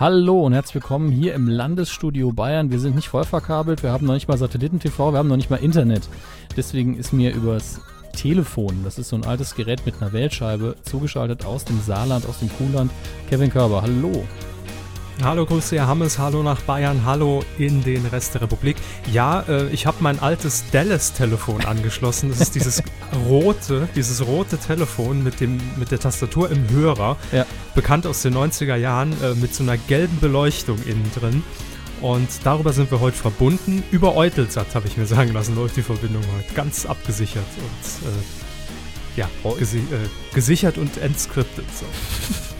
Hallo und herzlich willkommen hier im Landesstudio Bayern. Wir sind nicht voll verkabelt, wir haben noch nicht mal Satelliten-TV, wir haben noch nicht mal Internet. Deswegen ist mir übers Telefon, das ist so ein altes Gerät mit einer Wählscheibe, zugeschaltet aus dem Saarland, aus dem Kuhland, Kevin Körber. Hallo. Hallo, grüße Herr Hammes, hallo nach Bayern, hallo in den Rest der Republik. Ja, äh, ich habe mein altes Dallas-Telefon angeschlossen. Das ist dieses rote, dieses rote Telefon mit, dem, mit der Tastatur im Hörer. Ja. Bekannt aus den 90er Jahren, äh, mit so einer gelben Beleuchtung innen drin. Und darüber sind wir heute verbunden. Über Eutelsat, habe ich mir sagen lassen, läuft die Verbindung heute. Ganz abgesichert und äh, ja, gesi äh, gesichert und entskriptet. So.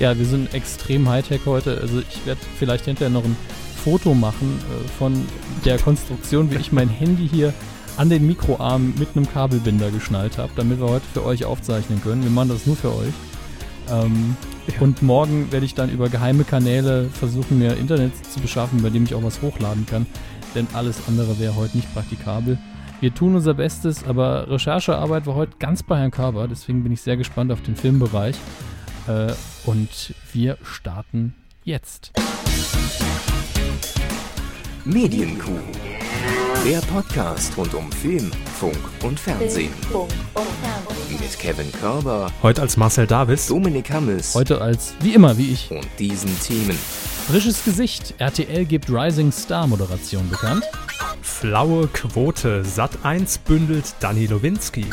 Ja, wir sind extrem Hightech heute. Also ich werde vielleicht hinterher noch ein Foto machen äh, von der Konstruktion, wie ich mein Handy hier an den Mikroarm mit einem Kabelbinder geschnallt habe, damit wir heute für euch aufzeichnen können. Wir machen das nur für euch. Ähm, ja. Und morgen werde ich dann über geheime Kanäle versuchen, mir Internet zu beschaffen, bei dem ich auch was hochladen kann. Denn alles andere wäre heute nicht praktikabel. Wir tun unser Bestes, aber Recherchearbeit war heute ganz bei Herrn Körber, deswegen bin ich sehr gespannt auf den Filmbereich. Äh, und wir starten jetzt. Medienkuh. Der Podcast rund um Film, Funk und Fernsehen. Mit Kevin Körber. Heute als Marcel Davis. Dominik Hammes. Heute als, wie immer, wie ich. Und diesen Themen. Frisches Gesicht. RTL gibt Rising Star Moderation bekannt. Flaue Quote. Sat 1 bündelt Dani Lowinski.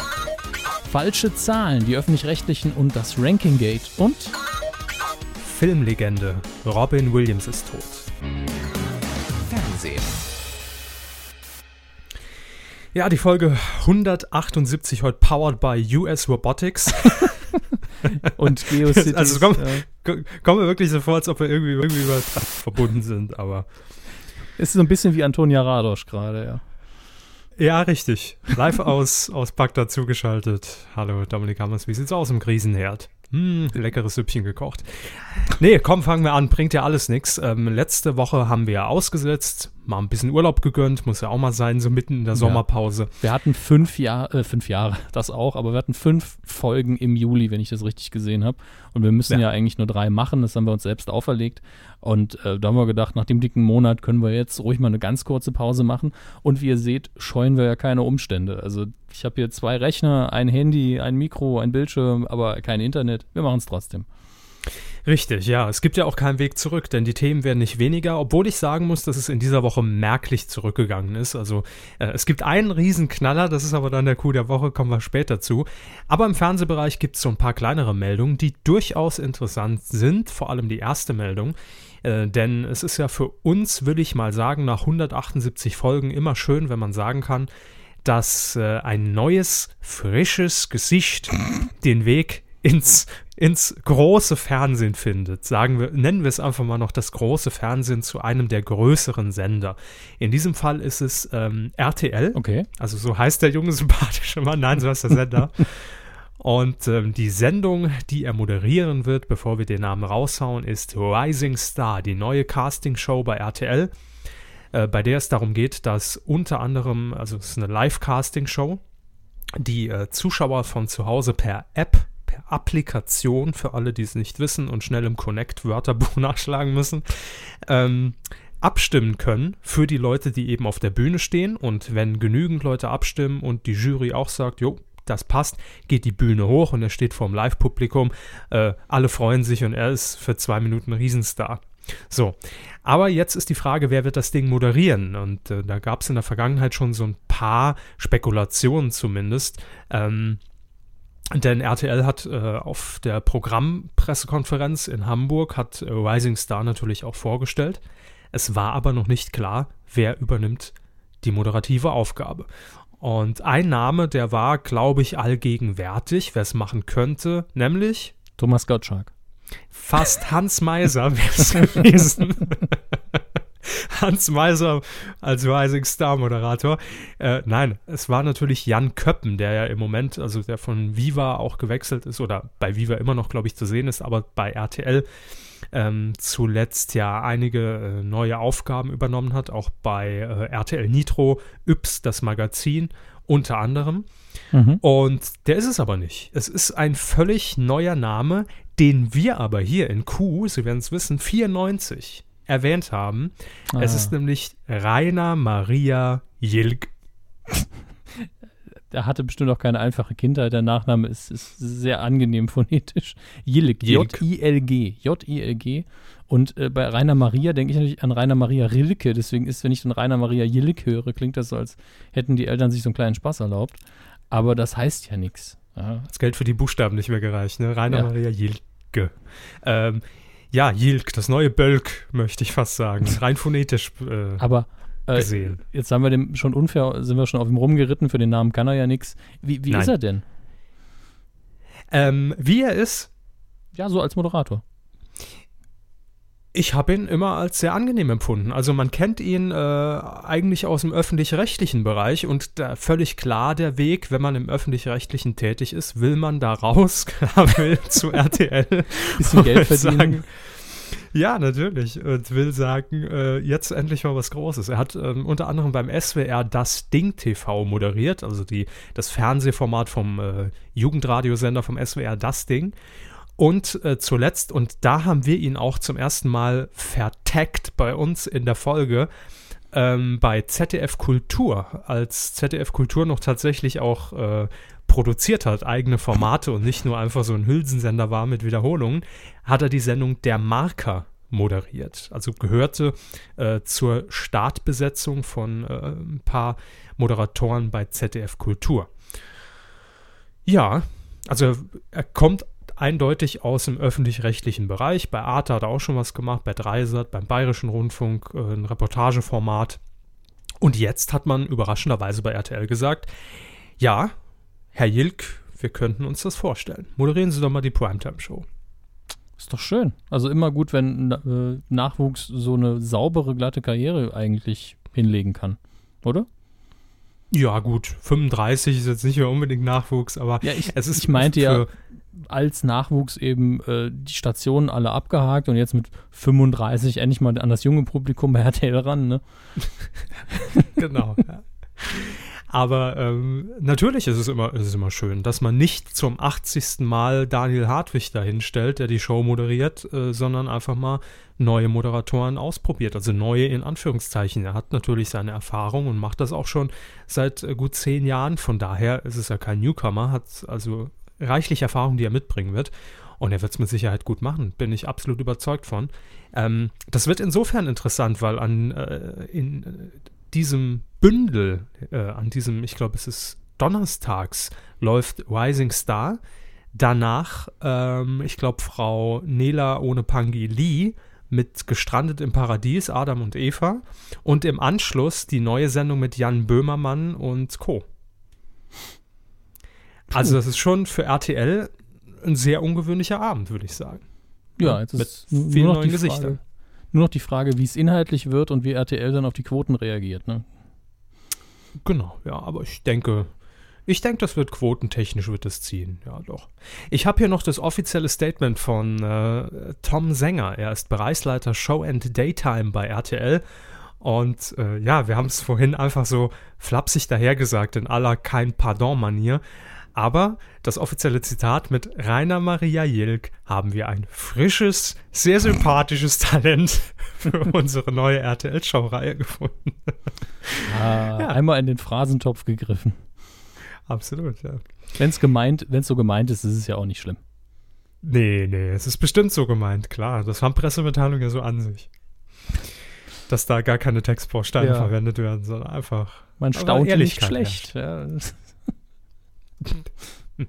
Falsche Zahlen, die öffentlich-rechtlichen und das Ranking Gate und Filmlegende Robin Williams ist tot. Fernsehen. Ja, die Folge 178 heute powered by US Robotics. und GeoCities. Also kommen ja. komm mir wirklich so vor, als ob wir irgendwie, irgendwie verbunden sind, aber. Es ist so ein bisschen wie Antonia Radosch gerade, ja. Ja, richtig. Live aus, aus Bagdad zugeschaltet. Hallo, Dominik Hammers, wie sieht's aus im Krisenherd? Hm, leckeres Süppchen gekocht. Nee, komm, fangen wir an. Bringt ja alles nichts. Ähm, letzte Woche haben wir ja ausgesetzt, mal ein bisschen Urlaub gegönnt, muss ja auch mal sein, so mitten in der Sommerpause. Ja. Wir hatten fünf Jahre, äh, fünf Jahre, das auch, aber wir hatten fünf Folgen im Juli, wenn ich das richtig gesehen habe. Und wir müssen ja. ja. eigentlich nur drei machen, das haben wir uns selbst auferlegt. Und äh, da haben wir gedacht, nach dem dicken Monat können wir jetzt ruhig mal eine ganz kurze Pause machen. Und wie ihr seht, scheuen wir ja keine Umstände. Also ich habe hier zwei Rechner, ein Handy, ein Mikro, ein Bildschirm, aber kein Internet. Wir machen es trotzdem. Richtig, ja. Es gibt ja auch keinen Weg zurück, denn die Themen werden nicht weniger, obwohl ich sagen muss, dass es in dieser Woche merklich zurückgegangen ist. Also äh, es gibt einen Riesenknaller, das ist aber dann der Coup der Woche, kommen wir später zu. Aber im Fernsehbereich gibt es so ein paar kleinere Meldungen, die durchaus interessant sind, vor allem die erste Meldung. Äh, denn es ist ja für uns, will ich mal sagen, nach 178 Folgen immer schön, wenn man sagen kann, dass äh, ein neues, frisches Gesicht den Weg ins, ins große Fernsehen findet. Sagen wir, nennen wir es einfach mal noch das große Fernsehen zu einem der größeren Sender. In diesem Fall ist es ähm, RTL. Okay. Also so heißt der junge sympathische Mann. Nein, so heißt der Sender. Und ähm, die Sendung, die er moderieren wird, bevor wir den Namen raushauen, ist Rising Star, die neue Castingshow bei RTL, äh, bei der es darum geht, dass unter anderem, also es ist eine Live-Casting-Show, die äh, Zuschauer von zu Hause per App per Applikation, für alle, die es nicht wissen und schnell im Connect-Wörterbuch nachschlagen müssen, ähm, abstimmen können für die Leute, die eben auf der Bühne stehen. Und wenn genügend Leute abstimmen und die Jury auch sagt, jo, das passt, geht die Bühne hoch und er steht vor dem Live-Publikum. Äh, alle freuen sich und er ist für zwei Minuten Riesenstar. So, aber jetzt ist die Frage, wer wird das Ding moderieren? Und äh, da gab es in der Vergangenheit schon so ein paar Spekulationen zumindest. Ähm, denn RTL hat äh, auf der Programmpressekonferenz in Hamburg hat äh, Rising Star natürlich auch vorgestellt. Es war aber noch nicht klar, wer übernimmt die moderative Aufgabe. Und ein Name, der war, glaube ich, allgegenwärtig, wer es machen könnte, nämlich Thomas Gottschalk. Fast Hans Meiser wäre es gewesen. Hans Meiser als Rising Star Moderator. Äh, nein, es war natürlich Jan Köppen, der ja im Moment, also der von Viva auch gewechselt ist oder bei Viva immer noch, glaube ich, zu sehen ist, aber bei RTL ähm, zuletzt ja einige äh, neue Aufgaben übernommen hat, auch bei äh, RTL Nitro, Yps, das Magazin unter anderem. Mhm. Und der ist es aber nicht. Es ist ein völlig neuer Name, den wir aber hier in Q, Sie werden es wissen, 94 erwähnt haben. Ah. Es ist nämlich Rainer Maria Jilk. Er hatte bestimmt auch keine einfache Kindheit. Der Nachname ist, ist sehr angenehm phonetisch. Jilk. J-I-L-G. J-I-L-G. Und äh, bei Rainer Maria denke ich natürlich an Rainer Maria Rilke. Deswegen ist, wenn ich dann Rainer Maria Jilk höre, klingt das so, als hätten die Eltern sich so einen kleinen Spaß erlaubt. Aber das heißt ja nichts. Das Geld für die Buchstaben nicht mehr gereicht, ne? Rainer Ja. Maria Jilke. Ähm, ja, Jilk, das neue Bölk, möchte ich fast sagen. Rein phonetisch äh, Aber äh, gesehen. jetzt haben wir dem schon unfair, sind wir schon auf ihm rumgeritten. Für den Namen kann er ja nichts. Wie, wie Nein. ist er denn? Ähm, wie er ist, Ja, so als Moderator. Ich habe ihn immer als sehr angenehm empfunden. Also man kennt ihn äh, eigentlich aus dem öffentlich-rechtlichen Bereich und da völlig klar der Weg, wenn man im öffentlich-rechtlichen tätig ist, will man da raus, will zu RTL. Bisschen Geld verdienen. Sagen, ja, natürlich. Und will sagen, äh, jetzt endlich mal was Großes. Er hat ähm, unter anderem beim SWR das Ding TV moderiert, also die, das Fernsehformat vom äh, Jugendradiosender vom SWR Das Ding. Und äh, zuletzt, und da haben wir ihn auch zum ersten Mal vertaggt bei uns in der Folge, ähm, bei ZDF Kultur, als ZDF Kultur noch tatsächlich auch äh, produziert hat, eigene Formate und nicht nur einfach so ein Hülsensender war mit Wiederholungen, hat er die Sendung Der Marker moderiert. Also gehörte äh, zur Startbesetzung von äh, ein paar Moderatoren bei ZDF Kultur. Ja, also er kommt eindeutig aus dem öffentlich-rechtlichen Bereich. Bei Arte hat er auch schon was gemacht, bei Dreisat, beim Bayerischen Rundfunk, äh, ein Reportageformat. Und jetzt hat man überraschenderweise bei RTL gesagt, ja, Herr Jilk, wir könnten uns das vorstellen. Moderieren Sie doch mal die Primetime-Show. Ist doch schön. Also immer gut, wenn äh, Nachwuchs so eine saubere, glatte Karriere eigentlich hinlegen kann. Oder? Ja, gut, 35 ist jetzt nicht mehr unbedingt Nachwuchs, aber Ja, ich, es ist ich meinte ja, für- als Nachwuchs eben äh, die Stationen alle abgehakt und jetzt mit 35 endlich mal an das junge Publikum bei RTL ran, ne? genau. Ja. Aber ähm, natürlich ist es, immer, ist es immer schön, dass man nicht zum 80. Mal Daniel Hartwig dahinstellt, der die Show moderiert, äh, sondern einfach mal neue Moderatoren ausprobiert. Also neue in Anführungszeichen. Er hat natürlich seine Erfahrung und macht das auch schon seit äh, gut zehn Jahren. Von daher ist es ja kein Newcomer, hat also reichlich Erfahrung, die er mitbringen wird. Und er wird es mit Sicherheit gut machen, bin ich absolut überzeugt von. Ähm, das wird insofern interessant, weil an äh, in äh, diesem Bündel, äh, an diesem, ich glaube, es ist donnerstags, läuft Rising Star. Danach, ähm, ich glaube, Frau Nela ohne Pangi Lee mit Gestrandet im Paradies, Adam und Eva. Und im Anschluss die neue Sendung mit Jan Böhmermann und Co. Also, das ist schon für RTL ein sehr ungewöhnlicher Abend, würde ich sagen. Ja, jetzt mit ist nur vielen noch neuen die Gesichtern. Frage, nur noch die Frage, wie es inhaltlich wird und wie RTL dann auf die Quoten reagiert, ne? Genau, ja, aber ich denke, ich denke, das wird quotentechnisch wird es ziehen, ja doch. Ich habe hier noch das offizielle Statement von äh, Tom Sänger. Er ist Bereichsleiter Show and Daytime bei RTL. Und äh, ja, wir haben es vorhin einfach so flapsig dahergesagt in aller kein Pardon-Manier. Aber das offizielle Zitat mit Rainer Maria Jilk haben wir ein frisches, sehr sympathisches Talent für unsere neue RTL-Show-Reihe gefunden. Ah, Ja. Einmal in den Phrasentopf gegriffen. Absolut, ja. Wenn es gemeint, wenn es so gemeint ist, ist es ja auch nicht schlimm. Nee, nee, es ist bestimmt so gemeint, klar. Das haben Pressemitteilungen ja so an sich. Dass da gar keine Textbausteine Ja. verwendet werden, sondern einfach. Man staunt nicht schlecht. Ja.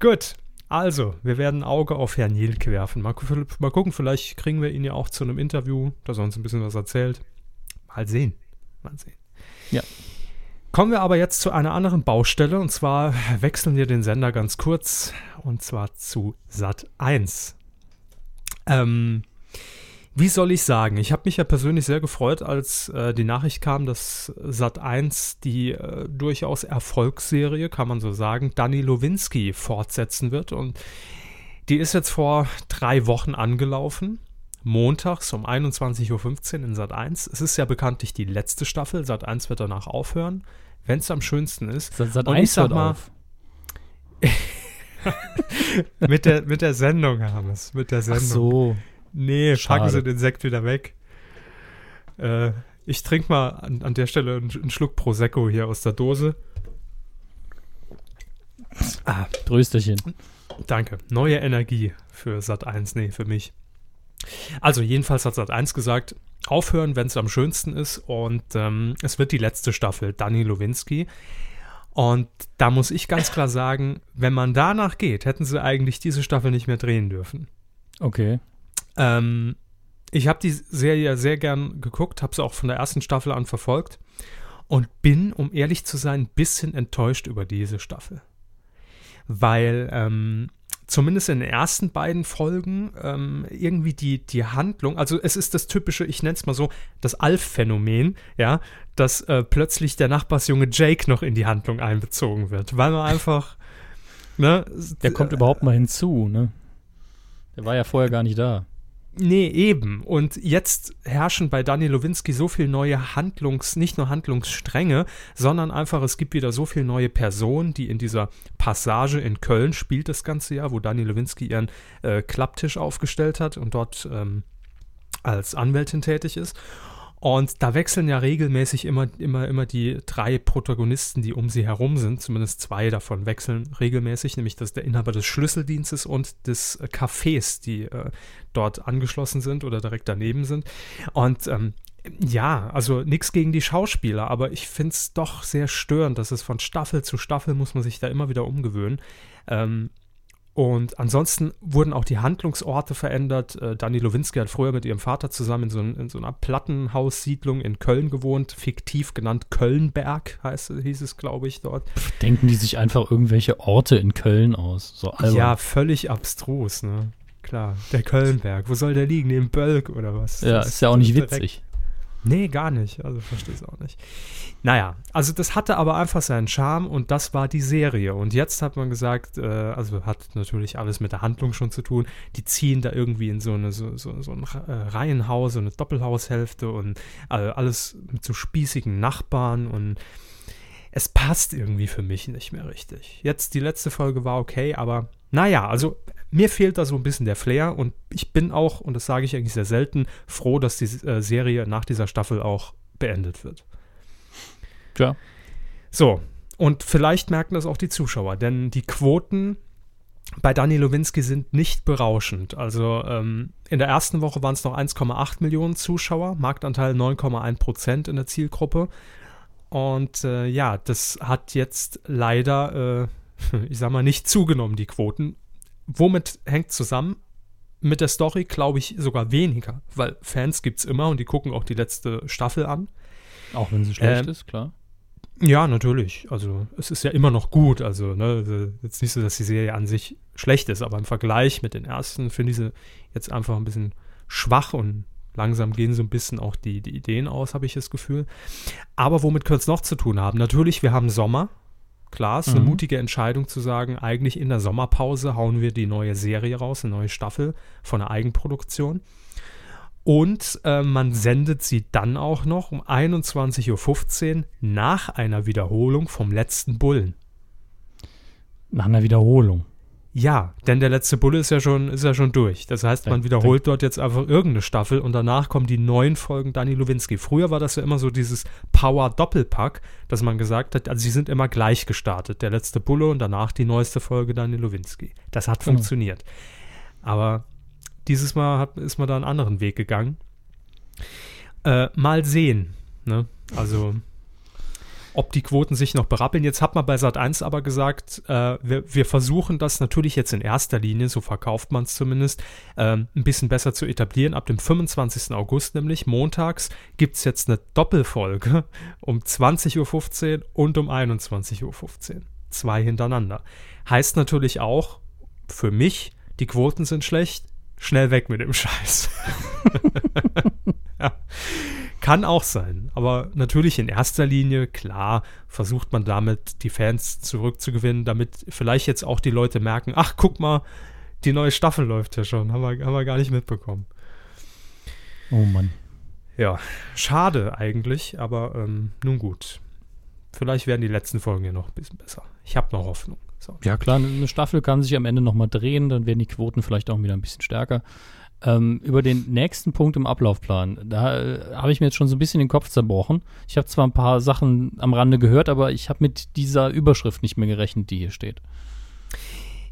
Gut, also, wir werden ein Auge auf Herrn Jilke werfen. Mal, mal gucken, vielleicht kriegen wir ihn ja auch zu einem Interview, dass er uns ein bisschen was erzählt. Mal sehen. Mal sehen. Ja. Kommen wir aber jetzt zu einer anderen Baustelle und zwar wechseln wir den Sender ganz kurz und zwar zu Sat 1. Ähm, wie soll ich sagen? Ich habe mich ja persönlich sehr gefreut, als äh, die Nachricht kam, dass Sat 1 die äh, durchaus Erfolgsserie, kann man so sagen, Danny Lowinski fortsetzen wird. Und die ist jetzt vor drei Wochen angelaufen. Montags um 21.15 Uhr in Sat 1. Es ist ja bekanntlich die letzte Staffel. Sat 1 wird danach aufhören, wenn es am schönsten ist. Sat, Sat Und 1 ich sag mal- auf. mit, der, mit der Sendung, Hermes. Mit der Ach Sendung. so. Nee, Schade. packen Sie den Sekt wieder weg. Äh, ich trinke mal an, an der Stelle einen, einen Schluck Prosecco hier aus der Dose. Ah, Trösterchen. danke. Neue Energie für Sat 1, nee, für mich. Also, jedenfalls hat Sat 1 gesagt, aufhören, wenn es am schönsten ist. Und ähm, es wird die letzte Staffel, Danny Lowinski. Und da muss ich ganz klar sagen, wenn man danach geht, hätten sie eigentlich diese Staffel nicht mehr drehen dürfen. Okay. Ähm, ich habe die Serie sehr gern geguckt, habe sie auch von der ersten Staffel an verfolgt und bin, um ehrlich zu sein, ein bisschen enttäuscht über diese Staffel. Weil ähm, zumindest in den ersten beiden Folgen ähm, irgendwie die, die Handlung, also es ist das typische, ich nenne es mal so, das Alf-Phänomen, ja, dass äh, plötzlich der Nachbarsjunge Jake noch in die Handlung einbezogen wird, weil man einfach, ne, Der kommt überhaupt mal hinzu, ne? Der war ja vorher gar nicht da. Nee, eben. Und jetzt herrschen bei Daniel Lowinski so viel neue Handlungs-, nicht nur Handlungsstränge, sondern einfach, es gibt wieder so viele neue Personen, die in dieser Passage in Köln spielt das ganze Jahr, wo Daniel Lowinski ihren äh, Klapptisch aufgestellt hat und dort ähm, als Anwältin tätig ist. Und da wechseln ja regelmäßig immer, immer, immer die drei Protagonisten, die um sie herum sind. Zumindest zwei davon wechseln regelmäßig, nämlich das der Inhaber des Schlüsseldienstes und des äh, Cafés, die äh, dort angeschlossen sind oder direkt daneben sind. Und ähm, ja, also nichts gegen die Schauspieler, aber ich finde es doch sehr störend, dass es von Staffel zu Staffel muss man sich da immer wieder umgewöhnen. Ähm, und ansonsten wurden auch die Handlungsorte verändert. Äh, Dani Lowinski hat früher mit ihrem Vater zusammen in so, in so einer Plattenhaussiedlung in Köln gewohnt, fiktiv genannt Kölnberg, heißt, hieß es, glaube ich, dort. Denken die sich einfach irgendwelche Orte in Köln aus? So albern. Ja, völlig abstrus, ne? Klar, der Kölnberg. Wo soll der liegen? Neben Bölk oder was? Ja, Das ist ja auch nicht witzig. Nee, gar nicht. Also verstehe es auch nicht. Naja, also das hatte aber einfach seinen Charme und das war die Serie. Und jetzt hat man gesagt, äh, also hat natürlich alles mit der Handlung schon zu tun. Die ziehen da irgendwie in so eine so, so, so ein äh, Reihenhaus, so eine Doppelhaushälfte und äh, alles mit so spießigen Nachbarn und es passt irgendwie für mich nicht mehr richtig. Jetzt die letzte Folge war okay, aber naja, also mir fehlt da so ein bisschen der Flair und ich bin auch, und das sage ich eigentlich sehr selten, froh, dass die äh, Serie nach dieser Staffel auch beendet wird. Tja. So, und vielleicht merken das auch die Zuschauer, denn die Quoten bei Dani Lowinski sind nicht berauschend. Also ähm, in der ersten Woche waren es noch 1,8 Millionen Zuschauer, Marktanteil 9,1 Prozent in der Zielgruppe. Und äh, ja, das hat jetzt leider, äh, ich sag mal, nicht zugenommen, die Quoten. Womit hängt zusammen? Mit der Story glaube ich sogar weniger, weil Fans gibt es immer und die gucken auch die letzte Staffel an. Auch wenn sie schlecht Ähm, ist, klar. Ja, natürlich. Also es ist ja immer noch gut. Also ne, jetzt nicht so, dass die Serie an sich schlecht ist, aber im Vergleich mit den ersten finde ich sie jetzt einfach ein bisschen schwach und langsam gehen so ein bisschen auch die, die Ideen aus, habe ich das Gefühl. Aber womit könnte es noch zu tun haben? Natürlich, wir haben Sommer. Klar, ist eine Mhm. mutige Entscheidung zu sagen, eigentlich in der Sommerpause hauen wir die neue Serie raus, eine neue Staffel von der Eigenproduktion. Und äh, man sendet sie dann auch noch um 21.15 Uhr nach einer Wiederholung vom letzten Bullen. Nach einer Wiederholung. Ja, denn der letzte Bulle ist ja schon, ist ja schon durch. Das heißt, man wiederholt dort jetzt einfach irgendeine Staffel und danach kommen die neuen Folgen Dani Lowinski. Früher war das ja immer so dieses Power-Doppelpack, dass man gesagt hat, also sie sind immer gleich gestartet. Der letzte Bulle und danach die neueste Folge Dani Lowinski. Das hat Genau. funktioniert. Aber dieses Mal hat, ist man da einen anderen Weg gegangen. Äh, mal sehen. Ne? Also, ob die Quoten sich noch berappeln. Jetzt hat man bei Sat1 aber gesagt, äh, wir, wir versuchen das natürlich jetzt in erster Linie, so verkauft man es zumindest, ähm, ein bisschen besser zu etablieren. Ab dem 25. August nämlich, montags, gibt es jetzt eine Doppelfolge um 20.15 Uhr und um 21.15 Uhr. Zwei hintereinander. Heißt natürlich auch, für mich, die Quoten sind schlecht, schnell weg mit dem Scheiß. ja. Kann auch sein, aber natürlich in erster Linie, klar, versucht man damit die Fans zurückzugewinnen, damit vielleicht jetzt auch die Leute merken, ach, guck mal, die neue Staffel läuft ja schon, haben wir, haben wir gar nicht mitbekommen. Oh Mann. Ja, schade eigentlich, aber ähm, nun gut. Vielleicht werden die letzten Folgen ja noch ein bisschen besser. Ich habe noch Hoffnung. So. Ja, klar, eine Staffel kann sich am Ende nochmal drehen, dann werden die Quoten vielleicht auch wieder ein bisschen stärker. Ähm, über den nächsten Punkt im Ablaufplan, da äh, habe ich mir jetzt schon so ein bisschen den Kopf zerbrochen. Ich habe zwar ein paar Sachen am Rande gehört, aber ich habe mit dieser Überschrift nicht mehr gerechnet, die hier steht.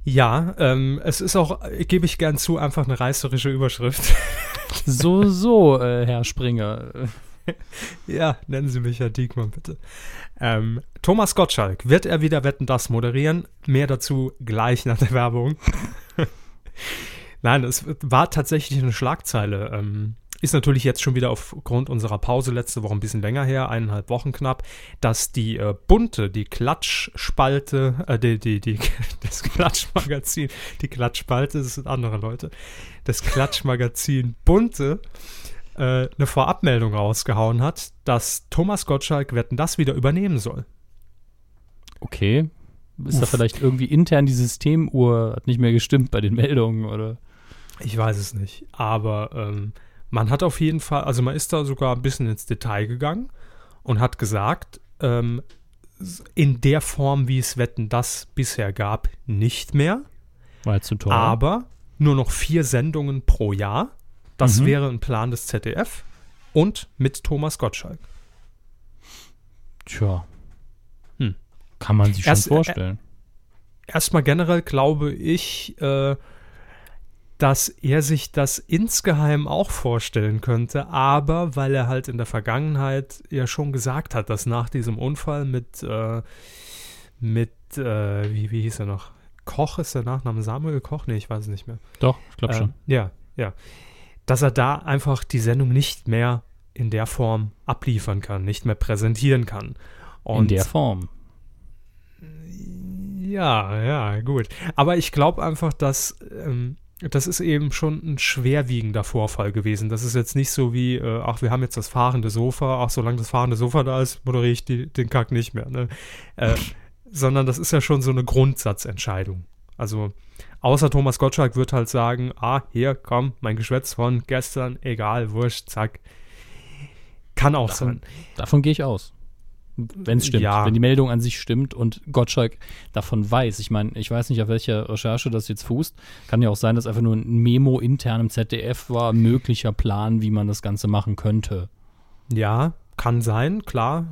Ja, ähm, es ist auch, gebe ich gern zu, einfach eine reißerische Überschrift. so, so, äh, Herr Springer. ja, nennen Sie mich Herr Diekmann, bitte. Ähm, Thomas Gottschalk, wird er wieder Wetten, das moderieren? Mehr dazu gleich nach der Werbung. Nein, es war tatsächlich eine Schlagzeile. Ähm, ist natürlich jetzt schon wieder aufgrund unserer Pause letzte Woche ein bisschen länger her, eineinhalb Wochen knapp, dass die äh, bunte, die Klatschspalte, äh, die, die, die, das Klatschmagazin, die Klatschspalte, das sind andere Leute, das Klatschmagazin bunte äh, eine Vorabmeldung rausgehauen hat, dass Thomas Gottschalk Wetten das wieder übernehmen soll. Okay. Ist Uff. da vielleicht irgendwie intern die Systemuhr hat nicht mehr gestimmt bei den Meldungen oder? Ich weiß es nicht. Aber ähm, man hat auf jeden Fall, also man ist da sogar ein bisschen ins Detail gegangen und hat gesagt, ähm, in der Form, wie es Wetten das bisher gab, nicht mehr. War zu teuer. Aber nur noch vier Sendungen pro Jahr. Das mhm. wäre ein Plan des ZDF und mit Thomas Gottschalk. Tja. Hm. Kann man sich Erst, schon vorstellen. Äh, erstmal generell glaube ich, äh, dass er sich das insgeheim auch vorstellen könnte, aber weil er halt in der Vergangenheit ja schon gesagt hat, dass nach diesem Unfall mit, äh, mit, äh, wie, wie hieß er noch? Koch ist der Nachname Samuel Koch? Nee, ich weiß es nicht mehr. Doch, ich glaube äh, schon. Ja, ja. Dass er da einfach die Sendung nicht mehr in der Form abliefern kann, nicht mehr präsentieren kann. Und in der Form. Ja, ja, gut. Aber ich glaube einfach, dass ähm, das ist eben schon ein schwerwiegender Vorfall gewesen. Das ist jetzt nicht so wie, äh, ach, wir haben jetzt das fahrende Sofa, ach, solange das fahrende Sofa da ist, moderiere ich die, den Kack nicht mehr. Ne? Äh, sondern das ist ja schon so eine Grundsatzentscheidung. Also, außer Thomas Gottschalk wird halt sagen, ah, hier, komm, mein Geschwätz von gestern, egal, wurscht, zack. Kann auch davon, sein. Davon gehe ich aus. Wenn es stimmt, ja. wenn die Meldung an sich stimmt und Gottschalk davon weiß. Ich meine, ich weiß nicht, auf welcher Recherche das jetzt fußt. Kann ja auch sein, dass einfach nur ein Memo intern im ZDF war, möglicher Plan, wie man das Ganze machen könnte. Ja, kann sein, klar.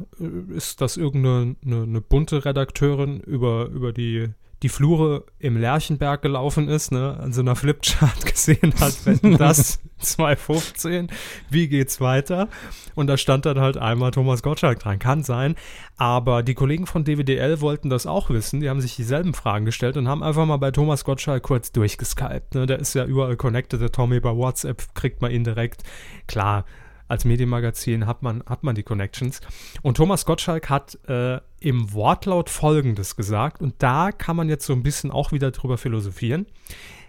Ist das irgendeine eine, eine bunte Redakteurin über, über die die Flure im Lerchenberg gelaufen ist, ne, an so einer Flipchart gesehen hat, wenn das 215, wie geht's weiter? Und da stand dann halt einmal Thomas Gottschalk dran. Kann sein. Aber die Kollegen von DWDL wollten das auch wissen. Die haben sich dieselben Fragen gestellt und haben einfach mal bei Thomas Gottschalk kurz durchgeskypt. Ne? Der ist ja überall connected. Der Tommy bei WhatsApp kriegt man ihn direkt. Klar, als Medienmagazin hat man, hat man die Connections. Und Thomas Gottschalk hat äh, im Wortlaut Folgendes gesagt, und da kann man jetzt so ein bisschen auch wieder drüber philosophieren.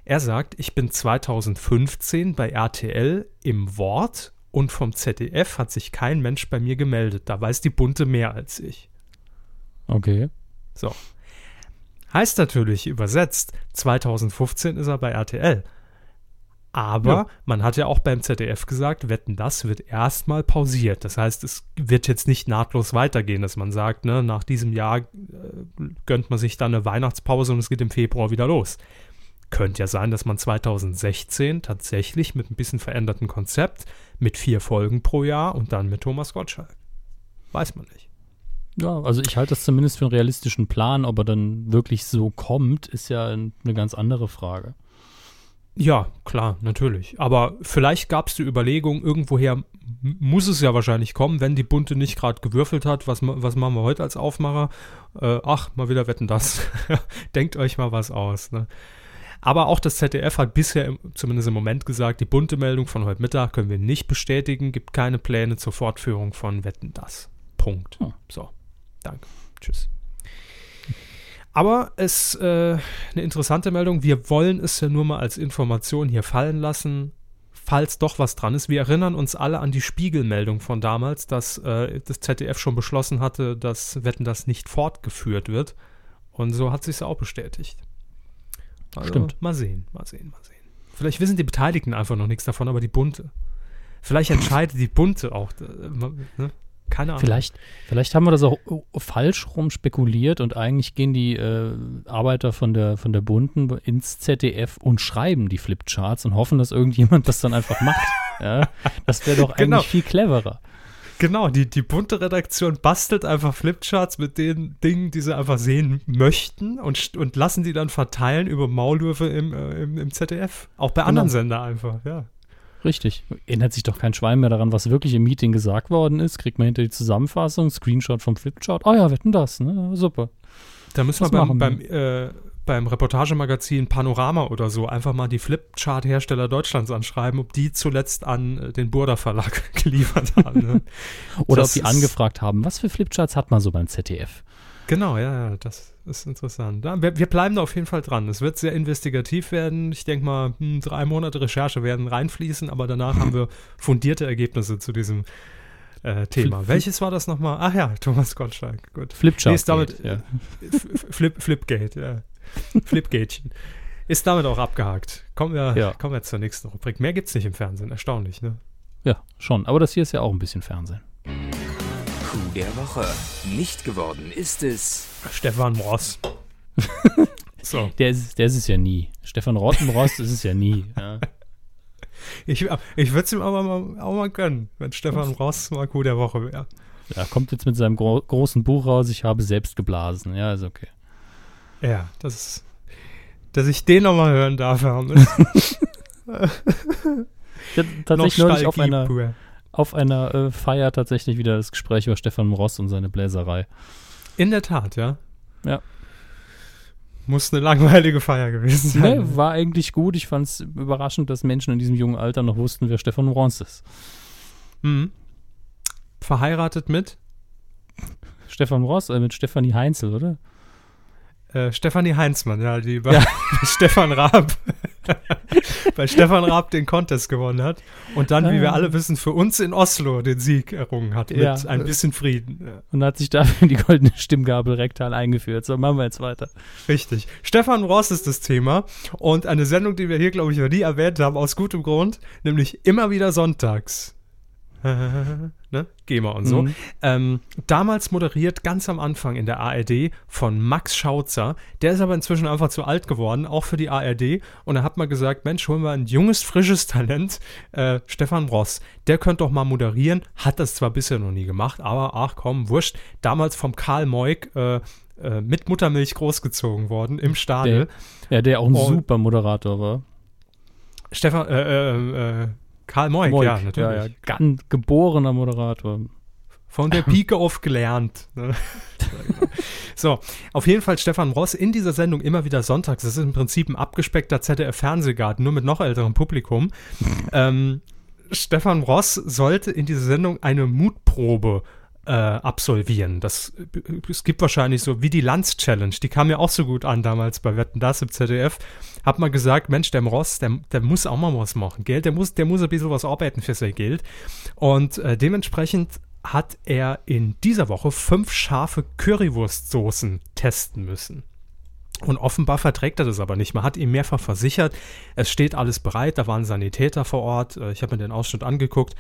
Er sagt, ich bin 2015 bei RTL im Wort und vom ZDF hat sich kein Mensch bei mir gemeldet. Da weiß die Bunte mehr als ich. Okay. So. Heißt natürlich übersetzt, 2015 ist er bei RTL. Aber ja. man hat ja auch beim ZDF gesagt, Wetten, das wird erstmal pausiert. Das heißt, es wird jetzt nicht nahtlos weitergehen, dass man sagt, ne, nach diesem Jahr äh, gönnt man sich dann eine Weihnachtspause und es geht im Februar wieder los. Könnte ja sein, dass man 2016 tatsächlich mit ein bisschen verändertem Konzept, mit vier Folgen pro Jahr und dann mit Thomas Gottschalk. Weiß man nicht. Ja, also ich halte das zumindest für einen realistischen Plan. Ob er dann wirklich so kommt, ist ja eine ganz andere Frage. Ja, klar, natürlich. Aber vielleicht gab es die Überlegung, irgendwoher muss es ja wahrscheinlich kommen, wenn die Bunte nicht gerade gewürfelt hat. Was, was machen wir heute als Aufmacher? Äh, ach, mal wieder wetten das. Denkt euch mal was aus. Ne? Aber auch das ZDF hat bisher, zumindest im Moment gesagt, die bunte Meldung von heute Mittag können wir nicht bestätigen, gibt keine Pläne zur Fortführung von Wetten das. Punkt. Hm. So, danke. Tschüss. Aber es ist äh, eine interessante Meldung. Wir wollen es ja nur mal als Information hier fallen lassen, falls doch was dran ist. Wir erinnern uns alle an die Spiegelmeldung von damals, dass äh, das ZDF schon beschlossen hatte, dass Wetten das nicht fortgeführt wird. Und so hat sich es auch bestätigt. Also, Stimmt. Mal sehen, mal sehen, mal sehen. Vielleicht wissen die Beteiligten einfach noch nichts davon, aber die Bunte. Vielleicht entscheidet die Bunte auch. Äh, ne? Keine Ahnung. Vielleicht, vielleicht haben wir das auch falsch rum spekuliert und eigentlich gehen die äh, Arbeiter von der, von der Bunten ins ZDF und schreiben die Flipcharts und hoffen, dass irgendjemand das dann einfach macht. ja? Das wäre doch Genau. eigentlich viel cleverer. Genau, die, die bunte Redaktion bastelt einfach Flipcharts mit den Dingen, die sie einfach sehen möchten und, und lassen die dann verteilen über Maulwürfe im, äh, im, im ZDF. Auch bei anderen Sender einfach, ja. Richtig. Erinnert sich doch kein Schwein mehr daran, was wirklich im Meeting gesagt worden ist. Kriegt man hinter die Zusammenfassung, Screenshot vom Flipchart. Oh ja, wetten das, ne? Super. Da müssen Das wir beim, beim, äh, beim Reportagemagazin Panorama oder so einfach mal die Flipchart-Hersteller Deutschlands anschreiben, ob die zuletzt an äh, den Burda Verlag geliefert haben. Ne? Oder Das ob die angefragt haben, was für Flipcharts hat man so beim ZDF? Genau, ja, ja, das ist interessant. Ja, wir, wir bleiben da auf jeden Fall dran. Es wird sehr investigativ werden. Ich denke mal, hm, drei Monate Recherche werden reinfließen, aber danach haben wir fundierte Ergebnisse zu diesem äh, Thema. Flip- Welches war das nochmal? Ach ja, Thomas Gottschalk. Gut. Flipchart. Nee, ist damit- ja. Flip, Flipgate, ja. Flipgatchen. Ist damit auch abgehakt. Kommen wir, Ja. kommen wir zur nächsten Rubrik. Mehr gibt's nicht im Fernsehen. Erstaunlich, ne? ja, schon. Aber das hier ist ja auch ein bisschen Fernsehen. Coup der Woche. Nicht geworden ist es. Stefan Ross. so. Der ist, der ist es ja nie. Stefan Rottenrost ist es ja nie. Ja. Ich, ich würde es ihm aber mal, auch mal gönnen, wenn Stefan Ross mal Coup der Woche wäre. Er kommt jetzt mit seinem gro großen Buch raus, ich habe selbst geblasen. Ja, ist okay. Ja, das ist. Dass ich den nochmal hören darf, hatte tatsächlich neulich auf einer. Auf einer äh, Feier tatsächlich wieder das Gespräch über Stefan Ross und seine Bläserei. In der Tat, ja. Ja. Muss eine langweilige Feier gewesen sein. Nee, war eigentlich gut. Ich fand es überraschend, dass Menschen in diesem jungen Alter noch wussten, wer Stefan Ross ist. Mhm. Verheiratet mit Stefan Ross äh, mit Stefanie Heinzel, oder? äh, Stefanie Heinzmann, ja, die bei, Ja. Stefan Raab bei Stefan Raab den Contest gewonnen hat und dann, wie wir Ah. alle wissen, für uns in Oslo den Sieg errungen hat Ja. mit ein bisschen Frieden. Ja. Und hat sich dafür die goldene Stimmgabel rektal eingeführt. So, machen wir jetzt weiter. Richtig. Stefan Ross ist das Thema und eine Sendung, die wir hier, glaube ich, noch nie erwähnt haben, aus gutem Grund, nämlich immer wieder sonntags. ne? GEMA und so. Mhm. Ähm, damals moderiert ganz am Anfang in der ARD von Max Schautzer. Der ist aber inzwischen einfach zu alt geworden, auch für die ARD. Und er hat mal gesagt, Mensch, holen wir ein junges, frisches Talent, äh, Stefan Ross. Der könnte doch mal moderieren. Hat das zwar bisher noch nie gemacht, aber ach komm, wurscht. Damals vom Karl Moik äh, äh, mit Muttermilch großgezogen worden im Stadel. Ja, der auch ein Und- super Moderator war. Stefan, äh, äh, äh, Karl Moik, Moik, ja, natürlich. Ja, ja, ganz geborener Moderator. Von der Pike auf gelernt. ne? so, auf jeden Fall Stefan Ross in dieser Sendung immer wieder sonntags. Das ist im Prinzip ein abgespeckter ZDF-Fernsehgarten, nur mit noch älterem Publikum. ähm, Stefan Ross sollte in dieser Sendung eine Mutprobe äh, absolvieren. Das, es gibt wahrscheinlich so wie die Lanz-Challenge, die kam ja auch so gut an damals bei Wetten, das im ZDF. Hat man gesagt, Mensch, der Ross, der, der muss auch mal was machen, gell? Der muss, der muss ein bisschen was arbeiten für sein Geld. Und äh, dementsprechend hat er in dieser Woche fünf scharfe Currywurstsoßen testen müssen. Und offenbar verträgt er das aber nicht. Man hat ihm mehrfach versichert, es steht alles bereit, da waren Sanitäter vor Ort. Äh, Ich habe mir den Ausschnitt angeguckt.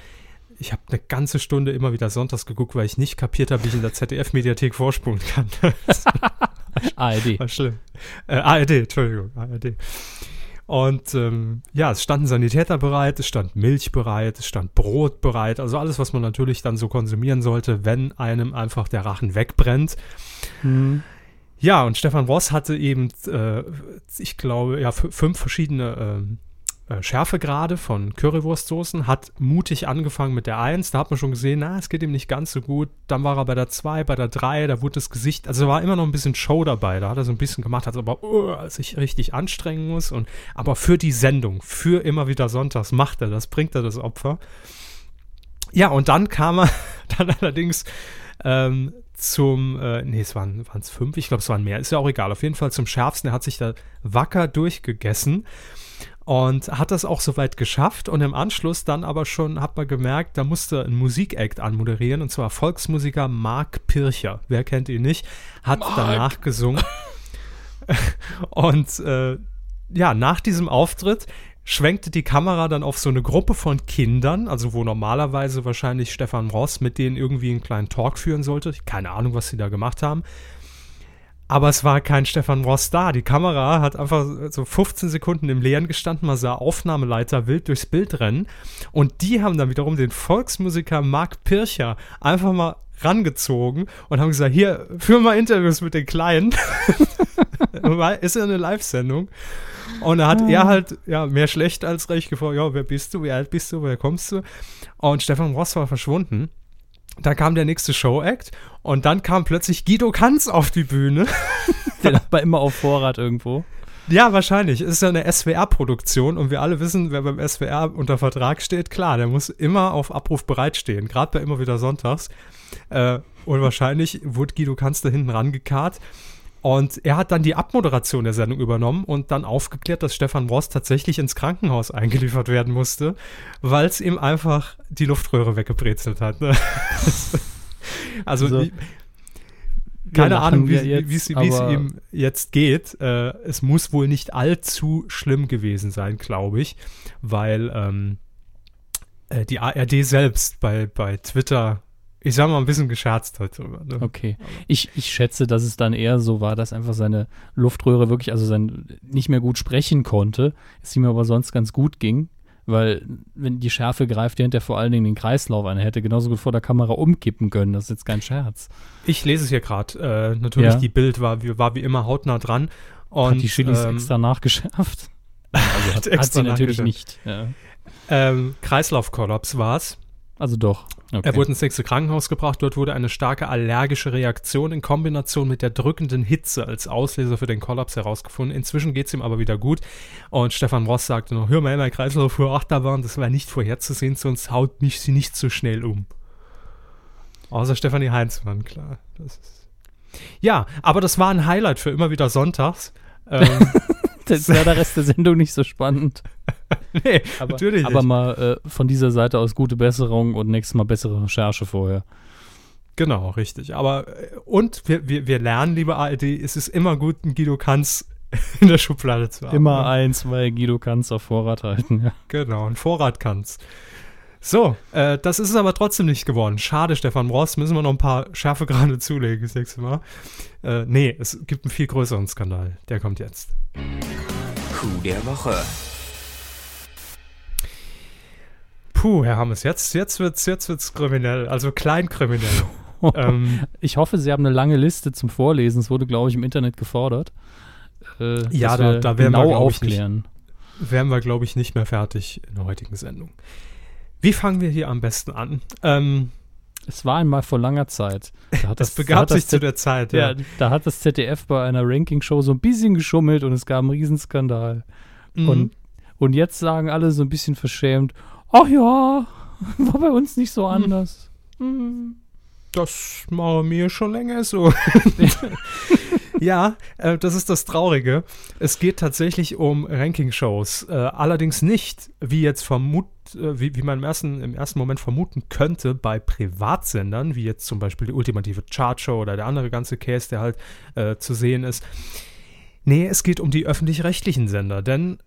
Ich habe eine ganze Stunde immer wieder sonntags geguckt, weil ich nicht kapiert habe, wie ich in der ZDF-Mediathek vorspulen kann. ARD. War schlimm. Äh, ARD, Entschuldigung, ARD. Und ähm, ja, es standen Sanitäter bereit, es stand Milch bereit, es stand Brot bereit, also alles, was man natürlich dann so konsumieren sollte, wenn einem einfach der Rachen wegbrennt. Mhm. Ja, und Stefan Ross hatte eben, äh, ich glaube, ja, fünf verschiedene ähm, äh, Schärfegrade von Currywurstsoßen, hat mutig angefangen mit der 1, da hat man schon gesehen, na, es geht ihm nicht ganz so gut. Dann war er bei der 2, bei der 3, da wurde das Gesicht, also war immer noch ein bisschen Show dabei, da hat er so ein bisschen gemacht, hat aber uh, sich richtig anstrengen muss. Und, aber für die Sendung, für immer wieder sonntags macht er das, bringt er das Opfer. Ja, und dann kam er dann allerdings ähm, zum, äh, nee, es waren es fünf, ich glaube, es waren mehr, ist ja auch egal. Auf jeden Fall zum schärfsten, er hat sich da wacker durchgegessen und hat das auch soweit geschafft und im Anschluss dann aber schon, hat man gemerkt, da musste ein Musikakt anmoderieren und zwar Volksmusiker Marc Pircher. Wer kennt ihn nicht? Hat danach gesungen. und äh, ja, nach diesem Auftritt schwenkte die Kamera dann auf so eine Gruppe von Kindern, also wo normalerweise wahrscheinlich Stefan Ross mit denen irgendwie einen kleinen Talk führen sollte. Keine Ahnung, was sie da gemacht haben. Aber es war kein Stefan Ross da. Die Kamera hat einfach so 15 Sekunden im Leeren gestanden, man sah Aufnahmeleiter wild durchs Bild rennen. Und die haben dann wiederum den Volksmusiker Marc Pircher einfach mal rangezogen und haben gesagt, hier, führ mal Interviews mit den Kleinen. ist ja eine Live-Sendung. Und da hat er halt, ja, mehr schlecht als recht gefragt, ja, wer bist du, wie alt bist du, wer kommst du? Und Stefan Ross war verschwunden. Dann kam der nächste Show-Act und dann kam plötzlich Guido Kanz auf die Bühne. Der war immer auf Vorrat irgendwo. Ja, wahrscheinlich. Es ist ja eine SWR-Produktion und wir alle wissen, wer beim SWR unter Vertrag steht, klar, der muss immer auf Abruf bereitstehen, gerade bei immer wieder Sonntags. Äh, und wahrscheinlich wurde Guido Kanz da hinten rangekarrt. Und er hat dann die Abmoderation der Sendung übernommen und dann aufgeklärt, dass Stefan Ross tatsächlich ins Krankenhaus eingeliefert werden musste, weil es ihm einfach die Luftröhre weggebrezelt hat. Ne? also, also ich, keine Ahnung, wie es ihm jetzt geht. Äh, es muss wohl nicht allzu schlimm gewesen sein, glaube ich, weil ähm, äh, die ARD selbst bei, bei Twitter ich sag mal, ein bisschen gescherzt hat. Ne? Okay. Ich, ich schätze, dass es dann eher so war, dass einfach seine Luftröhre wirklich, also sein, nicht mehr gut sprechen konnte, es ihm aber sonst ganz gut ging. Weil, wenn die Schärfe greift, die hinter vor allen Dingen den Kreislauf an. Er hätte genauso gut vor der Kamera umkippen können. Das ist jetzt kein Scherz. Ich lese es hier gerade. Äh, natürlich, ja. die Bild war, war wie immer hautnah dran. Und, hat die Chilis ähm, extra nachgeschärft? Also hat, hat, hat sie natürlich nicht. Ja. Ähm, Kreislaufkollaps war es. Also doch. Okay. Er wurde ins nächste Krankenhaus gebracht. Dort wurde eine starke allergische Reaktion in Kombination mit der drückenden Hitze als Auslöser für den Kollaps herausgefunden. Inzwischen geht es ihm aber wieder gut. Und Stefan Ross sagte noch: Hör mal, mein Kreislauf vor Achterbahn, das war nicht vorherzusehen, sonst haut mich sie nicht so schnell um. Außer Stefanie Heinzmann, klar. ja, aber das war ein Highlight für immer wieder sonntags. Ähm, das wäre der Rest der Sendung nicht so spannend. nee, aber, natürlich. Aber mal äh, von dieser Seite aus gute Besserung und nächstes Mal bessere Recherche vorher. Genau, richtig. Aber äh, und wir, wir, wir lernen, liebe ARD, es ist immer gut, einen Guido Kanz in der Schublade zu haben. Immer ne? ein, zwei Guido Kanz auf Vorrat halten, ja. Genau, ein Vorrat Kanz. So, äh, das ist es aber trotzdem nicht geworden. Schade, Stefan Ross. Müssen wir noch ein paar Schärfe gerade zulegen das nächste Mal. Äh, nee, es gibt einen viel größeren Skandal. Der kommt jetzt. Coup der Woche. Puh, Herr Hammes, jetzt, jetzt wird's, jetzt wird's kriminell, also kleinkriminell. ähm, ich hoffe, Sie haben eine lange Liste zum Vorlesen. Es wurde, glaube ich, im Internet gefordert. Äh, ja, da, da werden genau wir, aufklären. Nicht, wären wir, glaube ich, nicht mehr fertig in der heutigen Sendung. Wie fangen wir hier am besten an? Ähm, es war einmal vor langer Zeit. Da das, das, begab da sich das zu der Zeit, ja. ja. Da hat das ZDF bei einer Ranking-Show so ein bisschen geschummelt und es gab einen Riesenskandal. Mhm. Und, und jetzt sagen alle so ein bisschen verschämt, ach ja, war bei uns nicht so mhm. anders. Mhm. Das war mir schon länger so. ja, äh, das ist das Traurige. Es geht tatsächlich um Ranking-Shows. Äh, allerdings nicht, wie jetzt vermut, äh, wie, wie man im ersten, im ersten Moment vermuten könnte, bei Privatsendern, wie jetzt zum Beispiel die ultimative Chartshow oder der andere ganze Case, der halt äh, zu sehen ist. Nee, es geht um die öffentlich-rechtlichen Sender, denn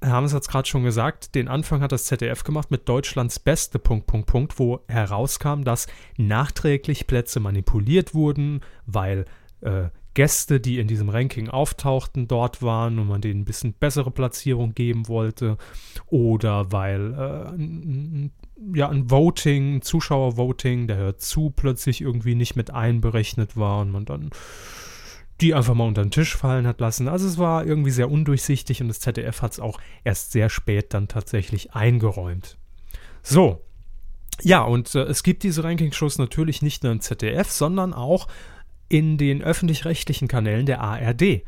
Herr Hammes hat es gerade schon gesagt, den Anfang hat das ZDF gemacht mit Deutschlands Beste, Punkt, Punkt, Punkt, wo herauskam, dass nachträglich Plätze manipuliert wurden, weil äh, Gäste, die in diesem Ranking auftauchten, dort waren und man denen ein bisschen bessere Platzierung geben wollte oder weil äh, ein, ja, ein Voting, ein Zuschauervoting, der hört zu, plötzlich irgendwie nicht mit einberechnet war und man dann die einfach mal unter den Tisch fallen hat lassen. Also es war irgendwie sehr undurchsichtig und das ZDF hat es auch erst sehr spät dann tatsächlich eingeräumt. So. Ja, und äh, es gibt diese Ranking-Shows natürlich nicht nur im ZDF, sondern auch in den öffentlich-rechtlichen Kanälen der ARD,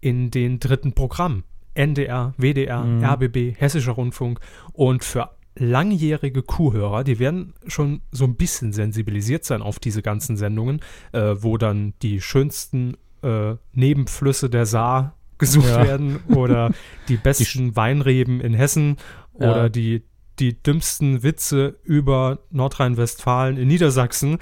in den dritten Programmen. NDR, WDR, mhm. RBB, Hessischer Rundfunk und für langjährige Kuhhörer, die werden schon so ein bisschen sensibilisiert sein auf diese ganzen Sendungen, äh, wo dann die schönsten äh, Nebenflüsse der Saar gesucht ja. werden oder die besten die Weinreben in Hessen ja. oder die die dümmsten Witze über Nordrhein-Westfalen in Niedersachsen.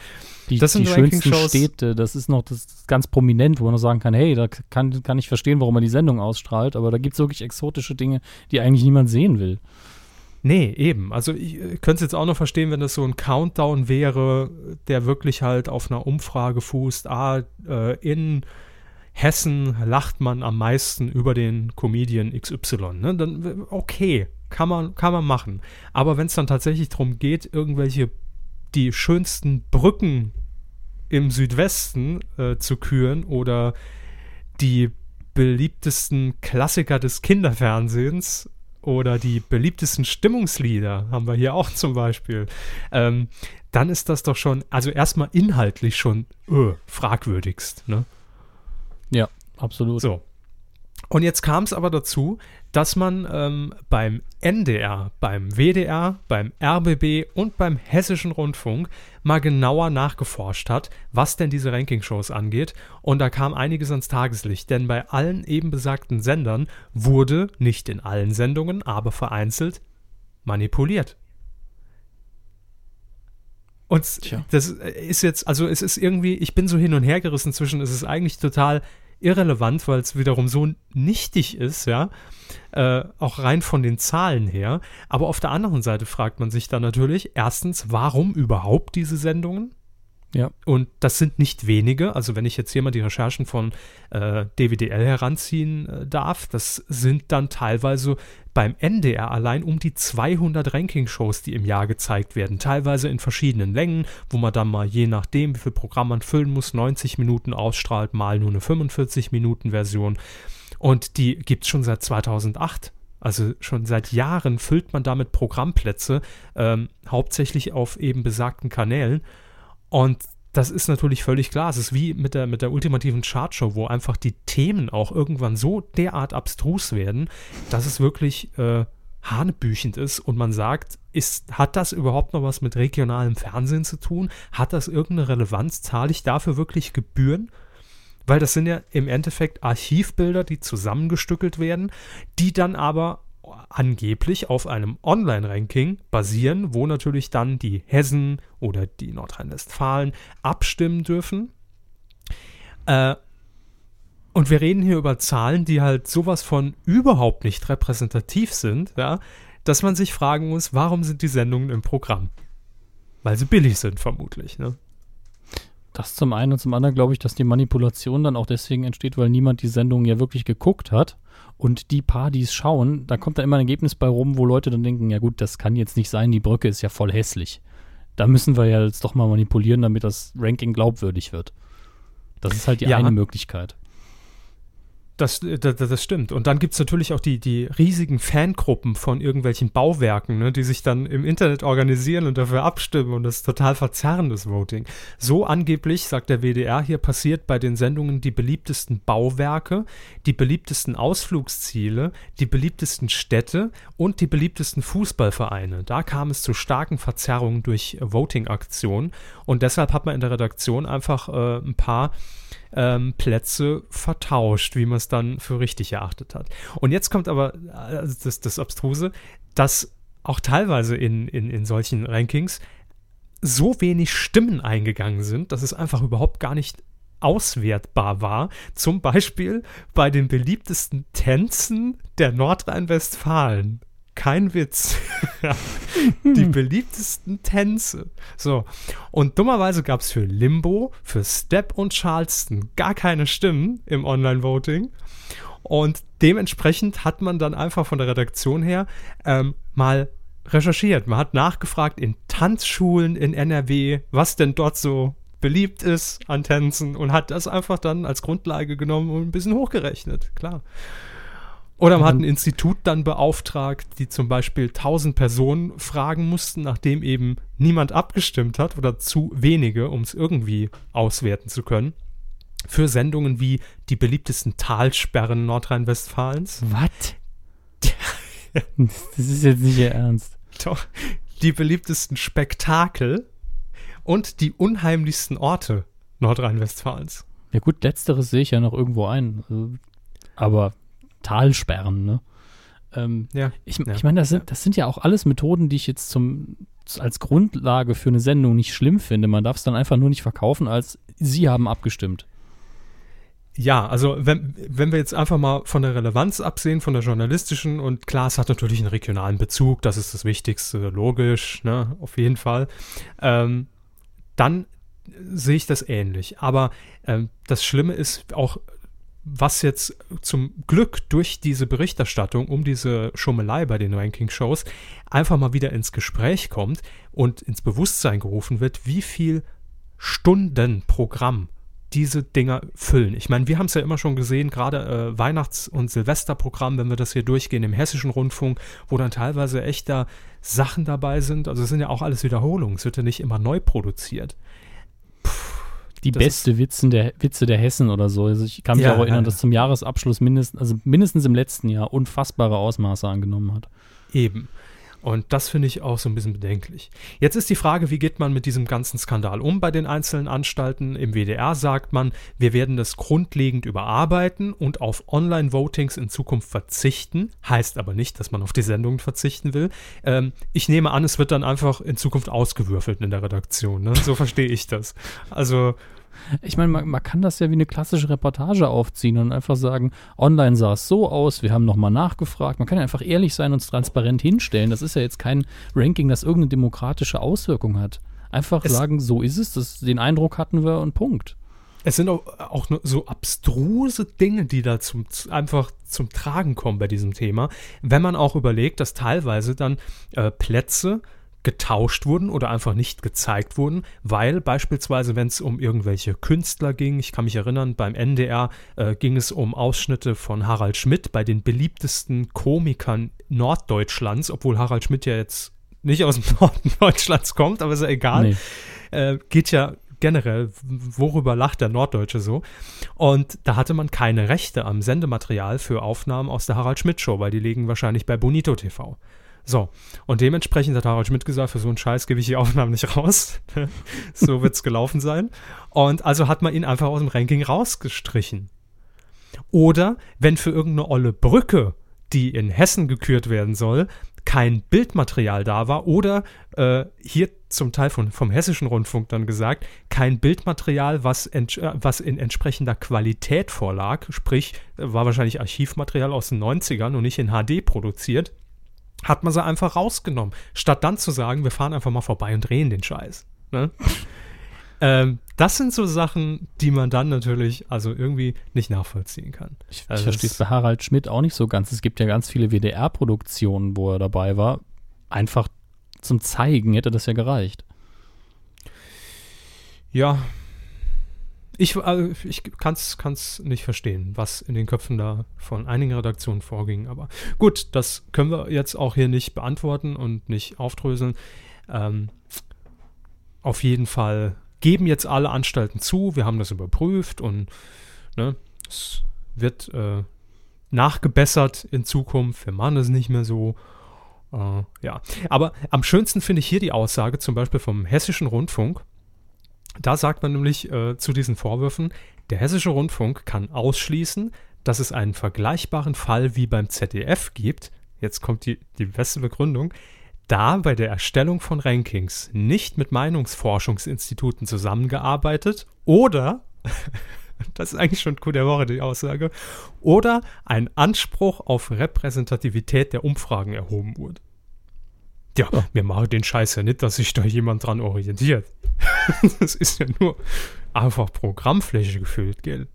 Die, Das sind die schönsten. Städte, das ist noch das ist ganz prominent, wo man sagen kann, hey, da kann, kann ich verstehen, warum man die Sendung ausstrahlt, aber da gibt es wirklich exotische Dinge, die eigentlich niemand sehen will. Nee, eben. Also ich äh, könnte es jetzt auch noch verstehen, wenn das so ein Countdown wäre, der wirklich halt auf einer Umfrage fußt. Ah, äh, in Hessen lacht man am meisten über den Comedian XY. Ne? Dann, okay, kann man, kann man machen. Aber wenn es dann tatsächlich darum geht, irgendwelche die schönsten Brücken im Südwesten äh, zu küren oder die beliebtesten Klassiker des Kinderfernsehens oder die beliebtesten Stimmungslieder haben wir hier auch zum Beispiel, ähm, dann ist das doch schon, also erstmal inhaltlich schon äh, fragwürdigst. Ne? Ja, absolut. So. Und jetzt kam es aber dazu, dass man ähm, beim NDR, beim WDR, beim RBB und beim Hessischen Rundfunk mal genauer nachgeforscht hat, was denn diese Ranking-Shows angeht. Und da kam einiges ans Tageslicht, denn bei allen eben besagten Sendern wurde, nicht in allen Sendungen, aber vereinzelt, manipuliert. Und Tja. das ist jetzt, also es ist irgendwie, ich bin so hin und her gerissen zwischen, es ist eigentlich total irrelevant, weil es wiederum so nichtig ist, ja, äh, auch rein von den Zahlen her. Aber auf der anderen Seite fragt man sich dann natürlich, erstens, warum überhaupt diese Sendungen? Ja. Und das sind nicht wenige. Also wenn ich jetzt hier mal die Recherchen von äh, DWDL heranziehen äh, darf, das sind dann teilweise beim NDR allein um die 200 Ranking-Shows, die im Jahr gezeigt werden. Teilweise in verschiedenen Längen, wo man dann mal je nachdem, wie viel Programm man füllen muss, 90 Minuten ausstrahlt, mal nur eine 45-Minuten-Version. Und die gibt es schon seit 2008. Also schon seit Jahren füllt man damit Programmplätze, ähm, hauptsächlich auf eben besagten Kanälen. Und das ist natürlich völlig klar. Es ist wie mit der, mit der ultimativen Chartshow, wo einfach die Themen auch irgendwann so derart abstrus werden, dass es wirklich äh, hanebüchend ist und man sagt, ist, hat das überhaupt noch was mit regionalem Fernsehen zu tun? Hat das irgendeine Relevanz? Zahle ich dafür wirklich Gebühren? Weil das sind ja im Endeffekt Archivbilder, die zusammengestückelt werden, die dann aber angeblich auf einem Online-Ranking basieren, wo natürlich dann die Hessen oder die Nordrhein-Westfalen abstimmen dürfen. Äh, und wir reden hier über Zahlen, die halt sowas von überhaupt nicht repräsentativ sind, ja, dass man sich fragen muss, warum sind die Sendungen im Programm? Weil sie billig sind, vermutlich. Ne? Das zum einen und zum anderen glaube ich, dass die Manipulation dann auch deswegen entsteht, weil niemand die Sendung ja wirklich geguckt hat. Und die paar, die es schauen, da kommt da immer ein Ergebnis bei rum, wo Leute dann denken, ja gut, das kann jetzt nicht sein, die Brücke ist ja voll hässlich. Da müssen wir ja jetzt doch mal manipulieren, damit das Ranking glaubwürdig wird. Das ist halt die Ja. eine Möglichkeit. Das, das, das stimmt. Und dann gibt es natürlich auch die, die riesigen Fangruppen von irgendwelchen Bauwerken, ne, die sich dann im Internet organisieren und dafür abstimmen und das ist total verzerrendes Voting. So angeblich, sagt der WDR, hier passiert bei den Sendungen die beliebtesten Bauwerke, die beliebtesten Ausflugsziele, die beliebtesten Städte und die beliebtesten Fußballvereine. Da kam es zu starken Verzerrungen durch Voting-Aktionen und deshalb hat man in der Redaktion einfach äh, ein paar ähm, Plätze vertauscht, wie man es dann für richtig erachtet hat. Und jetzt kommt aber äh, das, das Abstruse, dass auch teilweise in, in, in solchen Rankings so wenig Stimmen eingegangen sind, dass es einfach überhaupt gar nicht auswertbar war. Zum Beispiel bei den beliebtesten Tänzen der Nordrhein-Westfalen. Kein Witz. Die beliebtesten Tänze. So. Und dummerweise gab es für Limbo, für Step und Charleston gar keine Stimmen im Online-Voting. Und dementsprechend hat man dann einfach von der Redaktion her ähm, mal recherchiert. Man hat nachgefragt in Tanzschulen in NRW, was denn dort so beliebt ist an Tänzen und hat das einfach dann als Grundlage genommen und ein bisschen hochgerechnet, klar. Oder man hat ein Institut dann beauftragt, die zum Beispiel 1000 Personen fragen mussten, nachdem eben niemand abgestimmt hat oder zu wenige, um es irgendwie auswerten zu können. Für Sendungen wie die beliebtesten Talsperren Nordrhein-Westfalens, Was? das ist jetzt nicht Ihr Ernst. Doch, die beliebtesten Spektakel und die unheimlichsten Orte Nordrhein-Westfalens. Ja gut, letzteres sehe ich ja noch irgendwo ein. Also, Aber Talsperren, ne? Ähm, Ja. ich Ja. ich meine, das sind, das sind ja auch alles Methoden, die ich jetzt zum, als Grundlage für eine Sendung nicht schlimm finde. Man darf es dann einfach nur nicht verkaufen, als Sie haben abgestimmt. Ja, also wenn, wenn wir jetzt einfach mal von der Relevanz absehen, von der journalistischen und klar, es hat natürlich einen regionalen Bezug, das ist das Wichtigste, logisch, ne, auf jeden Fall, ähm, dann sehe ich das ähnlich. Aber ähm, das Schlimme ist auch, was jetzt zum Glück durch diese Berichterstattung um diese Schummelei bei den Ranking-Shows einfach mal wieder ins Gespräch kommt und ins Bewusstsein gerufen wird, wie viel Stunden Programm diese Dinger füllen. Ich meine, wir haben es ja immer schon gesehen, gerade äh, Weihnachts- und Silvesterprogramm, wenn wir das hier durchgehen im hessischen Rundfunk, wo dann teilweise echt da Sachen dabei sind. Also es sind ja auch alles Wiederholungen, es wird ja nicht immer neu produziert. Die Das beste Witzen der, Witze der Hessen oder so. Also ich kann mich Ja, auch erinnern, ja, ja. dass zum Jahresabschluss mindestens, also mindestens im letzten Jahr unfassbare Ausmaße angenommen hat. Eben. Und das finde ich auch so ein bisschen bedenklich. Jetzt ist die Frage, wie geht man mit diesem ganzen Skandal um bei den einzelnen Anstalten? Im WDR sagt man, wir werden das grundlegend überarbeiten und auf Online-Votings in Zukunft verzichten. Heißt aber nicht, dass man auf die Sendungen verzichten will. Ähm, ich nehme an, es wird dann einfach in Zukunft ausgewürfelt in der Redaktion. Ne? So verstehe ich das. Also, Ich meine, man, man kann das ja wie eine klassische Reportage aufziehen und einfach sagen, online sah es so aus, wir haben nochmal nachgefragt. Man kann ja einfach ehrlich sein und es transparent hinstellen. Das ist ja jetzt kein Ranking, das irgendeine demokratische Auswirkung hat. Einfach Es- sagen, so ist es, das, den Eindruck hatten wir und Punkt. Es sind auch, auch nur so abstruse Dinge, die da zum, einfach zum Tragen kommen bei diesem Thema. Wenn man auch überlegt, dass teilweise dann äh, Plätze getauscht wurden oder einfach nicht gezeigt wurden, weil beispielsweise, wenn es um irgendwelche Künstler ging, ich kann mich erinnern, beim NDR äh, ging es um Ausschnitte von Harald Schmidt bei den beliebtesten Komikern Norddeutschlands, obwohl Harald Schmidt ja jetzt nicht aus dem Norden Deutschlands kommt, aber ist ja egal Nee. äh, geht ja generell, worüber lacht der Norddeutsche so? Und da hatte man keine Rechte am Sendematerial für Aufnahmen aus der Harald Schmidt Show, weil die liegen wahrscheinlich bei Bonito TV. So, und dementsprechend hat Harald Schmidt gesagt, für so einen Scheiß gebe ich die Aufnahmen nicht raus. so wird's gelaufen sein. Und also hat man ihn einfach aus dem Ranking rausgestrichen. Oder wenn für irgendeine olle Brücke, die in Hessen gekürt werden soll, kein Bildmaterial da war oder äh, hier zum Teil von, vom hessischen Rundfunk dann gesagt, kein Bildmaterial, was, äh, was in entsprechender Qualität vorlag, sprich, äh, war wahrscheinlich Archivmaterial aus den 90ern und nicht in HD produziert, hat man sie einfach rausgenommen, statt dann zu sagen, wir fahren einfach mal vorbei und drehen den Scheiß. Ne? ähm, das sind so Sachen, die man dann natürlich also irgendwie nicht nachvollziehen kann. Ich, Also ich verstehe es bei Harald Schmidt auch nicht so ganz. Es gibt ja ganz viele WDR-Produktionen, wo er dabei war. Einfach zum Zeigen hätte das ja gereicht. Ja, ich, also ich kann es nicht verstehen, was in den Köpfen da von einigen Redaktionen vorging. Aber gut, das können wir jetzt auch hier nicht beantworten und nicht aufdröseln. Ähm, auf jeden Fall geben jetzt alle Anstalten zu. Wir haben das überprüft und ne, es wird äh, nachgebessert in Zukunft. Wir machen das nicht mehr so. Äh, ja, aber am schönsten finde ich hier die Aussage zum Beispiel vom Hessischen Rundfunk. Da sagt man nämlich äh, zu diesen Vorwürfen, der Hessische Rundfunk kann ausschließen, dass es einen vergleichbaren Fall wie beim ZDF gibt. Jetzt kommt die, die beste Begründung. Da bei der Erstellung von Rankings nicht mit Meinungsforschungsinstituten zusammengearbeitet oder, das ist eigentlich schon cool der Woche, die Aussage, oder ein Anspruch auf Repräsentativität der Umfragen erhoben wurde. Ja, Ja. wir machen den Scheiß ja nicht, dass sich da jemand dran orientiert. das ist ja nur einfach Programmfläche gefüllt, gell?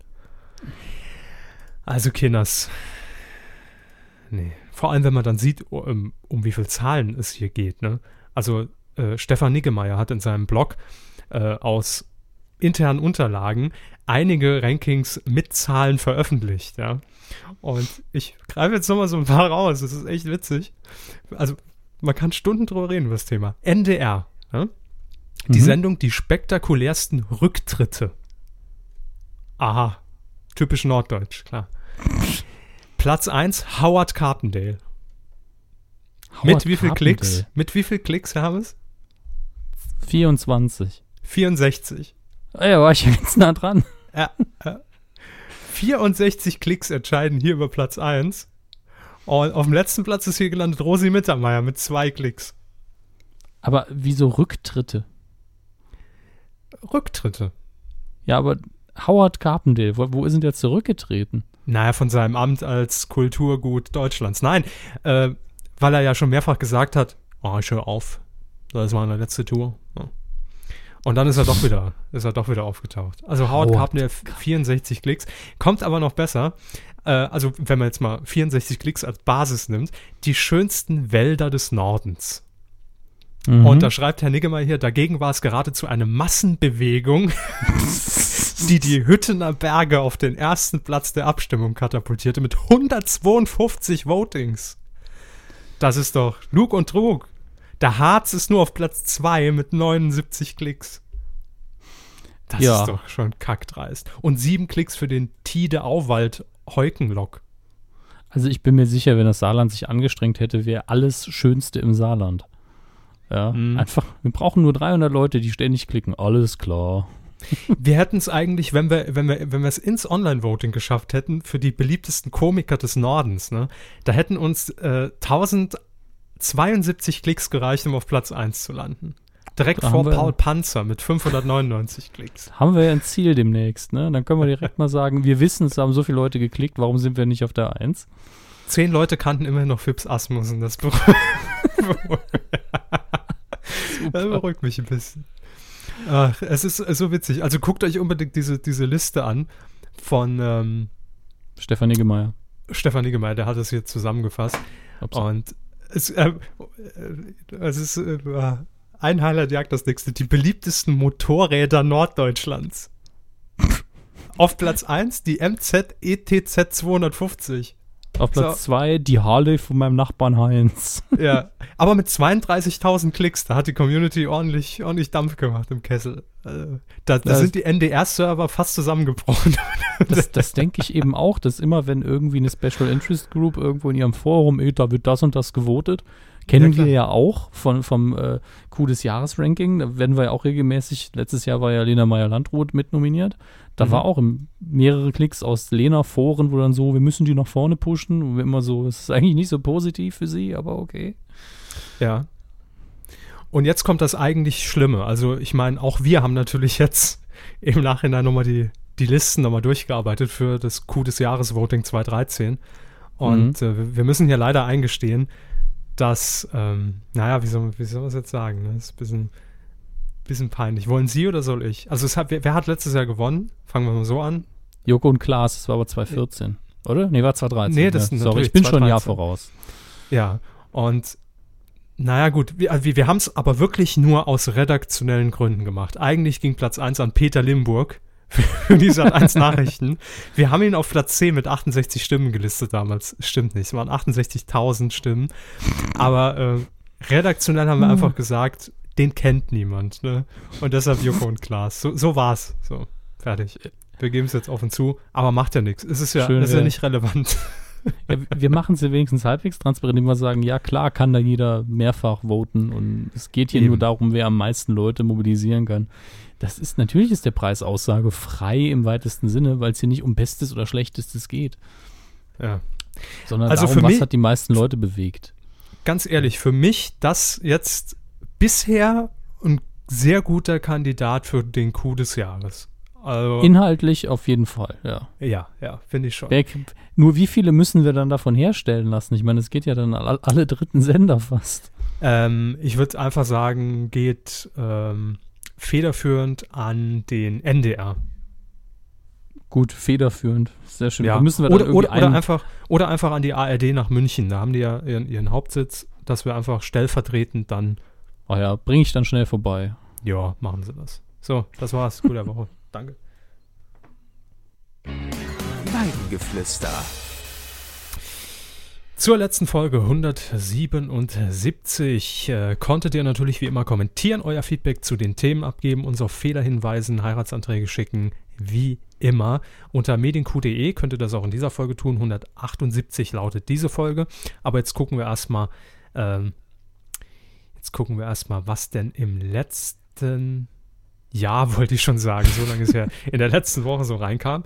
Also, Kinders. Nee. Vor allem, wenn man dann sieht, um, um wie viele Zahlen es hier geht, ne? Also, äh, Stefan Niggemeier hat in seinem Blog äh, aus internen Unterlagen einige Rankings mit Zahlen veröffentlicht, ja. Und ich greife jetzt nochmal so ein paar raus, das ist echt witzig. Also, man kann Stunden drüber reden über das Thema. NDR, ja? Die Mhm. Sendung Die spektakulärsten Rücktritte. Aha. Typisch Norddeutsch, klar. Platz 1, Howard Carpendale. Mit Howard wie viel Carpendale. Klicks? Mit wie viel Klicks, Herr Hammes? 24. 64. Ah Ja, war ich ja ganz nah dran. Ja, äh, 64 Klicks entscheiden hier über Platz 1. Und auf dem letzten Platz ist hier gelandet Rosi Mittermeier mit zwei Klicks. Aber wieso Rücktritte? Rücktritte. Ja, aber Howard Carpendale, wo, wo ist denn der zurückgetreten? Naja, von seinem Amt als Kulturgut Deutschlands. Nein, äh, weil er ja schon mehrfach gesagt hat, oh, ich höre auf. Das war meine letzte Tour. Ja. Und dann ist er doch wieder, ist er doch wieder aufgetaucht. Also Howard Howard Carpendale 64 Klicks, kommt aber noch besser. Äh, also wenn man jetzt mal 64 Klicks als Basis nimmt, die schönsten Wälder des Nordens. Mhm. Und da schreibt Herr Niggemeier hier, dagegen war es geradezu eine Massenbewegung, die die Hüttener Berge auf den ersten Platz der Abstimmung katapultierte mit 152 Votings. Das ist doch Lug und Trug. Der Harz ist nur auf Platz 2 mit 79 Klicks. Das Ja. ist doch schon kackdreist. Und sieben Klicks für den Tide Auwald Heukenlock. Also ich bin mir sicher, wenn das Saarland sich angestrengt hätte, wäre alles Schönste im Saarland. Ja, Mhm. einfach, wir brauchen nur 300 Leute, die ständig klicken. Alles klar. Wir hätten es eigentlich, wenn wir, wenn wir, wenn wir es ins Online-Voting geschafft hätten, für die beliebtesten Komiker des Nordens, ne, da hätten uns äh, 1072 Klicks gereicht, um auf Platz 1 zu landen. Direkt Da vor Paul Panzer mit 599 Klicks. Haben wir ja ein Ziel demnächst, ne? Dann können wir direkt mal sagen, wir wissen, es haben so viele Leute geklickt, warum sind wir nicht auf der 1? Zehn Leute kannten immerhin noch Fips Asmussen. Das, beru das beruhigt mich ein bisschen. Ach, es ist so witzig. Also guckt euch unbedingt diese, diese Liste an von ähm, Stefan Niggemeier. Stefan Niggemeier, der hat das hier zusammengefasst. Ups. Und es, äh, äh, es ist äh, ein Highlight jagt das nächste. Die beliebtesten Motorräder Norddeutschlands. Auf Platz 1 die MZ ETZ 250. Auf Platz 2 die Harley von meinem Nachbarn Heinz. Ja, aber mit 32.000 Klicks, da hat die Community ordentlich, ordentlich Dampf gemacht im Kessel. Also, da da sind die NDR-Server fast zusammengebrochen. Das, das denke ich eben auch, dass immer, wenn irgendwie eine Special Interest Group irgendwo in ihrem Forum, da wird das und das gewotet, kennen Ja, wir ja auch von, vom äh, Coup des Jahres-Ranking. Da werden wir ja auch regelmäßig, letztes Jahr war ja Lena Meyer-Landrut mitnominiert. Da Mhm. war auch mehrere Klicks aus Lena-Foren, wo dann so, wir müssen die nach vorne pushen. Und immer so, es ist eigentlich nicht so positiv für sie, aber okay. Ja. Und jetzt kommt das eigentlich Schlimme. Also, ich meine, auch wir haben natürlich jetzt im Nachhinein nochmal die, die Listen nochmal durchgearbeitet für das Coup des Jahres Voting 2013. Und äh, wir- wir müssen hier leider eingestehen, dass, ähm, naja, wie soll, wie soll man es jetzt sagen? Ne? Das ist ein bisschen, bisschen peinlich. Wollen Sie oder soll ich? Also, hat, wer, wer hat letztes Jahr gewonnen? Fangen wir mal so an. Joko und Klaas, das war aber 2014, oder? Nee, war 2013. Nee, das ja. ist Sorry, ich bin schon ein Jahr 2013. voraus. Ja, und naja, gut, wir, wir, wir haben es aber wirklich nur aus redaktionellen Gründen gemacht. Eigentlich ging Platz 1 an Peter Limburg für die Sat 1 Nachrichten. Wir haben ihn auf Platz 10 mit 68 Stimmen gelistet damals. Stimmt nicht, es waren 68.000 Stimmen. Aber äh, redaktionell haben wir Hm. einfach gesagt, den kennt niemand. Ne? Und deshalb Joko und Klaas. So, so war's. So, fertig. Wir geben es jetzt offen zu, aber macht ja nichts. Es ist ja, Schön ist ja wär- nicht relevant. Ja, wir machen es ja wenigstens halbwegs transparent, indem wir sagen, ja klar kann da jeder mehrfach voten und es geht hier Eben. nur darum, wer am meisten Leute mobilisieren kann. Das ist, natürlich ist der Preis Aussage frei im weitesten Sinne, weil es hier nicht um Bestes oder Schlechtestes geht, Ja. sondern Also darum, was hat die meisten Leute bewegt. ganz ehrlich, für mich das jetzt bisher ein sehr guter Kandidat für den Coup des Jahres. Also, Inhaltlich auf jeden Fall, ja. ja, ja, finde ich schon. Wer, nur wie viele müssen wir dann davon herstellen lassen? Ich meine, es geht ja dann all, alle dritten Sender fast. Ähm, ich würde einfach sagen, geht ähm, federführend an den NDR. Gut, federführend, sehr schön. Ja. Müssen wir oder, oder, oder, einfach, oder einfach an die ARD nach München. Da haben die ja ihren, ihren Hauptsitz, dass wir einfach stellvertretend dann, Oh ja, bringe ich dann schnell vorbei. ja, machen sie das. So, das war's. Gute Woche. Danke. Weidengeflüster. Zur letzten Folge 177 äh, konntet ihr natürlich wie immer kommentieren, euer Feedback zu den Themen abgeben, uns auf Fehler hinweisen, Heiratsanträge schicken, wie immer. Unter medienq.de könnt ihr das auch in dieser Folge tun. 178 lautet diese Folge. Aber jetzt gucken wir erstmal, ähm, jetzt gucken wir erstmal, was denn im letzten Jahr, wollte ich schon sagen, so lange ist ja in der letzten Woche so reinkam.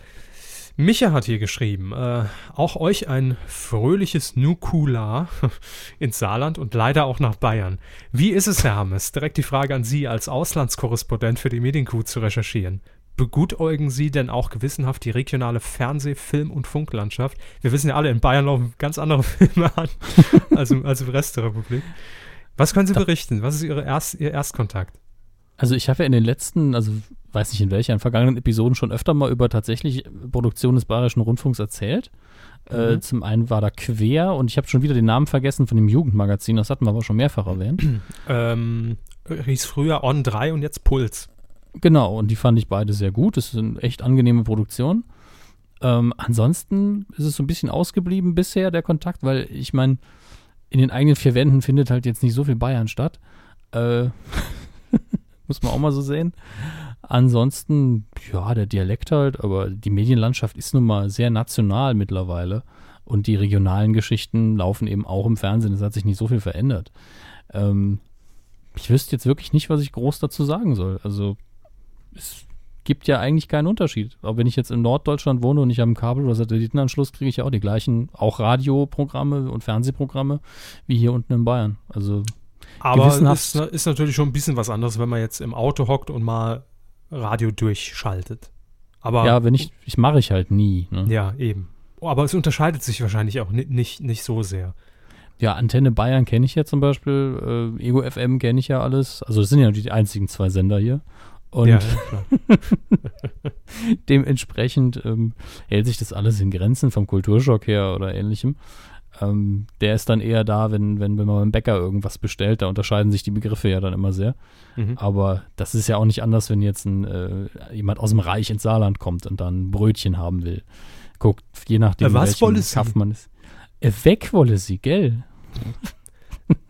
Micha hat hier geschrieben, äh, auch euch ein fröhliches Nukula ins Saarland und leider auch nach Bayern. Wie ist es, Herr Hammes? Direkt die Frage an Sie als Auslandskorrespondent für die Medienkuh zu recherchieren. Begutäugen Sie denn auch gewissenhaft die regionale Fernseh-, Film- und Funklandschaft? Wir wissen ja alle, in Bayern laufen ganz andere Filme an als im, als im Rest der Republik. Was können Sie berichten? Was ist Ihre Erst, Ihr Erstkontakt? Also ich habe ja in den letzten, also weiß nicht in welcher, in vergangenen Episoden schon öfter mal über tatsächlich Produktion des Bayerischen Rundfunks erzählt. Äh, Mhm. zum einen war da Quer und ich habe schon wieder den Namen vergessen von dem Jugendmagazin, das hatten wir aber schon mehrfach erwähnt. Ähm, hieß früher On 3 und jetzt Puls. Genau, und die fand ich beide sehr gut. Das sind echt angenehme Produktionen. Ähm, ansonsten ist es so ein bisschen ausgeblieben bisher, der Kontakt, weil ich meine, in den eigenen vier Wänden findet halt jetzt nicht so viel Bayern statt. Äh, muss man auch mal so sehen. Ansonsten, ja, der Dialekt halt, aber die Medienlandschaft ist nun mal sehr national mittlerweile. Und die regionalen Geschichten laufen eben auch im Fernsehen. Es hat sich nicht so viel verändert. Ähm, ich wüsste jetzt wirklich nicht, was ich groß dazu sagen soll. Also, es gibt ja eigentlich keinen Unterschied. Auch wenn ich jetzt in Norddeutschland wohne und ich habe einen Kabel- oder Satellitenanschluss, kriege ich ja auch die gleichen, auch Radioprogramme und Fernsehprogramme wie hier unten in Bayern. Also, Aber Gewissenhaft- ist, ist natürlich schon ein bisschen was anderes, wenn man jetzt im Auto hockt und mal Radio durchschaltet. Aber ja, wenn ich, ich mache ich halt nie. Ne? ja, eben. Aber es unterscheidet sich wahrscheinlich auch ni- nicht, nicht so sehr. Ja, Antenne Bayern kenne ich ja zum Beispiel, äh, Ego FM kenne ich ja alles. Also das sind ja die einzigen zwei Sender hier. Und ja, dementsprechend ähm, hält sich das alles in Grenzen vom Kulturschock her oder ähnlichem. Ähm, der ist dann eher da, wenn, wenn, wenn man beim Bäcker irgendwas bestellt. Da unterscheiden sich die Begriffe ja dann immer sehr. Mhm. Aber das ist ja auch nicht anders, wenn jetzt ein, äh, jemand aus dem Reich ins Saarland kommt und dann ein Brötchen haben will. Guckt, je nachdem, Äh, was wolle sie? Kaff man ist. Äh, weg wolle sie, gell?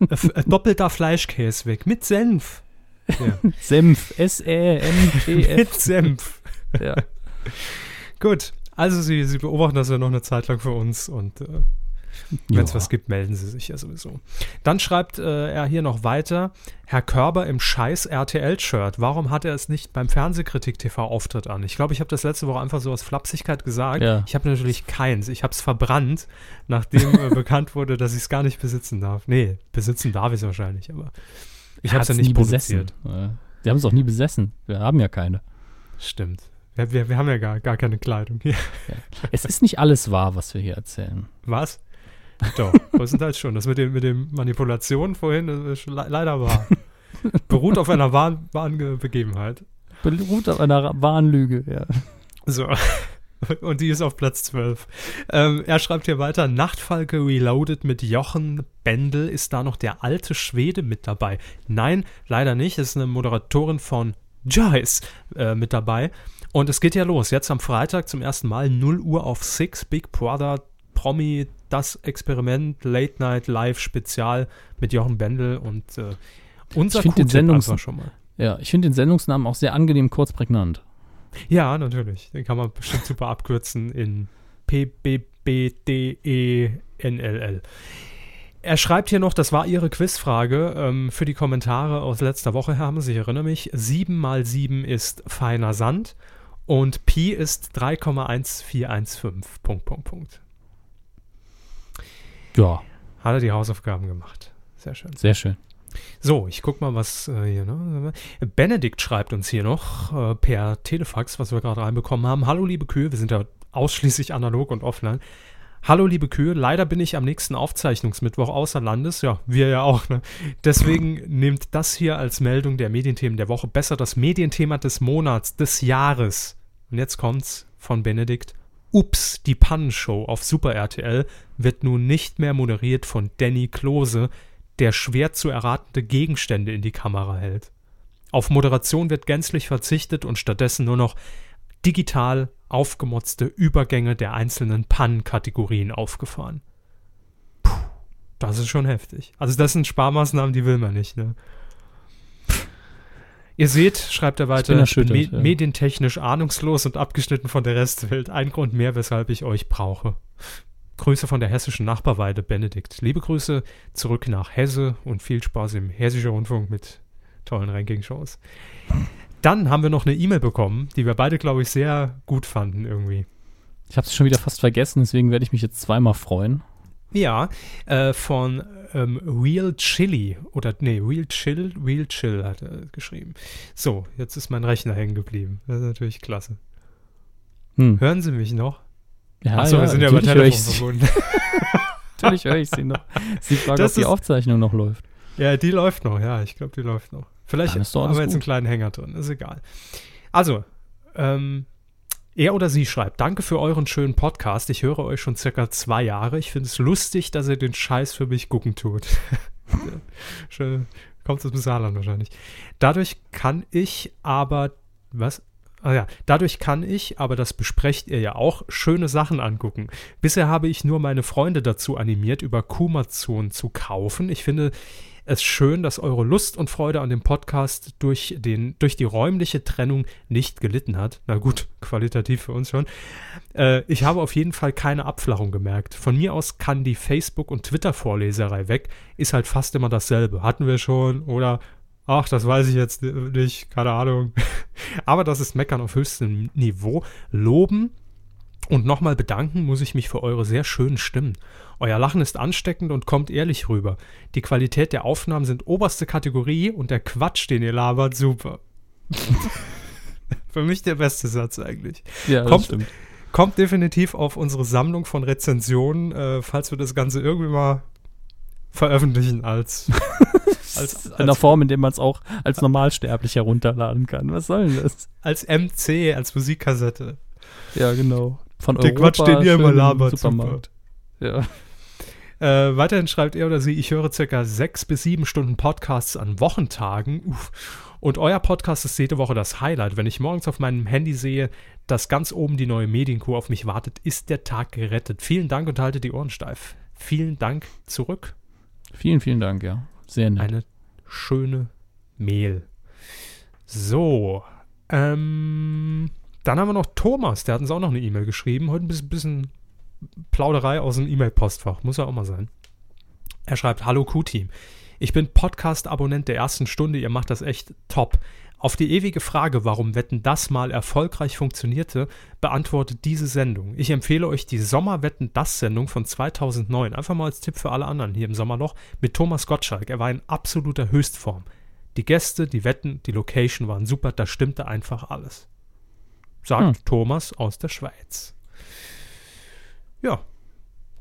Äh, äh, Doppelter Fleischkäse weg mit Senf. Ja. Senf, S-E-M-P-F. mit Senf. ja. Gut. Also Sie, Sie beobachten das ja noch eine Zeit lang für uns und äh, Wenn es Ja. was gibt, melden Sie sich ja sowieso. Dann schreibt äh, er hier noch weiter: Herr Körber im scheiß RTL-Shirt. Warum hat er es nicht beim Fernsehkritik-TV-Auftritt an? Ich glaube, ich habe das letzte Woche einfach so aus Flapsigkeit gesagt. Ja. Ich habe natürlich keins. Ich habe es verbrannt, nachdem äh, bekannt wurde, dass ich es gar nicht besitzen darf. Nee, besitzen darf ich es wahrscheinlich, aber ich habe es ja nicht produziert. besessen. Ja. Wir haben es auch nie besessen. Wir haben ja keine. Stimmt. Wir, wir, wir haben ja gar, gar keine Kleidung hier. Es ist nicht alles wahr, was wir hier erzählen. Was? Doch, größtenteils schon. Das mit dem, mit dem Manipulation vorhin das ist leider wahr. Beruht auf einer wahren, wahren Ge- Begebenheit. Beruht auf einer wahren Lüge, ja. So. Und die ist auf Platz 12. Ähm, er schreibt hier weiter, Nachtfalke Reloaded mit Jochen Bendel. Ist da noch der alte Schwede mit dabei? Nein, leider nicht. Es ist eine Moderatorin von Joyce äh, mit dabei. Und es geht ja los. Jetzt am Freitag zum ersten Mal 0 Uhr auf 6 Big Brother Promi das Experiment Late Night Live Spezial mit Jochen Bendel und äh, unser Ich den Sendungs- schon mal. Ja, ich finde den Sendungsnamen auch sehr angenehm kurz prägnant. Ja, natürlich. Den kann man bestimmt super abkürzen in E PBBDENLL. Er schreibt hier noch, das war Ihre Quizfrage ähm, für die Kommentare aus letzter Woche, Herr Hammes, ich erinnere mich. 7 mal 7 ist feiner Sand und Pi ist 3,1415. Punkt, Punkt, Punkt. Ja, Hat er die Hausaufgaben gemacht. Sehr schön. sehr schön. So, ich guck mal, was äh, hier, ne? Benedikt schreibt uns hier noch äh, per Telefax, was wir gerade reinbekommen haben. Hallo, liebe Kühe, wir sind ja ausschließlich analog und offline. Hallo, liebe Kühe, leider bin ich am nächsten Aufzeichnungsmittwoch außer Landes. Ja, wir ja auch, ne? Deswegen nehmt das hier als Meldung der Medienthemen der Woche. Besser das Medienthema des Monats, des Jahres. Und jetzt kommt's von Benedikt. Ups, die Pannenshow auf Super RTL wird nun nicht mehr moderiert von Danny Klose, der schwer zu erratende Gegenstände in die Kamera hält. Auf Moderation wird gänzlich verzichtet und stattdessen nur noch digital aufgemotzte Übergänge der einzelnen Pannenkategorien aufgefahren. Puh, das ist schon heftig. Also das sind Sparmaßnahmen, die will man nicht, ne? Ihr seht, schreibt er weiter, ich bin, me ja. medientechnisch ahnungslos und abgeschnitten von der Restwelt. Ein Grund mehr, weshalb ich euch brauche. Grüße von der hessischen Nachbarweide Benedikt. Liebe Grüße zurück nach Hesse und viel Spaß im Hessischen Rundfunk mit tollen Ranking-Shows. Dann haben wir noch eine E-Mail bekommen, die wir beide, glaube ich, sehr gut fanden irgendwie. Ich habe es schon wieder fast vergessen, deswegen werde ich mich jetzt zweimal freuen. Ja, äh, von ähm, Real Chili oder nee, Real Chill, Real Chill hat er geschrieben. So, jetzt ist mein Rechner hängen geblieben. Das ist natürlich klasse. Hm. Hören Sie mich noch? Ja, Achso, wir sind ja über Telefon verbunden. Natürlich höre ich sie noch. Sie fragt, Das ob die Aufzeichnung noch läuft. ja, die läuft noch, ja, ich glaube, die läuft noch. Vielleicht haben wir jetzt einen gut. kleinen Hänger drin, ist egal. Also, ähm, er oder sie schreibt, danke für euren schönen Podcast. Ich höre euch schon circa zwei Jahre. Ich finde es lustig, dass ihr den Scheiß für mich gucken tut. Schön. Kommt aus dem Saarland wahrscheinlich. Dadurch kann ich aber, was? Ah ja, dadurch kann ich, aber das besprecht ihr ja auch, schöne Sachen angucken. Bisher habe ich nur meine Freunde dazu animiert, über Kumazon zu kaufen. Ich finde es schön, dass eure Lust und Freude an dem Podcast durch, den, durch die räumliche Trennung nicht gelitten hat. Na gut, qualitativ für uns schon. Äh, ich habe auf jeden Fall keine Abflachung gemerkt. Von mir aus kann die Facebook- und Twitter-Vorleserei weg. Ist halt fast immer dasselbe. Hatten wir schon oder ach, das weiß ich jetzt nicht, keine Ahnung. Aber das ist Meckern auf höchstem Niveau. Loben und nochmal bedanken muss ich mich für eure sehr schönen Stimmen. Euer Lachen ist ansteckend und kommt ehrlich rüber. Die Qualität der Aufnahmen sind oberste Kategorie und der Quatsch, den ihr labert, super. für mich der beste Satz eigentlich. Ja, Kommt- stimmt. Kommt definitiv auf unsere Sammlung von Rezensionen, äh, falls wir das Ganze irgendwie mal veröffentlichen als, als, In einer als, Form, in der man es auch als Normalsterblich herunterladen kann. Was soll denn das? als MC, als Musikkassette. Ja, genau. Von Der Quatsch, den ihr immer labert, Supermarkt. Ja. Äh, weiterhin schreibt er oder sie, ich höre circa sechs bis sieben Stunden Podcasts an Wochentagen. Uff. Und euer Podcast ist jede Woche das Highlight. Wenn ich morgens auf meinem Handy sehe, dass ganz oben die neue Medienkuh auf mich wartet, ist der Tag gerettet. Vielen Dank und haltet die Ohren steif. Vielen Dank zurück. Vielen, vielen Dank, ja. Sehr nett. Eine schöne Mail. So. Ähm, dann haben wir noch Thomas, der hat uns auch noch eine E-Mail geschrieben. Heute ein bisschen, Plauderei aus dem E-Mail-Postfach. Muss ja auch mal sein. Er schreibt: Hallo Q-Team. Ich bin Podcast-Abonnent der ersten Stunde. Ihr macht das echt top. Auf die ewige Frage, warum Wetten das mal erfolgreich funktionierte, beantwortet diese Sendung. Ich empfehle euch die Sommerwetten das Sendung von 2009. Einfach mal als Tipp für alle anderen hier im Sommerloch mit Thomas Gottschalk. Er war in absoluter Höchstform. Die Gäste, die Wetten, die Location waren super. Da stimmte einfach alles. Sagt Hm. Thomas aus der Schweiz. Ja,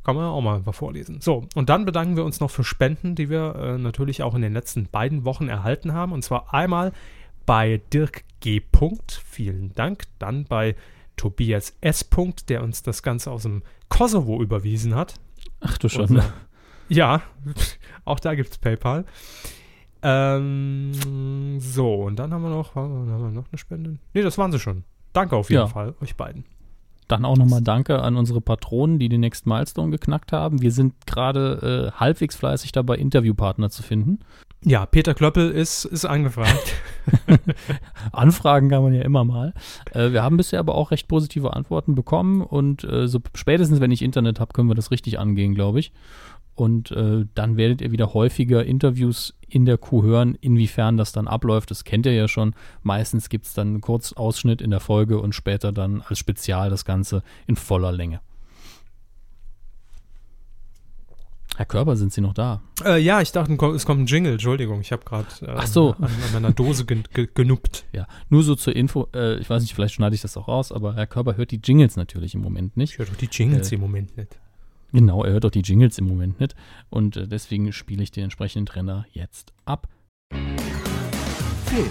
kann man ja auch mal vorlesen. So, und dann bedanken wir uns noch für Spenden, die wir äh, natürlich auch in den letzten beiden Wochen erhalten haben. Und zwar einmal bei Dirk G. Punkt, vielen Dank. Dann bei Tobias S. Punkt, der uns das Ganze aus dem Kosovo überwiesen hat. Ach du schon. Unser- Ja, auch da gibt es PayPal. Ähm, so, und dann haben wir noch, haben wir noch eine Spende? Ne, das waren sie schon. Danke auf jeden Ja. Fall, euch beiden. Dann auch nochmal Danke an unsere Patronen, die den nächsten Milestone geknackt haben. Wir sind gerade äh, halbwegs fleißig dabei, Interviewpartner zu finden. Ja, Peter Klöppel ist, ist angefragt. Anfragen kann man ja immer mal. Äh, wir haben bisher aber auch recht positive Antworten bekommen und äh, so spätestens, wenn ich Internet habe, können wir das richtig angehen, glaube ich. Und äh, dann werdet ihr wieder häufiger Interviews in der Kuh hören, inwiefern das dann abläuft. Das kennt ihr ja schon. Meistens gibt es dann einen Kurzausschnitt in der Folge und später dann als Spezial das Ganze in voller Länge. Herr Körper, sind Sie noch da? äh, ja, ich dachte, es kommt ein Jingle. Entschuldigung, ich habe gerade äh, Ach so. an, an meiner Dose gen ge genuppt. Ja, nur so zur Info. Äh, ich weiß nicht, vielleicht schneide ich das auch raus, aber Herr Körper hört die Jingles natürlich im Moment nicht. Ich höre doch die Jingles Äh, im Moment nicht. Genau, er hört auch die Jingles im Moment nicht. Und äh, deswegen spiele ich den entsprechenden Trenner jetzt ab. Film.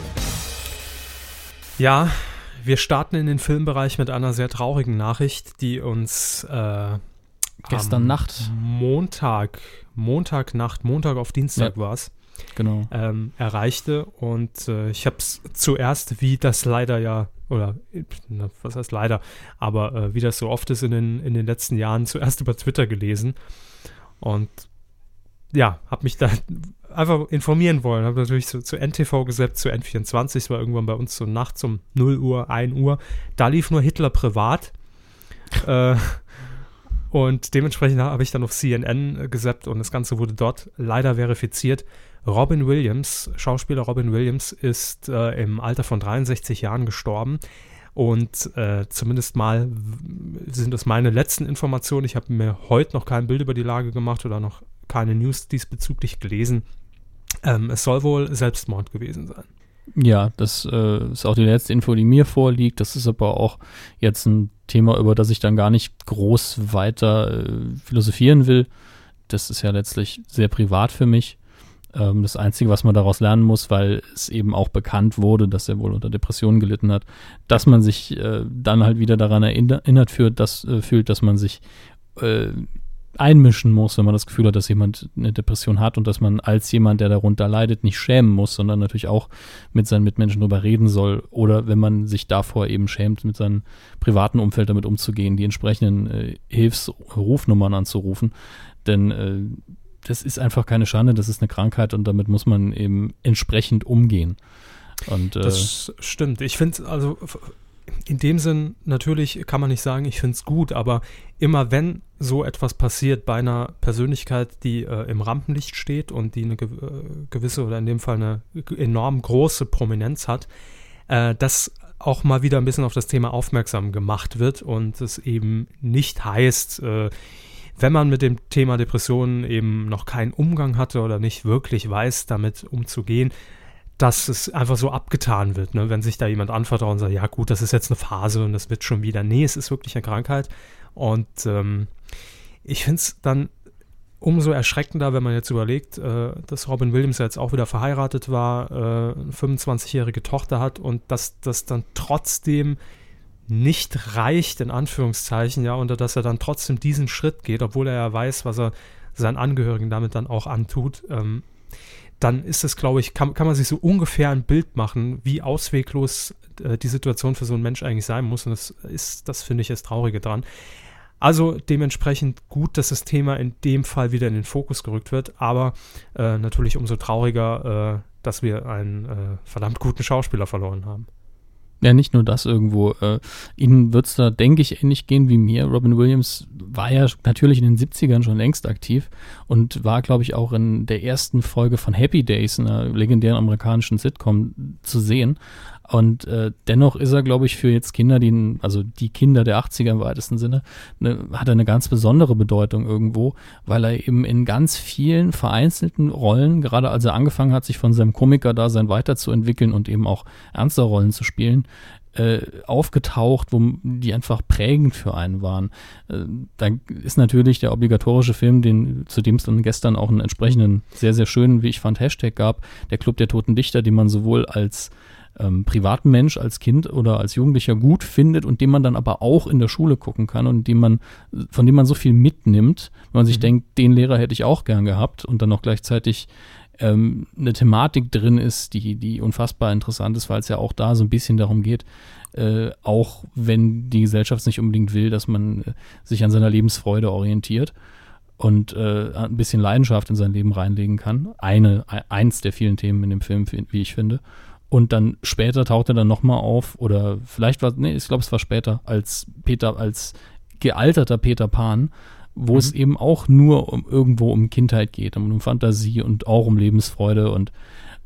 Ja, wir starten in den Filmbereich mit einer sehr traurigen Nachricht, die uns äh, Gestern Nacht. Montag, Montagnacht, Montag auf Dienstag war es, Genau. ähm, erreichte. Und äh, ich habe es zuerst, wie das leider ja, oder was heißt leider, aber äh, wie das so oft ist in den, in den letzten Jahren, zuerst über Twitter gelesen. Und ja, habe mich da einfach informieren wollen. Habe natürlich zu, zu NTV gesetzt, zu N24, es war irgendwann bei uns so nachts um 0 Uhr, 1 Uhr. Da lief nur Hitler privat. äh, und dementsprechend habe ich dann auf CNN gesappt und das Ganze wurde dort leider verifiziert. Robin Williams, Schauspieler Robin Williams, ist äh, im Alter von 63 Jahren gestorben. Und äh, zumindest mal sind das meine letzten Informationen. Ich habe mir heute noch kein Bild über die Lage gemacht oder noch keine News diesbezüglich gelesen. Ähm, es soll wohl Selbstmord gewesen sein. Ja, das äh, ist auch die letzte Info, die mir vorliegt. Das ist aber auch jetzt ein Thema, über das ich dann gar nicht groß weiter äh, philosophieren will. Das ist ja letztlich sehr privat für mich. Ähm, das Einzige, was man daraus lernen muss, weil es eben auch bekannt wurde, dass er wohl unter Depressionen gelitten hat, dass man sich äh, dann halt wieder daran erinnert fühlt, dass, äh, fühlt, dass man sich äh, einmischen muss, wenn man das Gefühl hat, dass jemand eine Depression hat und dass man als jemand, der darunter leidet, nicht schämen muss, sondern natürlich auch mit seinen Mitmenschen darüber reden soll oder wenn man sich davor eben schämt, mit seinem privaten Umfeld damit umzugehen, die entsprechenden äh, Hilfsrufnummern anzurufen. Denn äh, das ist einfach keine Schande, das ist eine Krankheit und damit muss man eben entsprechend umgehen. Und, äh, das stimmt. Ich finde, also in dem Sinn, natürlich kann man nicht sagen, ich finde es gut, aber immer wenn so etwas passiert bei einer Persönlichkeit, die äh, im Rampenlicht steht und die eine äh, gewisse oder in dem Fall eine enorm große Prominenz hat, äh, dass auch mal wieder ein bisschen auf das Thema aufmerksam gemacht wird und es eben nicht heißt, äh, wenn man mit dem Thema Depressionen eben noch keinen Umgang hatte oder nicht wirklich weiß, damit umzugehen, dass es einfach so abgetan wird, ne? wenn sich da jemand anvertraut und sagt, ja gut, das ist jetzt eine Phase und das wird schon wieder. Nee, es ist wirklich eine Krankheit. Und ähm, ich finde es dann umso erschreckender, wenn man jetzt überlegt, äh, dass Robin Williams jetzt auch wieder verheiratet war, äh, eine 25-jährige Tochter hat und dass das dann trotzdem nicht reicht, in Anführungszeichen, ja, und dass er dann trotzdem diesen Schritt geht, obwohl er ja weiß, was er seinen Angehörigen damit dann auch antut. Ähm, dann ist es, glaube ich, kann, kann man sich so ungefähr ein Bild machen, wie ausweglos äh, die Situation für so einen Mensch eigentlich sein muss. Und das ist, das finde ich, das Traurige dran. Also dementsprechend gut, dass das Thema in dem Fall wieder in den Fokus gerückt wird, aber äh, natürlich umso trauriger, äh, dass wir einen äh, verdammt guten Schauspieler verloren haben. Ja, nicht nur das irgendwo. Äh, Ihnen wird es da, denke ich, ähnlich gehen wie mir. Robin Williams war ja natürlich in den 70ern schon längst aktiv und war, glaube ich, auch in der ersten Folge von Happy Days, einer legendären amerikanischen Sitcom, zu sehen. Und äh, dennoch ist er, glaube ich, für jetzt Kinder, die, also die Kinder der 80er im weitesten Sinne, ne, hat er eine ganz besondere Bedeutung irgendwo, weil er eben in ganz vielen vereinzelten Rollen, gerade als er angefangen hat, sich von seinem Komiker-Dasein weiterzuentwickeln und eben auch ernster Rollen zu spielen, äh, aufgetaucht, wo die einfach prägend für einen waren. Äh, da ist natürlich der obligatorische Film, den, zu dem es dann gestern auch einen entsprechenden, sehr, sehr schönen, wie ich fand, Hashtag gab, der Club der Toten Dichter, den man sowohl als ähm, privaten Mensch als Kind oder als Jugendlicher gut findet und den man dann aber auch in der Schule gucken kann und dem man, von dem man so viel mitnimmt, wenn man sich mhm. denkt, den Lehrer hätte ich auch gern gehabt und dann noch gleichzeitig ähm, eine Thematik drin ist, die, die unfassbar interessant ist, weil es ja auch da so ein bisschen darum geht, äh, auch wenn die Gesellschaft es nicht unbedingt will, dass man äh, sich an seiner Lebensfreude orientiert und äh, ein bisschen Leidenschaft in sein Leben reinlegen kann. Eine, eins der vielen Themen in dem Film, wie ich finde. Und dann später taucht er dann nochmal auf, oder vielleicht war, nee, ich glaube, es war später, als Peter, als gealterter Peter Pan, wo mhm. es eben auch nur um irgendwo um Kindheit geht, um Fantasie und auch um Lebensfreude und,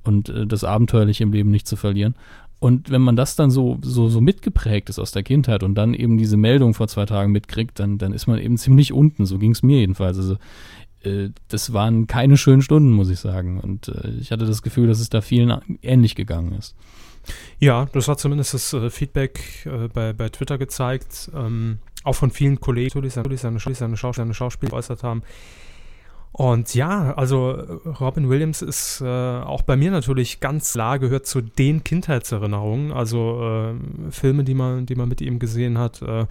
und äh, das Abenteuerliche im Leben nicht zu verlieren. Und wenn man das dann so, so, so mitgeprägt ist aus der Kindheit und dann eben diese Meldung vor zwei Tagen mitkriegt, dann, dann ist man eben ziemlich unten. So ging es mir jedenfalls. Also äh, das waren keine schönen Stunden, muss ich sagen. Und äh, ich hatte das Gefühl, dass es da vielen ähnlich gegangen ist. Ja, das hat zumindest das äh, Feedback äh, bei, bei Twitter gezeigt. Ähm, auch von vielen Kollegen, die seine, seine, seine, Schaus seine Schauspieler geäußert haben. Und ja, also Robin Williams ist äh, auch bei mir natürlich ganz klar gehört zu den Kindheitserinnerungen. Also äh, Filme, die man, die man mit ihm gesehen hat. Äh,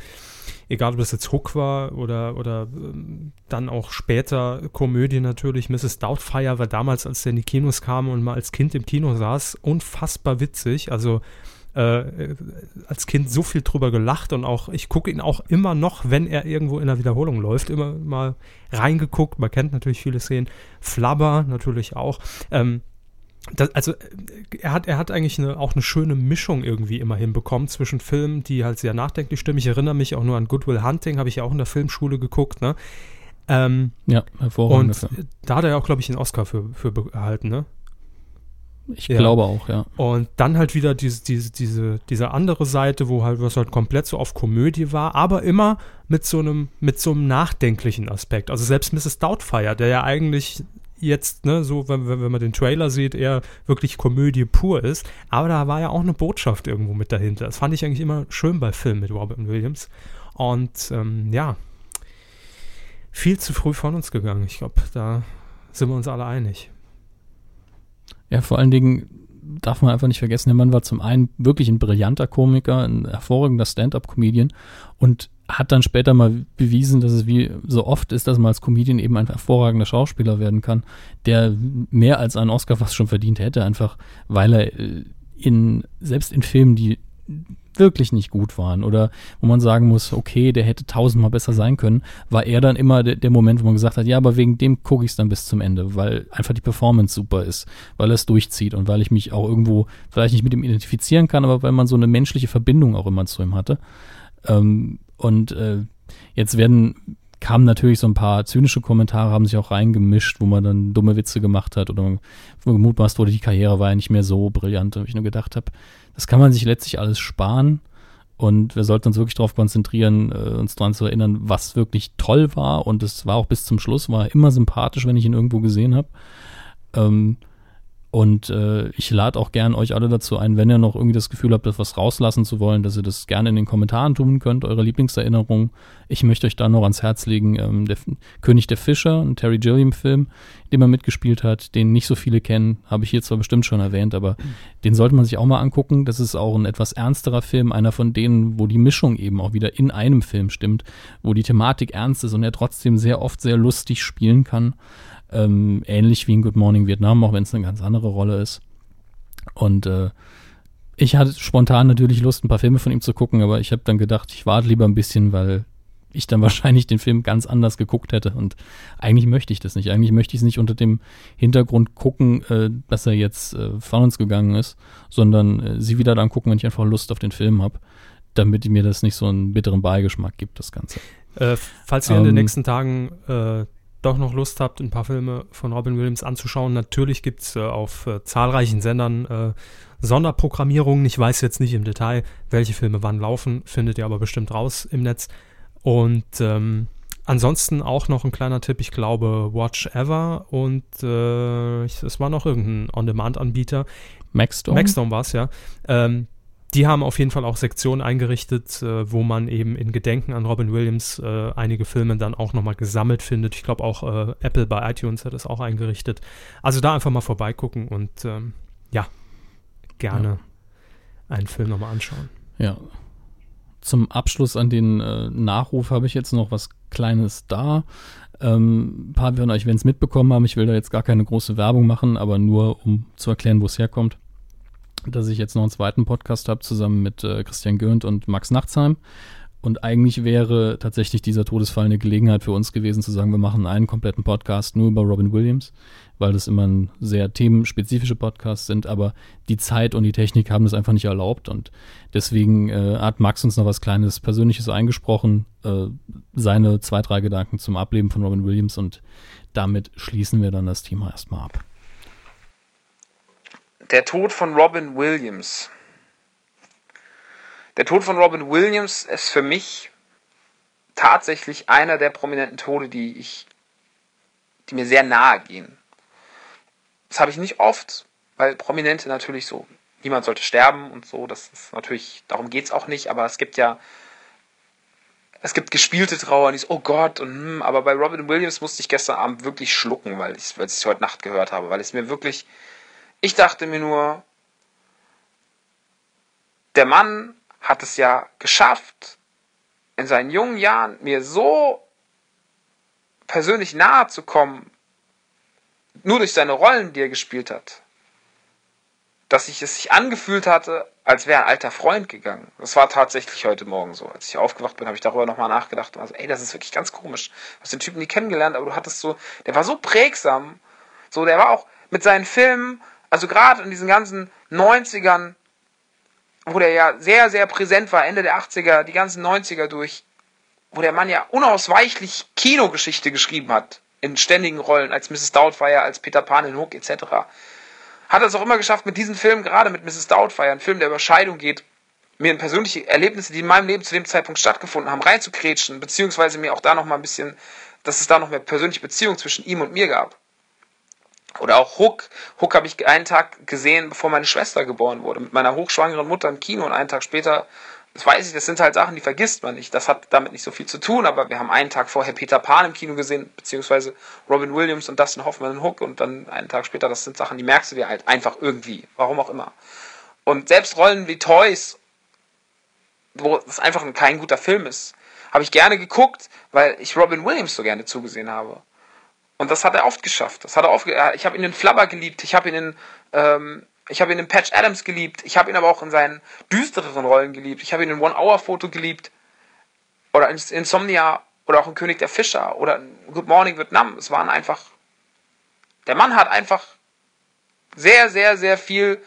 egal ob das jetzt Hook war oder, oder ähm, dann auch später Komödie natürlich. Mrs. Doubtfire war damals, als der in die Kinos kam und mal als Kind im Kino saß, unfassbar witzig. Also äh, als Kind so viel drüber gelacht und auch, ich gucke ihn auch immer noch, wenn er irgendwo in der Wiederholung läuft, immer mal reingeguckt. Man kennt natürlich viele Szenen. Flubber natürlich auch. Ähm, das, also er hat, er hat eigentlich eine, auch eine schöne Mischung irgendwie immer hinbekommen zwischen Filmen, die halt sehr nachdenklich stimmen. Ich erinnere mich auch nur an Goodwill Hunting, habe ich ja auch in der Filmschule geguckt, ne? Ähm, ja, hervorragend. Und da hat er ja auch, glaube ich, einen Oscar für, für erhalten, ne? Ich ja. glaube auch, ja. Und dann halt wieder diese, diese, diese, diese andere Seite, wo halt was halt komplett so auf Komödie war, aber immer mit so einem, mit so einem nachdenklichen Aspekt. Also selbst Mrs. Doubtfire, der ja eigentlich jetzt, ne, so, wenn, wenn man den Trailer sieht, eher wirklich Komödie pur ist. Aber da war ja auch eine Botschaft irgendwo mit dahinter. Das fand ich eigentlich immer schön bei Filmen mit Robin Williams. Und ähm, ja, viel zu früh von uns gegangen. Ich glaube, da sind wir uns alle einig. Ja, vor allen Dingen darf man einfach nicht vergessen, der Mann war zum einen wirklich ein brillanter Komiker, ein hervorragender Stand-up-Comedian und hat dann später mal bewiesen, dass es wie so oft ist, dass man als Comedian eben ein hervorragender Schauspieler werden kann, der mehr als einen Oscar fast schon verdient hätte, einfach weil er äh, in, selbst in Filmen, die wirklich nicht gut waren oder wo man sagen muss, okay, der hätte tausendmal besser sein können, war er dann immer der, der Moment, wo man gesagt hat, ja, aber wegen dem gucke ich es dann bis zum Ende, weil einfach die Performance super ist, weil er es durchzieht und weil ich mich auch irgendwo vielleicht nicht mit ihm identifizieren kann, aber weil man so eine menschliche Verbindung auch immer zu ihm hatte. Ähm, und äh, jetzt werden kamen natürlich so ein paar zynische Kommentare, haben sich auch reingemischt, wo man dann dumme Witze gemacht hat oder gemutmaßt wurde, die Karriere war ja nicht mehr so brillant. Und ich nur gedacht habe, das kann man sich letztlich alles sparen. Und wir sollten uns wirklich darauf konzentrieren, äh, uns daran zu erinnern, was wirklich toll war. Und es war auch bis zum Schluss, war immer sympathisch, wenn ich ihn irgendwo gesehen habe. Ähm, und äh, ich lade auch gern euch alle dazu ein, wenn ihr noch irgendwie das Gefühl habt, etwas rauslassen zu wollen, dass ihr das gerne in den Kommentaren tun könnt, eure Lieblingserinnerungen. Ich möchte euch da noch ans Herz legen, ähm, der König der Fischer, ein Terry Gilliam-Film, den er mitgespielt hat, den nicht so viele kennen, habe ich hier zwar bestimmt schon erwähnt, aber mhm. den sollte man sich auch mal angucken. Das ist auch ein etwas ernsterer Film, einer von denen, wo die Mischung eben auch wieder in einem Film stimmt, wo die Thematik ernst ist und er trotzdem sehr oft sehr lustig spielen kann. Ähm, ähnlich wie in Good Morning Vietnam, auch wenn es eine ganz andere Rolle ist. Und äh, ich hatte spontan natürlich Lust, ein paar Filme von ihm zu gucken, aber ich habe dann gedacht, ich warte lieber ein bisschen, weil ich dann wahrscheinlich den Film ganz anders geguckt hätte. Und eigentlich möchte ich das nicht. Eigentlich möchte ich es nicht unter dem Hintergrund gucken, äh, dass er jetzt äh, von uns gegangen ist, sondern äh, sie wieder dann gucken, wenn ich einfach Lust auf den Film habe, damit mir das nicht so einen bitteren Beigeschmack gibt, das Ganze. Äh, falls ihr ähm, in den ähm, nächsten Tagen äh, doch noch Lust habt, ein paar Filme von Robin Williams anzuschauen, natürlich gibt es äh, auf äh, zahlreichen Sendern äh, Sonderprogrammierungen. Ich weiß jetzt nicht im Detail, welche Filme wann laufen, findet ihr aber bestimmt raus im Netz. Und ähm, ansonsten auch noch ein kleiner Tipp, ich glaube Watch Ever und äh, es war noch irgendein On-Demand-Anbieter. Maxdome? Maxdome war es, ja. Ähm, die haben auf jeden Fall auch Sektionen eingerichtet, äh, wo man eben in Gedenken an Robin Williams äh, einige Filme dann auch nochmal gesammelt findet. Ich glaube auch äh, Apple bei iTunes hat das auch eingerichtet. Also da einfach mal vorbeigucken und ähm, ja, gerne ja. einen Film nochmal anschauen. Ja. Zum Abschluss an den äh, Nachruf habe ich jetzt noch was Kleines da. Ähm, ein paar von euch werden es mitbekommen haben. Ich will da jetzt gar keine große Werbung machen, aber nur um zu erklären, wo es herkommt dass ich jetzt noch einen zweiten Podcast habe, zusammen mit äh, Christian Gürnt und Max Nachtsheim. Und eigentlich wäre tatsächlich dieser Todesfall eine Gelegenheit für uns gewesen, zu sagen, wir machen einen kompletten Podcast nur über Robin Williams, weil das immer ein sehr themenspezifische Podcasts sind, aber die Zeit und die Technik haben das einfach nicht erlaubt und deswegen äh, hat Max uns noch was Kleines Persönliches eingesprochen, äh, seine zwei, drei Gedanken zum Ableben von Robin Williams und damit schließen wir dann das Thema erstmal ab. Der Tod von Robin Williams. Der Tod von Robin Williams ist für mich tatsächlich einer der prominenten Tode, die ich, die mir sehr nahe gehen. Das habe ich nicht oft, weil Prominente natürlich so, niemand sollte sterben und so, das ist natürlich, darum geht es auch nicht, aber es gibt ja, es gibt gespielte Trauer und ich so, oh Gott, und, hm, aber bei Robin Williams musste ich gestern Abend wirklich schlucken, weil ich es heute Nacht gehört habe, weil es mir wirklich, ich dachte mir nur, der Mann hat es ja geschafft, in seinen jungen Jahren mir so persönlich nahe zu kommen, nur durch seine Rollen, die er gespielt hat, dass ich es sich angefühlt hatte, als wäre ein alter Freund gegangen. Das war tatsächlich heute Morgen so. Als ich aufgewacht bin, habe ich darüber nochmal nachgedacht und war so, ey, das ist wirklich ganz komisch. Du hast den Typen nie kennengelernt, aber du hattest so, der war so prägsam, so, der war auch mit seinen Filmen, also gerade in diesen ganzen 90ern, wo der ja sehr, sehr präsent war, Ende der 80er, die ganzen 90er durch, wo der Mann ja unausweichlich Kinogeschichte geschrieben hat, in ständigen Rollen, als Mrs. Doubtfire, als Peter Pan in Hook etc., hat er es auch immer geschafft, mit diesem Film, gerade mit Mrs. Doubtfire, ein Film, der über Scheidung geht, mir in persönliche Erlebnisse, die in meinem Leben zu dem Zeitpunkt stattgefunden haben, reinzukretschen, beziehungsweise mir auch da noch mal ein bisschen, dass es da noch mehr persönliche Beziehung zwischen ihm und mir gab. Oder auch Hook. Hook habe ich einen Tag gesehen, bevor meine Schwester geboren wurde, mit meiner hochschwangeren Mutter im Kino und einen Tag später, das weiß ich, das sind halt Sachen, die vergisst man nicht. Das hat damit nicht so viel zu tun, aber wir haben einen Tag vorher Peter Pan im Kino gesehen, beziehungsweise Robin Williams und Dustin Hoffman in Hook und dann einen Tag später, das sind Sachen, die merkst du dir halt einfach irgendwie, warum auch immer. Und selbst Rollen wie Toys, wo es einfach kein guter Film ist, habe ich gerne geguckt, weil ich Robin Williams so gerne zugesehen habe. Und das hat er oft geschafft. Das hat er oft, ich habe ihn in Flubber geliebt, ich habe ihn in, ähm, ich habe ihn in Patch Adams geliebt, ich habe ihn aber auch in seinen düstereren Rollen geliebt. Ich habe ihn in One-Hour-Foto geliebt oder in Insomnia oder auch in König der Fischer oder in Good Morning Vietnam. Es waren einfach, der Mann hat einfach sehr, sehr, sehr viel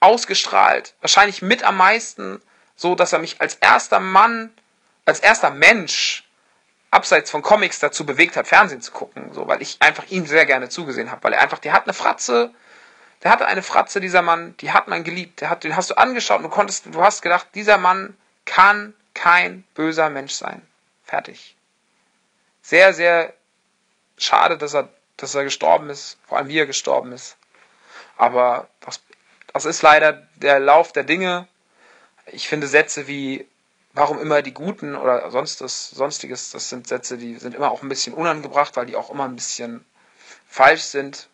ausgestrahlt. Wahrscheinlich mit am meisten, so dass er mich als erster Mann, als erster Mensch abseits von Comics dazu bewegt hat, Fernsehen zu gucken, so, weil ich einfach ihm sehr gerne zugesehen habe, weil er einfach, der hat eine Fratze, der hatte eine Fratze, dieser Mann, die hat man geliebt, der hat, den hast du angeschaut und du konntest, du hast gedacht, dieser Mann kann kein böser Mensch sein. Fertig. Sehr, sehr schade, dass er, dass er gestorben ist, vor allem wie er gestorben ist. Aber das, das ist leider der Lauf der Dinge. Ich finde Sätze wie warum immer die Guten oder sonst das, sonstiges, das sind Sätze, die sind immer auch ein bisschen unangebracht, weil die auch immer ein bisschen falsch sind.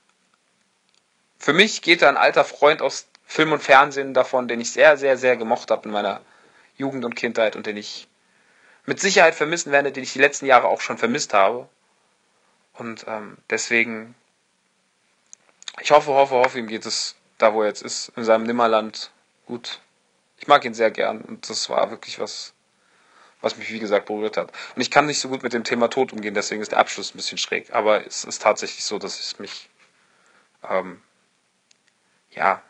Für mich geht da ein alter Freund aus Film und Fernsehen davon, den ich sehr, sehr, sehr gemocht habe in meiner Jugend und Kindheit und den ich mit Sicherheit vermissen werde, den ich die letzten Jahre auch schon vermisst habe. Und ähm, deswegen, ich hoffe, hoffe, hoffe, ihm geht es da, wo er jetzt ist, in seinem Nimmerland gut ich mag ihn sehr gern und das war wirklich was, was mich wie gesagt berührt hat. Und ich kann nicht so gut mit dem Thema Tod umgehen, deswegen ist der Abschluss ein bisschen schräg. Aber es ist tatsächlich so, dass es mich, ähm, ja,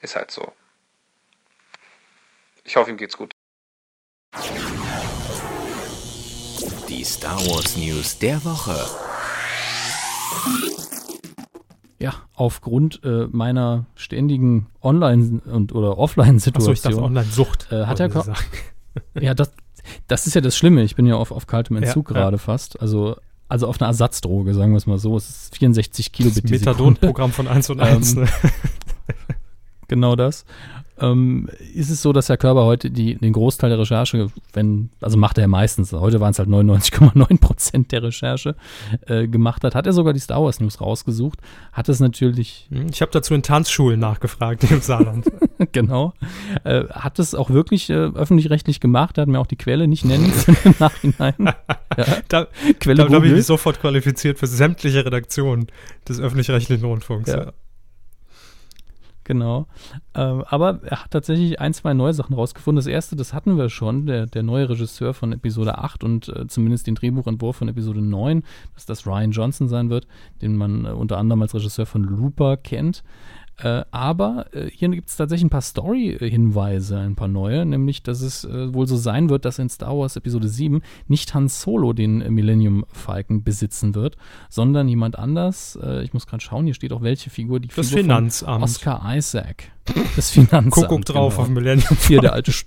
ist halt so. Ich hoffe, ihm geht's gut. Die Star Wars News der Woche. Ja, aufgrund äh, meiner ständigen Online- und oder Offline-Situation. Achso, ich dachte Online-Sucht. Äh, hat er Ja, das, das ist ja das Schlimme. Ich bin ja auf, auf kaltem Entzug Ja, gerade ja. fast. Also, also auf einer Ersatzdroge, sagen wir es mal so. Es ist 64 Kilobit Das. Methadon-Programm von 1 und 1. Ähm, ne? Genau das. Ähm, ist es so, dass der Körper heute die, den Großteil der Recherche, wenn, also macht er ja meistens, heute waren es halt 99,9 Prozent der Recherche äh, gemacht hat, hat er sogar die Star Wars News rausgesucht, hat es natürlich Hm, Ich habe dazu in Tanzschulen nachgefragt im Saarland. genau. Äh, hat es auch wirklich äh, öffentlich-rechtlich gemacht, er hat mir auch die Quelle nicht nennen können im Nachhinein. Ja, Da, Quelle da habe ich mich sofort qualifiziert für sämtliche Redaktionen des öffentlich-rechtlichen Rundfunks. Ja. Genau. Ähm, aber er hat tatsächlich ein, zwei neue Sachen rausgefunden. Das erste, das hatten wir schon, der, der neue Regisseur von Episode 8 und äh, zumindest den Drehbuchentwurf von Episode 9, dass das Ryan Johnson sein wird, den man äh, unter anderem als Regisseur von Looper kennt. Äh, aber äh, hier gibt es tatsächlich ein paar Story-Hinweise, ein paar neue, nämlich, dass es äh, wohl so sein wird, dass in Star Wars Episode 7 nicht Han Solo den äh, Millennium Falcon besitzen wird, sondern jemand anders. Äh, ich muss gerade schauen, hier steht auch welche Figur. Die Das Figur Finanzamt. Von Oscar Isaac. Das Finanzamt. Kuckuck drauf genau. auf Millennium. Hier der alte. Sch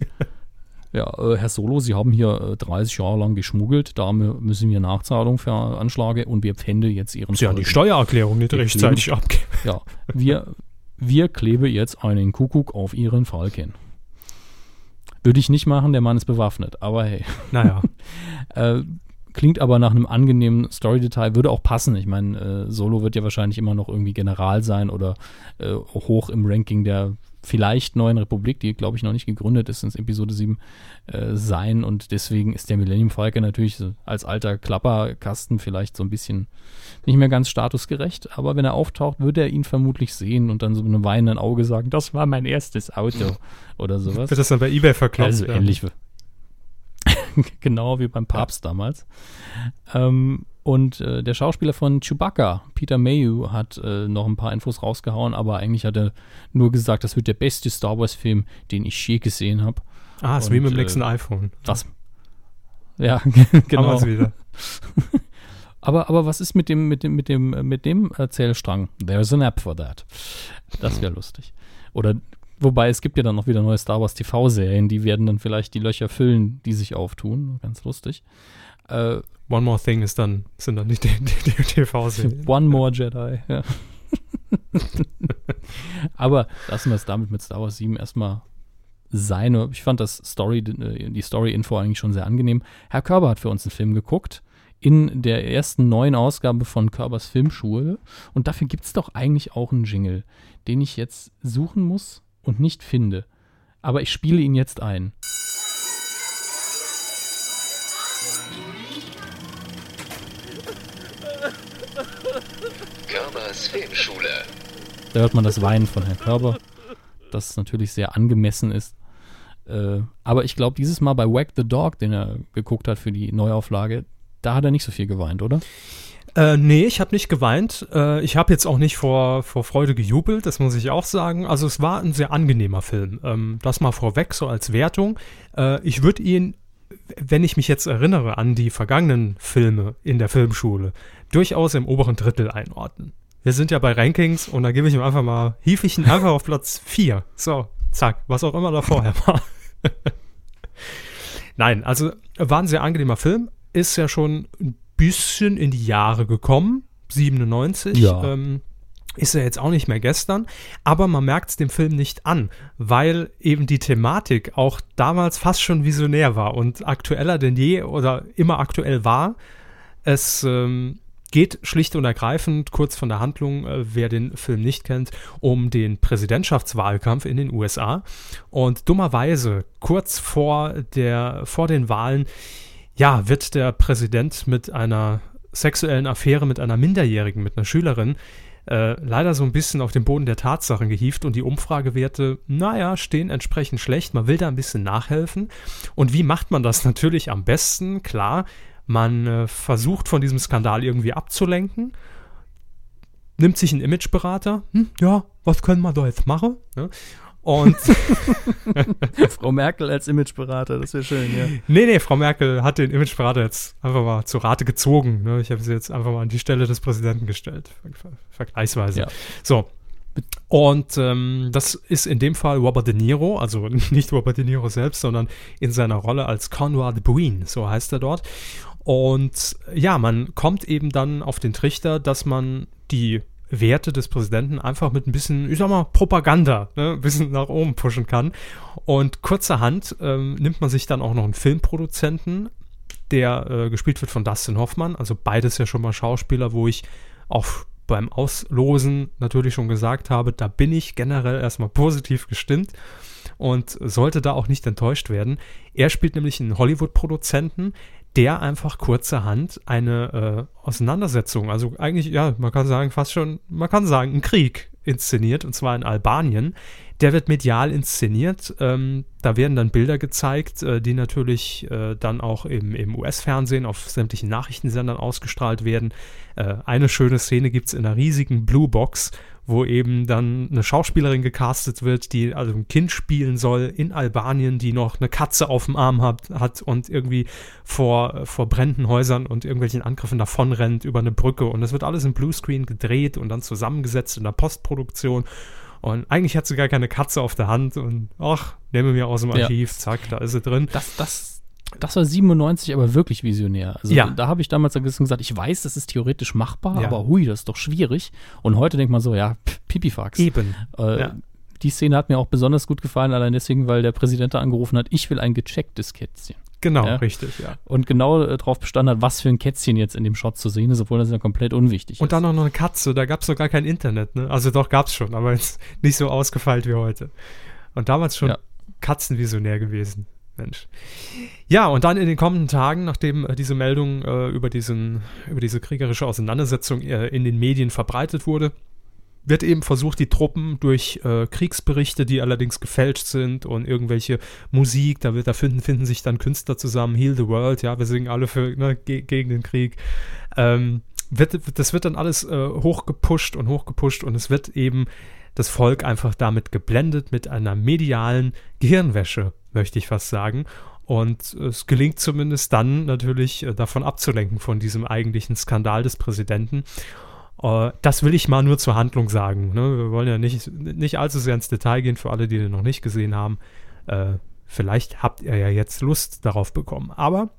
ja, äh, Herr Solo, Sie haben hier äh, 30 Jahre lang geschmuggelt, da mü- müssen wir Nachzahlung veranschlagen und wir pfänden jetzt Ihren Sie haben die. Steuererklärung nicht rechtzeitig abgeben. Ja, wir, wir klebe jetzt einen Kuckuck auf Ihren Falken. Würde ich nicht machen, der Mann ist bewaffnet, aber hey. Naja, Äh, klingt aber nach einem angenehmen Story-Detail, würde auch passen. Ich meine, äh, Solo wird ja wahrscheinlich immer noch irgendwie General sein oder äh, hoch im Ranking der vielleicht neuen Republik, die glaube ich noch nicht gegründet ist, ins Episode 7 äh, sein und deswegen ist der Millennium Falcon natürlich als alter Klapperkasten vielleicht so ein bisschen nicht mehr ganz statusgerecht, aber wenn er auftaucht, wird er ihn vermutlich sehen und dann so mit einem weinenden Auge sagen, das war mein erstes Auto oder sowas. wird das dann bei Ebay verkauft Also ähnlich. genau wie beim Papst damals. Ähm, und äh, der Schauspieler von Chewbacca, Peter Mayhew, hat äh, noch ein paar Infos rausgehauen, aber eigentlich hat er nur gesagt, das wird der beste Star Wars-Film, den ich je gesehen habe. Ah, ist wie Und, mit dem äh, nächsten iPhone. Was? Ja, genau. Aber, aber was ist mit dem, mit dem, mit dem, mit dem Erzählstrang? There's an app for that. Das wäre lustig. Oder wobei es gibt ja dann noch wieder neue Star Wars TV-Serien, die werden dann vielleicht die Löcher füllen, die sich auftun. Ganz lustig. Äh, One More Thing ist dann, sind dann nicht die, die, die TV-Serien. One More Jedi, ja. Aber lassen wir es damit mit Star Wars 7 erstmal sein. Ich fand das Story, äh, die Story-Info eigentlich schon sehr angenehm. Herr Körber hat für uns einen Film geguckt in der ersten neuen Ausgabe von Körbers Filmschule. Und dafür gibt es doch eigentlich auch einen Jingle, den ich jetzt suchen muss und nicht finde. Aber ich spiele ihn jetzt ein. Filmschule. Da hört man das Weinen von Herrn Körber, das natürlich sehr angemessen ist. Äh, aber ich glaube, dieses Mal bei Wag the Dog, den er geguckt hat für die Neuauflage, da hat er nicht so viel geweint, oder? Äh, nee, ich habe nicht geweint. Äh, ich habe jetzt auch nicht vor, vor Freude gejubelt, das muss ich auch sagen. Also es war ein sehr angenehmer Film. Ähm, das mal vorweg, so als Wertung. Äh, ich würde ihn, wenn ich mich jetzt erinnere an die vergangenen Filme in der Filmschule, durchaus im oberen Drittel einordnen. Wir sind ja bei Rankings und da gebe ich ihm einfach mal, hief ich ihn einfach auf Platz 4. So, zack, was auch immer da vorher war. Nein, also war ein sehr angenehmer Film ist ja schon ein bisschen in die Jahre gekommen. 97. Ja. Ähm, ist ja jetzt auch nicht mehr gestern, aber man merkt es dem Film nicht an, weil eben die Thematik auch damals fast schon visionär war und aktueller denn je oder immer aktuell war. Es ähm, geht schlicht und ergreifend, kurz von der Handlung, äh, wer den Film nicht kennt, um den Präsidentschaftswahlkampf in den USA. Und dummerweise, kurz vor, der, vor den Wahlen, ja, wird der Präsident mit einer sexuellen Affäre mit einer Minderjährigen, mit einer Schülerin, äh, leider so ein bisschen auf den Boden der Tatsachen gehievt und die Umfragewerte, naja, stehen entsprechend schlecht. Man will da ein bisschen nachhelfen. Und wie macht man das natürlich am besten? Klar, man äh, versucht von diesem Skandal irgendwie abzulenken, nimmt sich einen Imageberater, hm, ja, was können wir da jetzt machen? Ja, und Frau Merkel als Imageberater, das wäre schön, ja. Nee, nee, Frau Merkel hat den Imageberater jetzt einfach mal zur Rate gezogen. Ne? Ich habe sie jetzt einfach mal an die Stelle des Präsidenten gestellt, ver vergleichsweise. Ja. So. Und ähm, das ist in dem Fall Robert De Niro, also nicht Robert De Niro selbst, sondern in seiner Rolle als Conrad Breen, so heißt er dort. Und ja, man kommt eben dann auf den Trichter, dass man die Werte des Präsidenten einfach mit ein bisschen, ich sag mal, Propaganda, ne, ein bisschen nach oben pushen kann. Und kurzerhand ähm, nimmt man sich dann auch noch einen Filmproduzenten, der äh, gespielt wird von Dustin Hoffmann, also beides ja schon mal Schauspieler, wo ich auch beim Auslosen natürlich schon gesagt habe, da bin ich generell erstmal positiv gestimmt und sollte da auch nicht enttäuscht werden. Er spielt nämlich einen Hollywood-Produzenten, der einfach kurzerhand eine äh, Auseinandersetzung, also eigentlich, ja, man kann sagen, fast schon, man kann sagen, einen Krieg inszeniert, und zwar in Albanien. Der wird medial inszeniert. Ähm, da werden dann Bilder gezeigt, äh, die natürlich äh, dann auch im, im US-Fernsehen auf sämtlichen Nachrichtensendern ausgestrahlt werden. Äh, eine schöne Szene gibt es in einer riesigen Blue Box, wo eben dann eine Schauspielerin gecastet wird, die also ein Kind spielen soll in Albanien, die noch eine Katze auf dem Arm hat, hat und irgendwie vor, vor brennenden Häusern und irgendwelchen Angriffen davonrennt über eine Brücke. Und das wird alles im Bluescreen gedreht und dann zusammengesetzt in der Postproduktion. Und eigentlich hat sie gar keine Katze auf der Hand und ach, nehme mir aus dem Archiv, ja. zack, da ist sie drin. Das, das das war 97 aber wirklich visionär. Also ja. da habe ich damals gesagt, ich weiß, das ist theoretisch machbar, ja. aber hui, das ist doch schwierig. Und heute denkt man so, ja, Pipifax. Eben. Äh, ja. Die Szene hat mir auch besonders gut gefallen, allein deswegen, weil der Präsident da angerufen hat, ich will ein gechecktes Kätzchen. Genau, ja? richtig, ja. Und genau äh, darauf bestanden hat, was für ein Kätzchen jetzt in dem Shot zu sehen ist, obwohl das ja komplett unwichtig ist. Und dann auch noch eine Katze, da gab es gar kein Internet, ne? Also doch gab es schon, aber jetzt nicht so ausgefeilt wie heute. Und damals schon ja. Katzenvisionär gewesen. Mensch. Ja, und dann in den kommenden Tagen, nachdem äh, diese Meldung äh, über, diesen, über diese kriegerische Auseinandersetzung äh, in den Medien verbreitet wurde, wird eben versucht, die Truppen durch äh, Kriegsberichte, die allerdings gefälscht sind und irgendwelche Musik, da, wird, da finden, finden sich dann Künstler zusammen, Heal the World, ja, wir singen alle für, ne, ge gegen den Krieg. Ähm, wird, das wird dann alles äh, hochgepusht und hochgepusht und es wird eben das Volk einfach damit geblendet mit einer medialen Gehirnwäsche, möchte ich fast sagen. Und es gelingt zumindest dann natürlich äh, davon abzulenken, von diesem eigentlichen Skandal des Präsidenten. Äh, das will ich mal nur zur Handlung sagen. Ne? Wir wollen ja nicht, nicht allzu sehr ins Detail gehen für alle, die den noch nicht gesehen haben. Äh, vielleicht habt ihr ja jetzt Lust darauf bekommen. Aber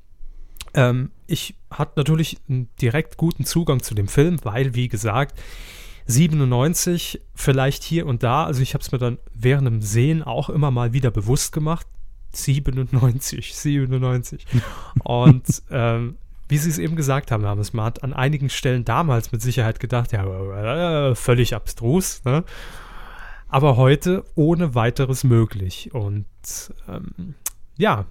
ähm, ich hatte natürlich einen direkt guten Zugang zu dem Film, weil, wie gesagt, 97 vielleicht hier und da, also ich habe es mir dann während dem Sehen auch immer mal wieder bewusst gemacht. 97, 97. und ähm, wie Sie es eben gesagt haben, Hermes, man hat an einigen Stellen damals mit Sicherheit gedacht, ja, äh, völlig abstrus, ne? aber heute ohne weiteres möglich. Und ähm, ja,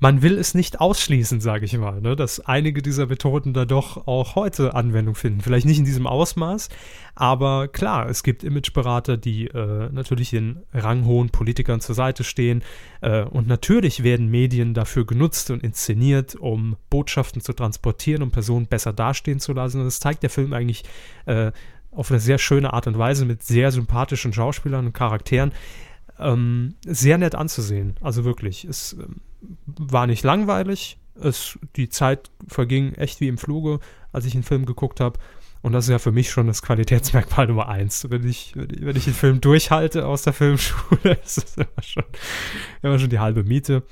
man will es nicht ausschließen, sage ich mal, ne, dass einige dieser Methoden da doch auch heute Anwendung finden. Vielleicht nicht in diesem Ausmaß, aber klar, es gibt Imageberater, die äh, natürlich den ranghohen Politikern zur Seite stehen äh, und natürlich werden Medien dafür genutzt und inszeniert, um Botschaften zu transportieren, um Personen besser dastehen zu lassen. Und das zeigt der Film eigentlich äh, auf eine sehr schöne Art und Weise mit sehr sympathischen Schauspielern und Charakteren. Ähm, sehr nett anzusehen. Also wirklich. Es ähm, war nicht langweilig. Es, die Zeit verging echt wie im Fluge, als ich den Film geguckt habe. Und das ist ja für mich schon das Qualitätsmerkmal Nummer eins. Wenn ich, wenn ich den Film durchhalte aus der Filmschule, ist das immer schon, immer schon die halbe Miete.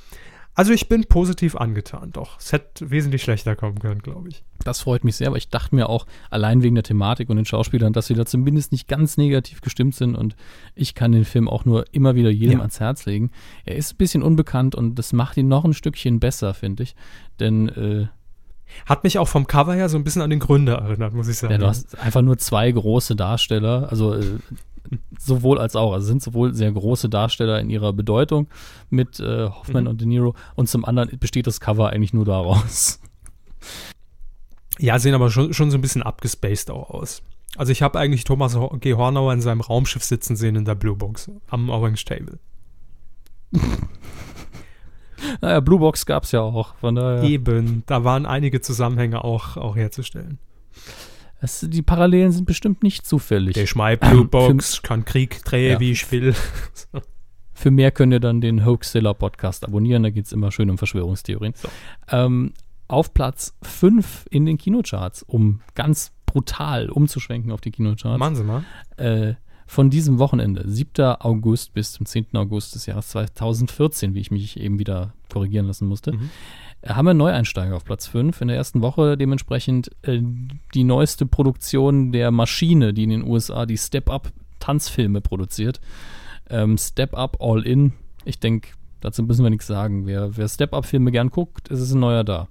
Also ich bin positiv angetan, doch. Es hätte wesentlich schlechter kommen können, glaube ich. Das freut mich sehr, aber ich dachte mir auch, allein wegen der Thematik und den Schauspielern, dass sie da zumindest nicht ganz negativ gestimmt sind und ich kann den Film auch nur immer wieder jedem ja. ans Herz legen. Er ist ein bisschen unbekannt und das macht ihn noch ein Stückchen besser, finde ich. Denn äh, hat mich auch vom Cover her so ein bisschen an den Gründer erinnert, muss ich sagen. Ja, du hast einfach nur zwei große Darsteller, also äh, sowohl als auch. Also sind sowohl sehr große Darsteller in ihrer Bedeutung mit äh, Hoffman mhm. und De Niro und zum anderen besteht das Cover eigentlich nur daraus. Ja, sehen aber schon, schon so ein bisschen abgespaced auch aus. Also ich habe eigentlich Thomas G. Hornauer in seinem Raumschiff sitzen sehen in der Blue Box am Orange Table. naja, Blue Box gab es ja auch. Von daher. Eben, da waren einige Zusammenhänge auch, auch herzustellen. Es, die Parallelen sind bestimmt nicht zufällig. Der Schmei Blue Box für, kann Krieg drehen, ja. wie ich will. Für mehr könnt ihr dann den Hoaxilla Podcast abonnieren, da geht es immer schön um Verschwörungstheorien. So. Ähm, auf Platz 5 in den Kinocharts, um ganz brutal umzuschwenken auf die Kinocharts. Machen Sie mal. Äh, von diesem Wochenende, 7. August bis zum 10. August des Jahres 2014, wie ich mich eben wieder korrigieren lassen musste. Mhm haben wir Neueinsteiger auf Platz 5. In der ersten Woche dementsprechend äh, die neueste Produktion der Maschine, die in den USA die Step-Up-Tanzfilme produziert. Ähm, Step-Up All In. Ich denke, dazu müssen wir nichts sagen. Wer, wer Step-Up-Filme gern guckt, ist es ein neuer da.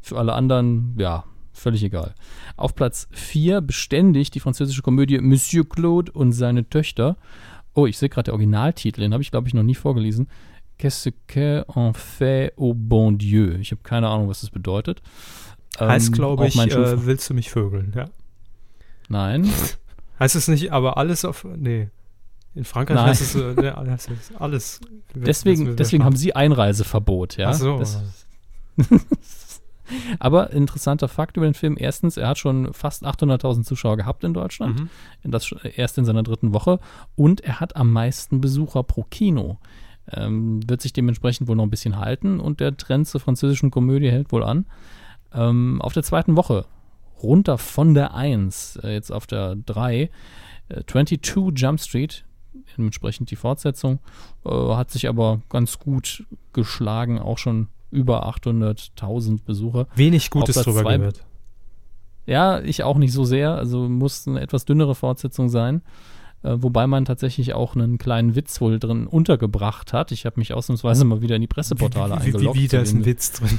Für alle anderen, ja, völlig egal. Auf Platz 4 beständig die französische Komödie Monsieur Claude und seine Töchter. Oh, ich sehe gerade der Originaltitel, den habe ich, glaube ich, noch nie vorgelesen. Qu'est-ce qu'on fait au bon Dieu? Ich habe keine Ahnung, was das bedeutet. Heißt, ähm, glaube ich, äh, willst du mich vögeln, ja? Nein. heißt es nicht, aber alles auf. Nee. In Frankreich Nein. heißt es, äh, alles. Deswegen, deswegen haben sie Einreiseverbot, ja. Ach so. aber interessanter Fakt über den Film. Erstens, er hat schon fast 800.000 Zuschauer gehabt in Deutschland. Mhm. Das erst in seiner dritten Woche. Und er hat am meisten Besucher pro Kino. Ähm, wird sich dementsprechend wohl noch ein bisschen halten und der Trend zur französischen Komödie hält wohl an. Ähm, auf der zweiten Woche runter von der 1, äh, jetzt auf der 3, äh, 22 Jump Street, dementsprechend die Fortsetzung, äh, hat sich aber ganz gut geschlagen, auch schon über 800.000 Besucher. Wenig Gutes drüber gehört. Ja, ich auch nicht so sehr, also muss eine etwas dünnere Fortsetzung sein. Äh, wobei man tatsächlich auch einen kleinen Witz wohl drin untergebracht hat. Ich habe mich ausnahmsweise mal wieder in die Presseportale wie, wie, eingeloggt. Wie, wie, da ist ein Witz drin.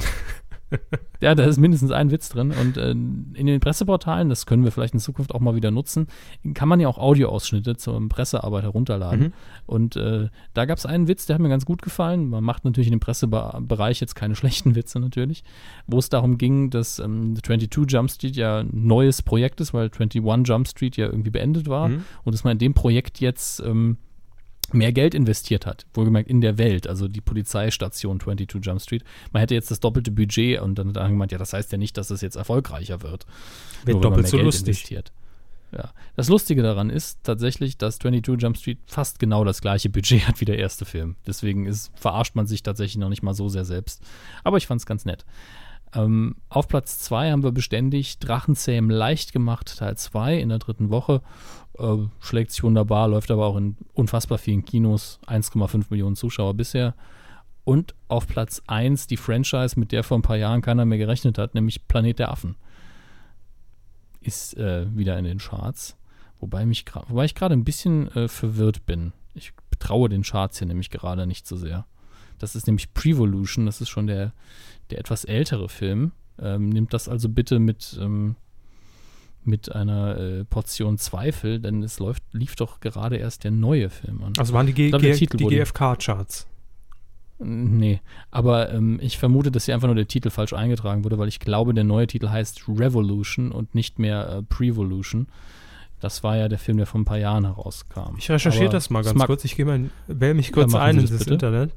ja, da ist mindestens ein Witz drin. Und äh, in den Presseportalen, das können wir vielleicht in Zukunft auch mal wieder nutzen, kann man ja auch Audioausschnitte zur Pressearbeit herunterladen. Mhm. Und äh, da gab es einen Witz, der hat mir ganz gut gefallen. Man macht natürlich in dem Pressebereich jetzt keine schlechten Witze natürlich, wo es darum ging, dass ähm, 22 Jump Street ja ein neues Projekt ist, weil 21 Jump Street ja irgendwie beendet war. Mhm. Und dass man in dem Projekt jetzt ähm, mehr Geld investiert hat, wohlgemerkt in der Welt, also die Polizeistation 22 Jump Street. Man hätte jetzt das doppelte Budget und dann hat er gemeint, ja, das heißt ja nicht, dass es jetzt erfolgreicher wird. Wird doppelt so Geld lustig. Investiert. Ja. Das Lustige daran ist tatsächlich, dass 22 Jump Street fast genau das gleiche Budget hat wie der erste Film. Deswegen ist, verarscht man sich tatsächlich noch nicht mal so sehr selbst. Aber ich fand es ganz nett. Ähm, auf Platz 2 haben wir beständig Drachenzähm leicht gemacht, Teil 2 in der dritten Woche. Äh, schlägt sich wunderbar, läuft aber auch in unfassbar vielen Kinos. 1,5 Millionen Zuschauer bisher. Und auf Platz 1 die Franchise, mit der vor ein paar Jahren keiner mehr gerechnet hat, nämlich Planet der Affen. Ist äh, wieder in den Charts. Wobei, mich wobei ich gerade ein bisschen äh, verwirrt bin. Ich traue den Charts hier nämlich gerade nicht so sehr. Das ist nämlich Prevolution, das ist schon der, der etwas ältere Film. Ähm, nimmt das also bitte mit, ähm, mit einer äh, Portion Zweifel, denn es läuft, lief doch gerade erst der neue Film an. Also waren die, G G die GFK-Charts. Nee, aber ähm, ich vermute, dass hier einfach nur der Titel falsch eingetragen wurde, weil ich glaube, der neue Titel heißt Revolution und nicht mehr äh, Prevolution. Das war ja der Film, der vor ein paar Jahren herauskam. Ich recherchiere das mal ganz kurz. Ich gehe mal, wähle mich kurz ein in das das bitte. Internet.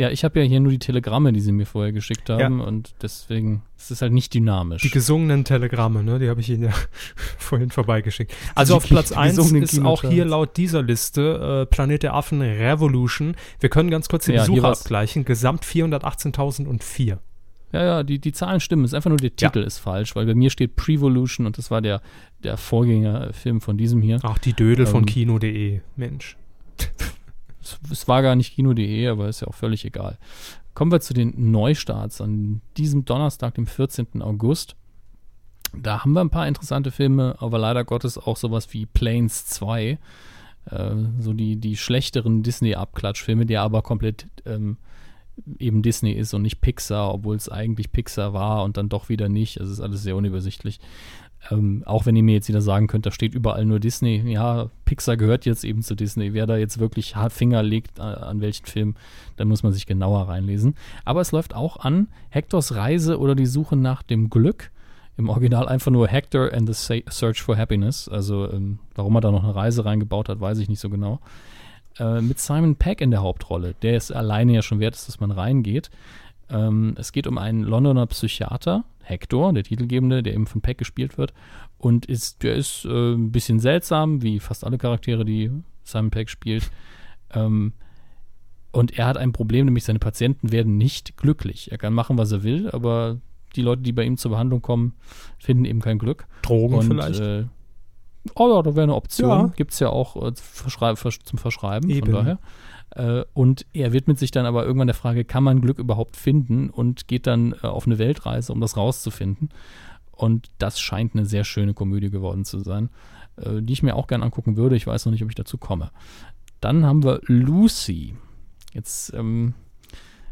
Ja, ich habe ja hier nur die Telegramme, die sie mir vorher geschickt haben und deswegen ist es halt nicht dynamisch. Die gesungenen Telegramme, ne, die habe ich Ihnen ja vorhin vorbeigeschickt. Also Die- auf Platz die 1 gesungenen ist auch hier laut dieser Liste äh, Planet der Affen Revolution. Wir können ganz kurz den Ja, Besucher abgleichen. Gesamt 418.004. Ja, ja, die, die Zahlen stimmen. Es ist einfach nur der Titel ist falsch, weil bei mir steht Prevolution und das war der, der Vorgängerfilm von diesem hier. Ach, die Dödel von Ähm, Kino.de. Mensch. Es, war gar nicht Kino.de, aber ist ja auch völlig egal. Kommen wir zu den Neustarts an diesem Donnerstag, dem 14. August. Da haben wir ein paar interessante Filme, aber leider Gottes auch sowas wie Planes 2. Äh, so die, die schlechteren Disney-Abklatschfilme, der aber komplett ähm, eben Disney ist und nicht Pixar, obwohl es eigentlich Pixar war und dann doch wieder nicht. Also es ist alles sehr unübersichtlich. Ähm, auch wenn ihr mir jetzt wieder sagen könnt, da steht überall nur Disney. Ja, Pixar gehört jetzt eben zu Disney. Wer da jetzt wirklich Finger legt äh, an welchen Film, dann muss man sich genauer reinlesen. Aber es läuft auch an Hectors Reise oder die Suche nach dem Glück. Im Original einfach nur Hector and the Search for Happiness. Also ähm, warum er da noch eine Reise reingebaut hat, weiß ich nicht so genau. Äh, mit Simon Peck in der Hauptrolle. Der ist alleine ja schon wert, dass man reingeht. Ähm, es geht um einen Londoner Psychiater, Hector, der Titelgebende, der eben von Peck gespielt wird. Und ist, der ist äh, ein bisschen seltsam, wie fast alle Charaktere, die Simon Peck spielt. Ähm, und er hat ein Problem, nämlich seine Patienten werden nicht glücklich. Er kann machen, was er will, aber die Leute, die bei ihm zur Behandlung kommen, finden eben kein Glück. Drogen Und, vielleicht. Äh, oh ja, da wäre eine Option. Ja. Gibt es ja auch äh, zum Verschreiben, Eben. von daher. Äh, und er widmet sich dann aber irgendwann der Frage, kann man Glück überhaupt finden? Und geht dann äh, auf eine Weltreise, um das rauszufinden. Und das scheint eine sehr schöne Komödie geworden zu sein, äh, die ich mir auch gern angucken würde. Ich weiß noch nicht, ob ich dazu komme. Dann haben wir Lucy. Jetzt ähm,